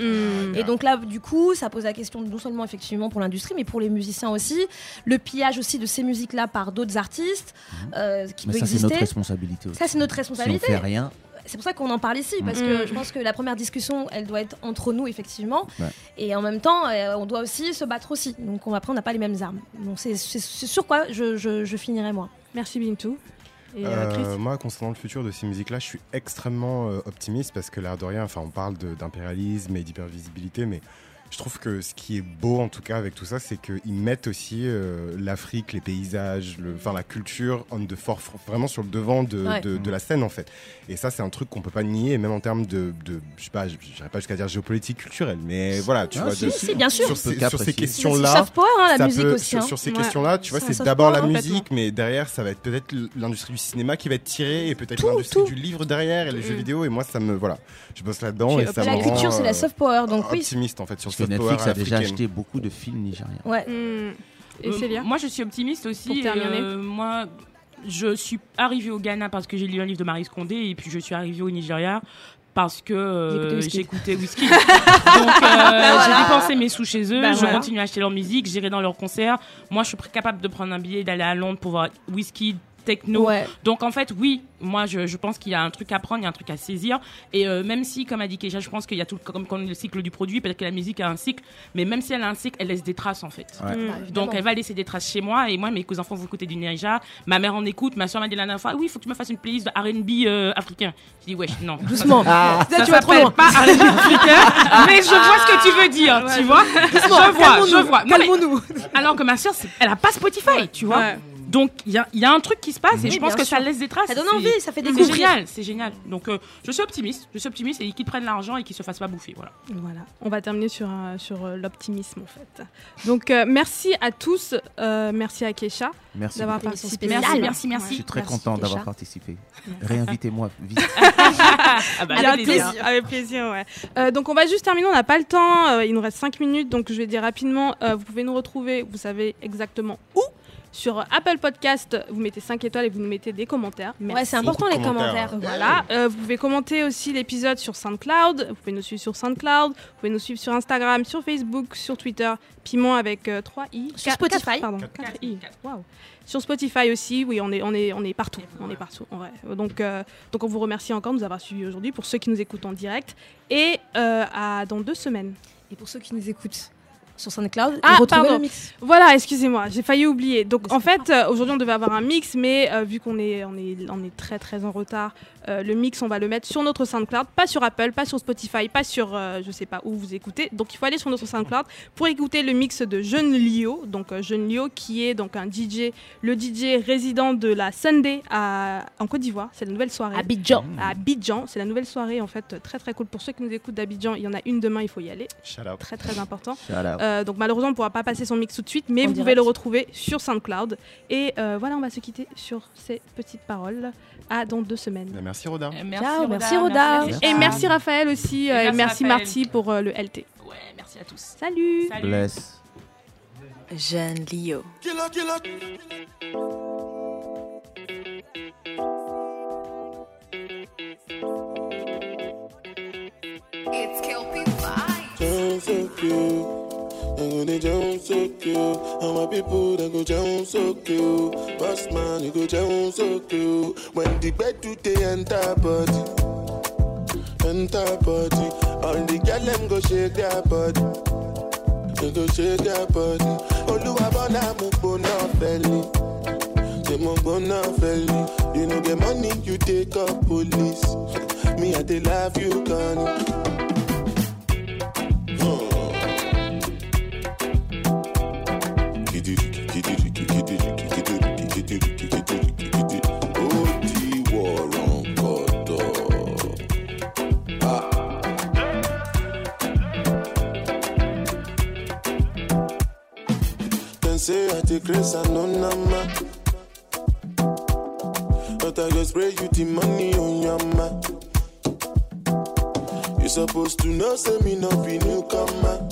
Et donc là du coup ça pose la question non seulement effectivement pour l'industrie mais pour les musiciens aussi, le pillage aussi de ces musiques là par d'autres artistes euh, qui Mais peut ça, c'est exister. notre responsabilité aussi. Ça c'est notre Si responsabilité. On fait rien, C'est pour ça qu'on en parle ici, parce Mm. que je pense que la première discussion, elle doit être entre nous, effectivement. Ouais. Et en même temps, euh, on doit aussi se battre aussi. Donc on, après, on n'a pas les mêmes armes. Donc c'est sur quoi je, je, je finirai moi. Merci Bintou. Et euh, Euh, Chris moi, concernant le futur de ces musiques-là, je suis extrêmement euh, optimiste parce que l'air de rien, enfin, on parle d'impérialisme et d'hypervisibilité, mais je trouve que ce qui est beau, en tout cas, avec tout ça, c'est qu'ils mettent aussi euh, l'Afrique, les paysages, le- enfin, la culture on the forefront, vraiment sur le devant de, Ouais. de- de la scène, en fait. Et ça, c'est un truc qu'on peut pas nier, même en termes de, de je sais pas, je n'irai pas jusqu'à dire géopolitique culturelle, mais voilà, tu Ah, vois, si, de- si, si, bien sûr. sur ces, sur ces questions-là. C'est du soft power, hein, la ça musique peut- aussi. Sur, hein. sur ces Ouais. questions-là, tu vois, C'est d'abord la musique, complètement. mais derrière, ça va être peut-être l'industrie du cinéma qui va être tirée et peut-être l'industrie du livre derrière et les jeux Mm. vidéo. Et moi, ça me. Voilà, je bosse là-dedans et es ça la culture, rend, c'est la euh, soft power. Donc oui. optimiste en fait sur que Netflix a déjà acheté beaucoup de films nigériens. Ouais. Hmm. Et Euh, Célia Moi, je suis optimiste Pour aussi. terminer. Euh, moi, je suis arrivée au Ghana parce que j'ai lu un livre de Marie Scondé et puis je suis arrivée au Nigeria parce que euh, J'ai écouté j'écoutais [LAUGHS] whisky. Donc, euh, j'ai dépensé mes sous chez eux. Bah, je voilà. continue à acheter leur musique. J'irai dans leurs concerts. Moi, je suis capable de prendre un billet, d'aller à Londres pour voir whisky techno. Ouais. Donc en fait, oui, moi je, je pense qu'il y a un truc à prendre, il y a un truc à saisir. Et euh, même si, comme a dit Keisha, je pense qu'il y a tout comme, comme le cycle du produit, peut-être que la musique a un cycle, mais même si elle a un cycle, elle laisse des traces en fait. Ouais. Hmm. Bah. Donc elle va laisser des traces chez moi et moi mes enfants vont écouter du Nigeria, ma mère en écoute, ma soeur m'a dit la dernière fois oui il faut que tu me fasses une playlist de R&B euh, africain. Je dis wesh non. Doucement. Ça, Là, ça tu vas trop loin. pas R&B africain, mais je vois ce que tu veux dire, tu vois. je vois, je vois. Non, mais- Calmons-nous. alors que ma soeur elle a pas Spotify, tu vois. Donc il y a, il y a un truc qui se passe et Oui, je pense que ça laisse des traces. Ça donne C'est- envie, ça fait c'est découvrir. génial, c'est génial. Donc euh, je suis optimiste, je suis optimiste et qu'ils prennent l'argent et qu'ils se fassent pas bouffer, voilà. Voilà, on va terminer sur, sur euh, l'optimisme en fait. Donc euh, merci à tous, euh, merci à Keisha Merci. d'avoir participé. spéciale. Merci, merci, Je merci. suis très Merci, content d'avoir participé. Réinvitez-moi vite. [LAUGHS] Ah bah, avec plaisir. avec plaisir, ouais. Euh, donc on va juste terminer, on n'a pas le temps, euh, il nous reste 5 minutes, donc je vais dire rapidement, euh, vous pouvez nous retrouver, vous savez exactement où, Sur Apple Podcast, vous mettez 5 étoiles et vous nous mettez des commentaires. Merci. Ouais, c'est important les commentaires. Voilà, euh, vous pouvez commenter aussi l'épisode sur SoundCloud, vous pouvez nous suivre sur SoundCloud, vous pouvez nous suivre sur Instagram, sur Facebook, sur Twitter, Piment avec 3 i. Sur Spotify. pardon, 4 i. Waouh. Sur Spotify aussi, oui, on est, on est, on est partout, on est partout, en vrai. Donc, euh, donc on vous remercie encore de nous avoir suivis aujourd'hui pour ceux qui nous écoutent en direct et euh, à dans deux semaines. Et pour ceux qui nous écoutent sur SoundCloud, Ah, pardon. le mix. Voilà, excusez-moi, j'ai failli oublier. Donc en fait, euh, aujourd'hui on devait avoir un mix, mais euh, vu qu'on est, on est, on est très très en retard, euh, le mix on va le mettre sur notre SoundCloud, pas sur Apple, pas sur Spotify, pas sur euh, je sais pas où vous écoutez. Donc il faut aller sur notre SoundCloud pour écouter le mix de Jeune Lio, donc euh, Jeune Lio qui est donc un DJ, le DJ résident de la Sunday à, en Côte d'Ivoire. C'est la nouvelle soirée. Abidjan. À Abidjan, c'est la nouvelle soirée en fait, très très cool pour ceux qui nous écoutent d'Abidjan. Il y en a une demain, il faut y aller. Shout out. Très très important. Shout out. Euh, donc malheureusement, on ne pourra pas passer son mix tout de suite, mais En vous direct. pouvez le retrouver sur SoundCloud. Et euh, voilà, on va se quitter sur ces petites paroles. À dans deux semaines. Ben, Merci Roda. Merci, Ciao, Roda, merci, Roda. merci, Et merci Raphaël aussi, Et euh, et merci. Marty pour euh, le LT. Ouais, merci à tous. Salut Salut. Bless. Jeune Lio. Killer, killer. It's Kelpie Vibes. I'm gonna jump so cute. And my people they go jump so cute. Boss man, you go jump so cute. When the bed do they enter body, enter body. All the girl them go shake their body. They go shake their body. Oluwa bona mo gbona feli. Say mo gbona feli. You know get money, you take up police. Me I dey love you, Connie. Say I take grace and no nama. But I just spray you the money on your ma. You supposed to know, say me no be newcomer.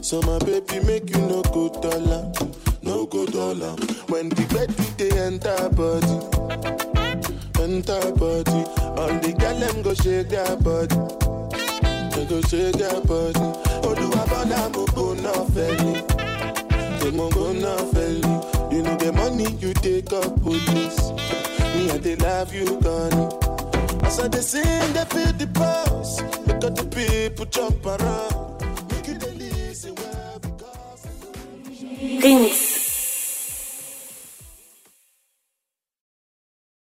So my baby make you no go dollar, no go dollar. When the bed they enter body, enter body. All the girl them go shake their body, they go shake their body. Oluwa bona mo go na feli, they mo go na feli. You know the money you take up police. Me I love you, Connie. As I dey sing, feel the pulse. Look at the people jump around. Make you dey listen well because.